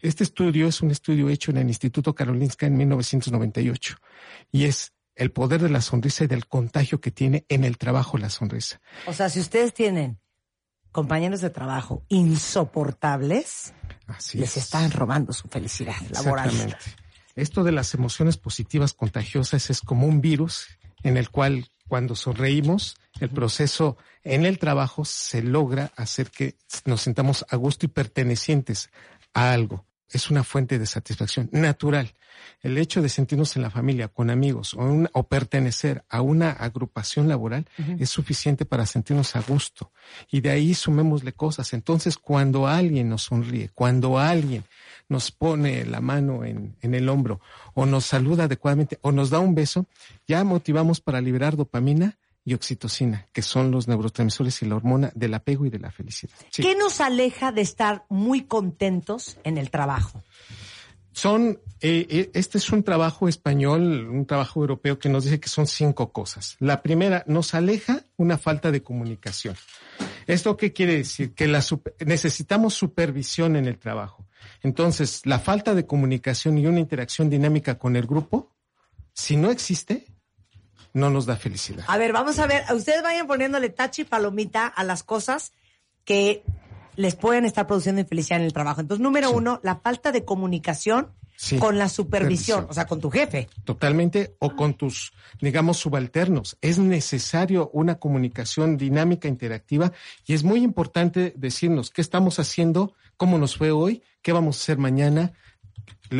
Este estudio es un estudio hecho en el Instituto Karolinska en 1998 y es el poder de la sonrisa y del contagio que tiene en el trabajo la sonrisa. o sea, si ustedes tienen compañeros de trabajo insoportables, Así les es. están robando su felicidad laboral. Esto de las emociones positivas contagiosas es como un virus en el cual cuando sonreímos, el proceso en el trabajo se logra hacer que nos sintamos a gusto y pertenecientes a algo. Es una fuente de satisfacción natural. El hecho de sentirnos en la familia, con amigos o, un- o pertenecer a una agrupación laboral es suficiente para sentirnos a gusto. Y de ahí sumémosle cosas. Entonces, cuando alguien nos sonríe, cuando alguien nos pone la mano en, en el hombro o nos saluda adecuadamente o nos da un beso, ya motivamos para liberar dopamina y oxitocina, que son los neurotransmisores y la hormona del apego y de la felicidad. Sí. ¿Qué nos aleja de estar muy contentos en el trabajo? Son, eh, eh, este es un trabajo español, un trabajo europeo que nos dice que son cinco cosas. La primera, nos aleja una falta de comunicación. ¿Esto qué quiere decir? Que la super- necesitamos supervisión en el trabajo. Entonces, la falta de comunicación y una interacción dinámica con el grupo, si no existe, no nos da felicidad. A ver, vamos a ver, ustedes vayan poniéndole tachi palomita a las cosas que les pueden estar produciendo infelicidad en el trabajo. Entonces, número uno, la falta de comunicación Sí. con la supervisión, o sea, con tu jefe. Totalmente, o con tus, digamos, subalternos. Es necesario una comunicación dinámica, interactiva, y es muy importante decirnos qué estamos haciendo, cómo nos fue hoy, qué vamos a hacer mañana,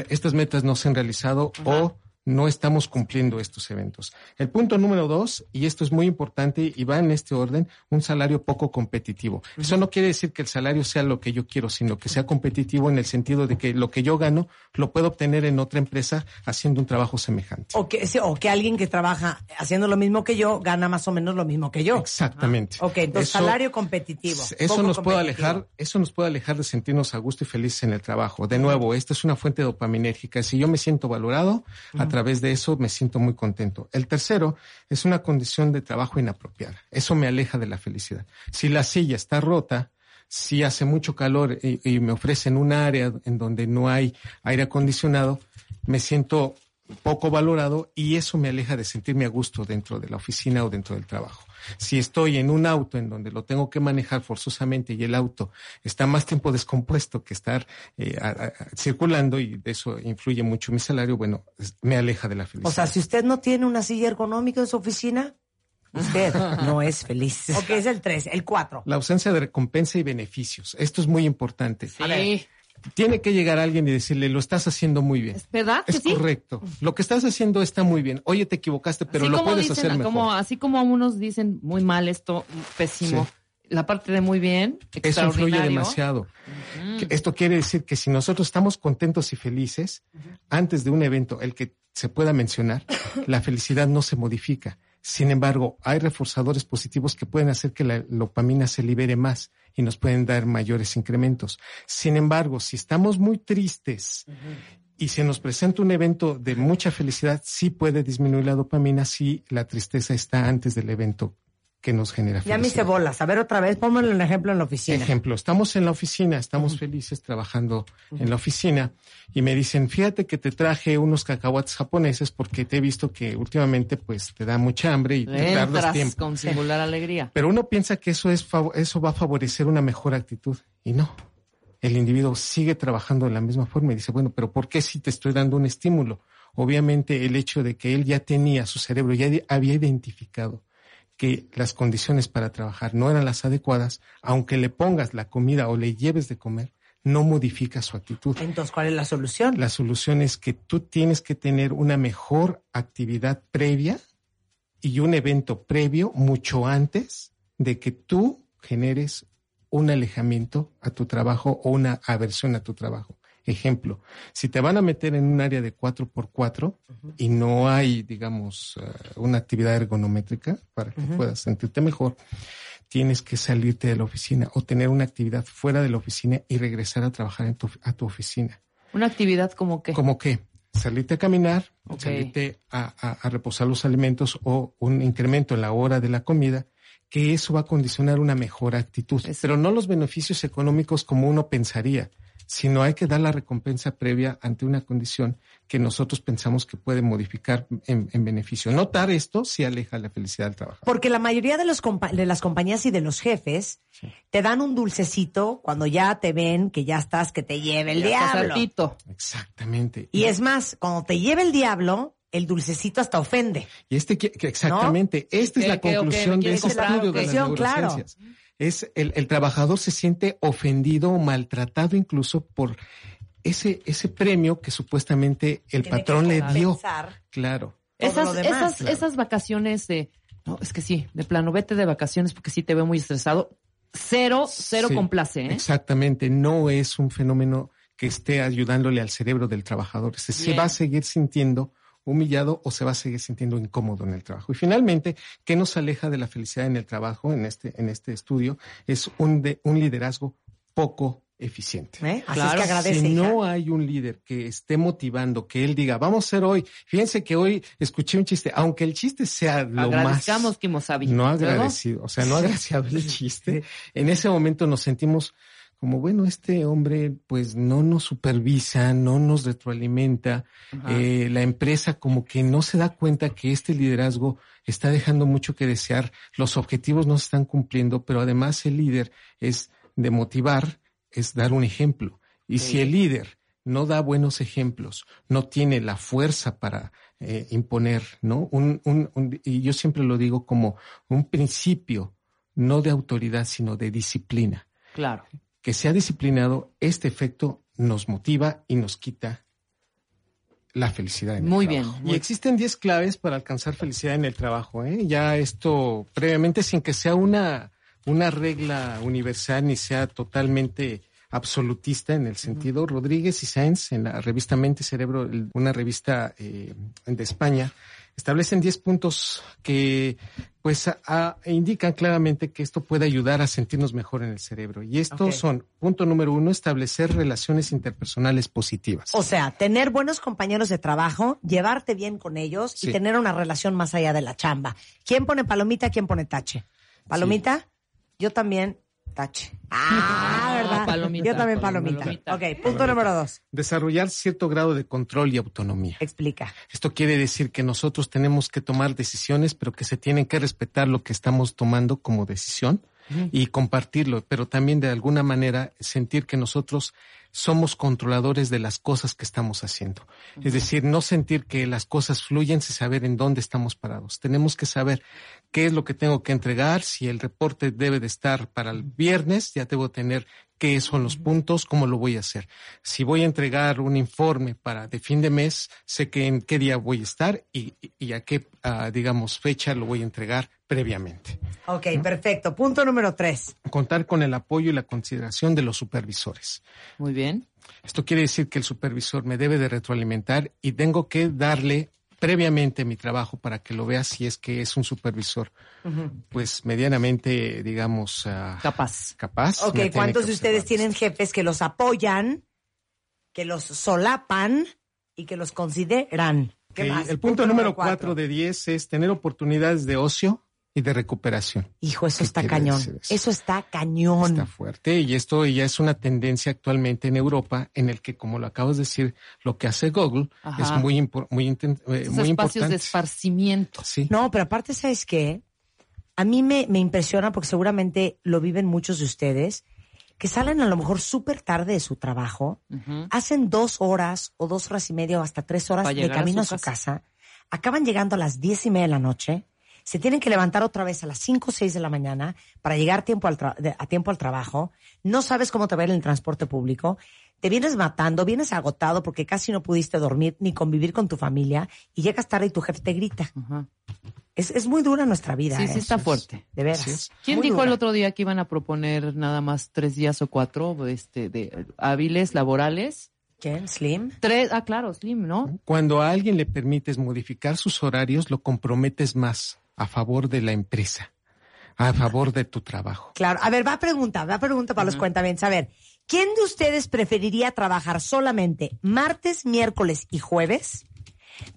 estas metas no se han realizado o no estamos cumpliendo estos eventos. El punto número dos, y esto es muy importante y va en este orden, un salario poco competitivo. Eso no quiere decir que el salario sea lo que yo quiero, sino que sea competitivo en el sentido de que lo que yo gano lo puedo obtener en otra empresa haciendo un trabajo semejante. O que, o que alguien que trabaja haciendo lo mismo que yo gana más o menos lo mismo que yo. Exactamente. Ok, entonces Eso- salario competitivo. Eso nos puede alejar, eso nos puede alejar de sentirnos a gusto y felices en el trabajo. De nuevo, esta es una fuente dopaminérgica. Si yo me siento valorado, a través de eso me siento muy contento. El tercero es una condición de trabajo inapropiada. Eso me aleja de la felicidad. Si la silla está rota, si hace mucho calor y, y me ofrecen un área en donde no hay aire acondicionado, me siento poco valorado y eso me aleja de sentirme a gusto dentro de la oficina o dentro del trabajo. Si estoy en un auto en donde lo tengo que manejar forzosamente y el auto está más tiempo descompuesto que estar eh, a- a- circulando y de eso influye mucho mi salario, bueno, es- me aleja de la felicidad. O sea, si usted no tiene una silla ergonómica en su oficina, usted [laughs] no es feliz. Ok, es el 3, el 4. la ausencia de recompensa y beneficios. Esto es muy importante. Sí. Tiene que llegar alguien y decirle, lo estás haciendo muy bien. ¿Verdad que Es sí? correcto. Lo que estás haciendo está muy bien. Oye, te equivocaste, pero así lo puedes dicen, hacer mejor. como así como unos dicen muy mal esto, pésimo. La parte de muy bien, Eso influye demasiado. Esto quiere decir que si nosotros estamos contentos y felices, antes de un evento, el que se pueda mencionar, la felicidad no se modifica. Sin embargo, hay reforzadores positivos que pueden hacer que la dopamina se libere más y nos pueden dar mayores incrementos. Sin embargo, si estamos muy tristes y se nos presenta un evento de mucha felicidad, sí puede disminuir la dopamina si la tristeza está antes del evento que nos genera Ya felicidad. me hice bolas. A ver otra vez, pónmelo un ejemplo en la oficina. Ejemplo, estamos en la oficina, estamos felices trabajando en la oficina y me dicen, fíjate que te traje unos cacahuates japoneses porque te he visto que últimamente pues te da mucha hambre y te tardas tiempo. con singular alegría. Pero uno piensa que eso es eso va a favorecer una mejor actitud y no. El individuo sigue trabajando de la misma forma y dice, bueno, pero ¿por qué si te estoy dando un estímulo? Obviamente el hecho de que él ya tenía, su cerebro ya había identificado que las condiciones para trabajar no eran las adecuadas, aunque le pongas la comida o le lleves de comer, no modifica su actitud. Entonces, ¿cuál es la solución? La solución es que tú tienes que tener una mejor actividad previa y un evento previo mucho antes de que tú generes un alejamiento a tu trabajo o una aversión a tu trabajo. Ejemplo, si te van a meter en un área de 4x4 y no hay, digamos, eh, una actividad ergonométrica para que puedas sentirte mejor, tienes que salirte de la oficina o tener una actividad fuera de la oficina y regresar a trabajar en tu, a tu oficina. Una actividad como que. Como que salirte a caminar, salirte a, a- a reposar los alimentos o un incremento en la hora de la comida, que eso va a condicionar una mejor actitud. Pero no los beneficios económicos como uno pensaría, sino hay que dar la recompensa previa ante una condición que nosotros pensamos que puede modificar en, en beneficio. Notar esto sí aleja la felicidad del trabajo. Porque la mayoría de, los compa- de las compañías y de los jefes te dan un dulcecito cuando ya te ven que ya estás, que te lleve el Ya diablo. Exactamente. Y es más, cuando te lleve el diablo, el dulcecito hasta ofende. Y este que, que exactamente, esta es ¿Qué, la conclusión ¿Me de ese estudio de las Claro. Es el, el trabajador se siente ofendido o maltratado incluso por ese, ese premio que supuestamente el Tiene patrón le dio. Claro. Esas, demás, esas, claro. esas vacaciones de, no, es que sí, de plano, vete de vacaciones porque sí te veo muy estresado. Cero, cero Sí, complace, ¿eh? Exactamente, no es un fenómeno que esté ayudándole al cerebro del trabajador. Se, se va a seguir sintiendo humillado o se va a seguir sintiendo incómodo en el trabajo. Y finalmente, ¿qué nos aleja de la felicidad en el trabajo en este, en este estudio? Es un, de, un liderazgo poco eficiente. ¿Eh? Así Claro. es que agradece. Si hija. no hay un líder que esté motivando, que él diga, vamos a hacer hoy, fíjense que hoy escuché un chiste, aunque el chiste sea lo más Agradezcamos Kimosabi. no Luego, agradecido, o sea, no agraciado el chiste. En ese momento nos sentimos como, bueno, este hombre pues no nos supervisa, no nos retroalimenta, eh, la empresa como que no se da cuenta que este liderazgo está dejando mucho que desear, los objetivos no se están cumpliendo, pero además el líder es de motivar, es dar un ejemplo. Y Sí. si el líder no da buenos ejemplos, no tiene la fuerza para eh, imponer, ¿no? Un, un- un- y yo siempre lo digo como un principio, no de autoridad, sino de disciplina. Claro. Que sea disciplinado, este efecto nos motiva y nos quita la felicidad. En el Muy trabajo. bien, Y muy- existen 10 claves para alcanzar felicidad en el trabajo. ¿eh? Ya esto previamente, sin que sea una, una regla universal ni sea totalmente absolutista en el sentido. Rodríguez y Sáenz, en la revista Mente y Cerebro, el- una revista eh, de España, establecen 10 puntos que pues a- a- indican claramente que esto puede ayudar a sentirnos mejor en el cerebro. Y estos son, punto número uno, establecer relaciones interpersonales positivas. O sea, tener buenos compañeros de trabajo, llevarte bien con ellos y tener una relación más allá de la chamba. ¿Quién pone palomita? ¿Quién pone tache? ¿Palomita? Yo también tache. Ah, ¿verdad? palomita, Yo también palomita. palomita. Ok, punto número dos. Desarrollar cierto grado de control y autonomía. Explica. Esto quiere decir que nosotros tenemos que tomar decisiones, pero que se tienen que respetar lo que estamos tomando como decisión y compartirlo, pero también de alguna manera sentir que nosotros somos controladores de las cosas que estamos haciendo. Es decir, no sentir que las cosas fluyen sin saber en dónde estamos parados. Tenemos que saber qué es lo que tengo que entregar, si el reporte debe de estar para el viernes, ya debo tener qué son los puntos, cómo lo voy a hacer. Si voy a entregar un informe para de fin de mes, sé que en qué día voy a estar y, y a qué, ah, digamos, fecha lo voy a entregar previamente. Ok, perfecto. Punto número tres. Contar con el apoyo y la consideración de los supervisores. Muy bien. Esto quiere decir que el supervisor me debe de retroalimentar y tengo que darle previamente mi trabajo para que lo vea si es que es un supervisor, pues medianamente, digamos, ah, Capaz. capaz. Ok, ¿cuántos de ustedes tienen jefes que los apoyan, que los solapan y que los consideran? ¿Qué Ok, más? El punto, número cuatro de 10 es tener oportunidades de ocio y de recuperación. Hijo, eso ¿Qué está cañón. eso? Eso está cañón. Está fuerte y esto ya es una tendencia actualmente en Europa en el que, como lo acabas de decir, lo que hace Google Ajá. es muy, impor- muy, eh, Esos muy espacios importante. de esparcimiento. Sí. No, pero aparte, ¿sabes qué? A mí me, me impresiona porque seguramente lo viven muchos de ustedes, que salen a lo mejor súper tarde de su trabajo, hacen dos horas o dos horas y media o hasta tres horas de a camino a su su, casa. acaban llegando a las diez y media de la noche, se tienen que levantar otra vez a las cinco o seis de la mañana para llegar tiempo al tra- de- a tiempo al trabajo, no sabes cómo te va a ir en el transporte público, te vienes matando, vienes agotado porque casi no pudiste dormir ni convivir con tu familia y llegas tarde y tu jefe te grita. Ajá. Es, es muy dura nuestra vida. Sí, ¿eh? sí está fuerte. De veras. ¿Quién Muy dijo dura. el otro día que iban a proponer nada más tres días o cuatro este, de hábiles laborales? ¿Quién? ¿Slim? Tres, ah, claro, Slim, ¿no? Cuando a alguien le permites modificar sus horarios, lo comprometes más a favor de la empresa, a favor de tu trabajo. Claro. A ver, va a pregunta, va a pregunta para los cuentavientes. A ver, ¿quién de ustedes preferiría trabajar solamente martes, miércoles y jueves,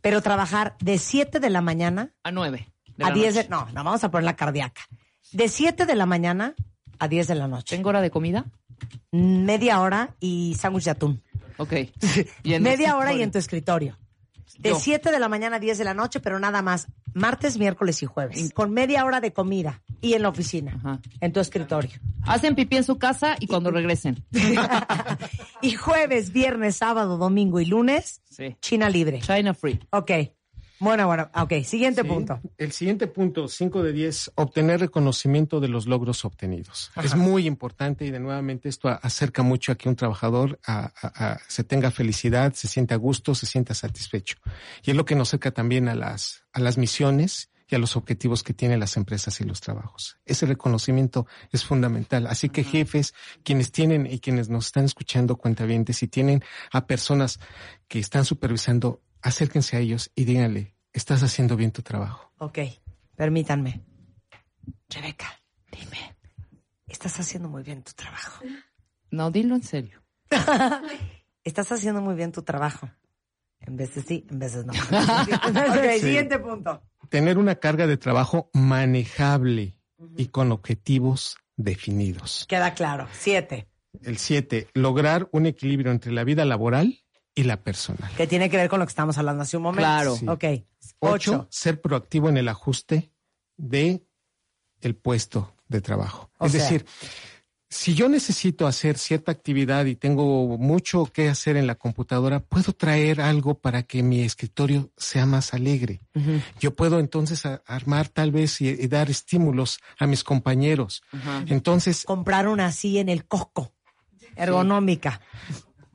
pero trabajar de 7 de la mañana A nueve. de a la 10 de... noche. No, no, vamos a poner la cardíaca. De 7 de la mañana a 10 de la noche. ¿Tengo hora de comida? Media hora y sándwich de atún. Ok. [laughs] Y en Media hora y en tu escritorio. De Yo. 7 de la mañana a 10 de la noche, pero nada más. Martes, miércoles y jueves. Con media hora de comida. Y en la oficina. Ajá. En tu escritorio. Hacen pipí en su casa y cuando regresen. [laughs] y jueves, viernes, sábado, domingo y lunes, Sí. China libre. China free. Ok. Bueno, bueno, ok, siguiente Sí. punto. El siguiente punto, 5 de 10, obtener reconocimiento de los logros obtenidos. Ajá. Es muy importante y de nuevamente esto acerca mucho a que un trabajador a- a- a- se tenga felicidad, se sienta a gusto, se sienta satisfecho. Y es lo que nos acerca también a las, a las misiones y a los objetivos que tienen las empresas y los trabajos. Ese reconocimiento es fundamental. Así que jefes, quienes tienen y quienes nos están escuchando cuentavientes y tienen a personas que están supervisando, acérquense a ellos y díganle, estás haciendo bien tu trabajo. Ok, permítanme. Rebeca, dime, estás haciendo muy bien tu trabajo. No, dilo en serio. [laughs] Estás haciendo muy bien tu trabajo. En veces sí, en veces no. [laughs] ok, Sí. siguiente punto. Tener una carga de trabajo manejable y con objetivos definidos. Queda claro. Siete. El siete, lograr un equilibrio entre la vida laboral y la personal. Que tiene que ver con lo que estamos hablando hace un momento. Claro. Sí. Ok. Ocho, Ocho. ser proactivo en el ajuste de el puesto de trabajo. O es sea- decir, si yo necesito hacer cierta actividad y tengo mucho que hacer en la computadora, puedo traer algo para que mi escritorio sea más alegre. Yo puedo entonces armar tal vez y, y dar estímulos a mis compañeros. Entonces, comprar una así en el Costco, ergonómica.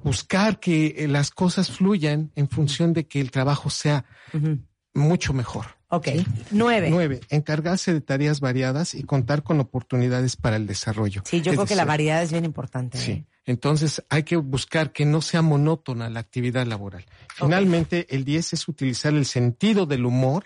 Buscar que eh, las cosas fluyan en función de que el trabajo sea mucho mejor. Ok. Nueve. Nueve, encargarse de tareas variadas y contar con oportunidades para el desarrollo. Sí, yo Es creo que la variedad es bien importante. Sí. ¿eh? Entonces hay que buscar que no sea monótona la actividad laboral. Finalmente, el 10 es utilizar el sentido del humor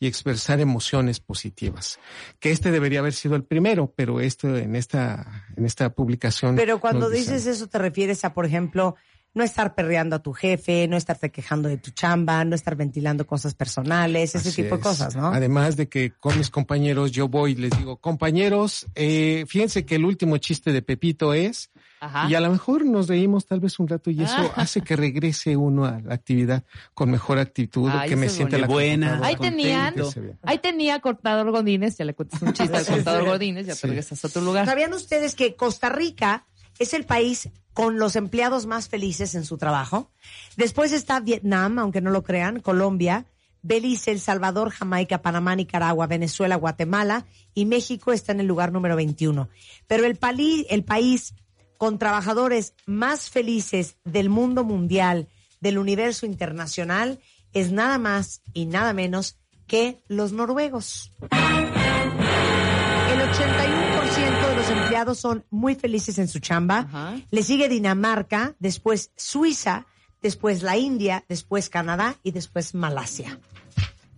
y expresar emociones positivas. Que este debería haber sido el primero, pero esto en esta, en esta publicación. Pero cuando dices eso te refieres a, por ejemplo, no estar perreando a tu jefe, no estarte quejando de tu chamba, no estar ventilando cosas personales, ese Así tipo de cosas, ¿no? Además de que con mis compañeros yo voy y les digo, compañeros, eh, fíjense que el último chiste de Pepito es, Ajá. y a lo mejor nos reímos tal vez un rato y eso Ah. hace que regrese uno a la actividad con mejor actitud, que me sienta la computadora Ahí tenían, ahí tenía Cortador Godínez, ya le cuentas un chiste al Cortador sí. Godínez, ya Sí. te regresas a tu lugar. ¿Sabían ustedes que Costa Rica es el país con los empleados más felices en su trabajo? Después está Vietnam, aunque no lo crean, Colombia, Belice, El Salvador, Jamaica, Panamá, Nicaragua, Venezuela, Guatemala y México está en el lugar número 21. Pero el, pali- el país con trabajadores más felices del mundo mundial, del universo internacional, es nada más y nada menos que los noruegos. El 81% de los empleados son muy felices en su chamba. Le sigue Dinamarca, después Suiza, después la India, después Canadá y después Malasia.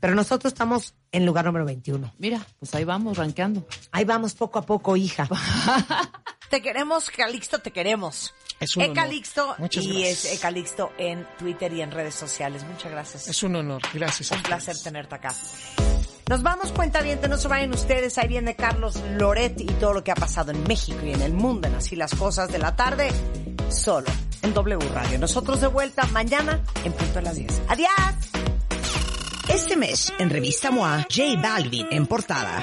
Pero nosotros estamos en lugar número 21. Mira, pues ahí vamos, rankeando. Ahí vamos poco a poco, hija. [laughs] te queremos, Calixto, te queremos. Es un honor. Ecalixto Muchas y gracias. es Ecalixto en Twitter y en redes sociales. Muchas gracias. Es un honor, gracias. a Un ustedes. placer tenerte acá. Nos vamos, cuenta bien, no se vayan ustedes. Ahí viene Carlos Loret y todo lo que ha pasado en México y en el mundo en así las cosas de la tarde, solo en W Radio. Nosotros de vuelta mañana en punto de las 10. ¡Adiós! Este mes, en Revista MOA, J Balvin en portada.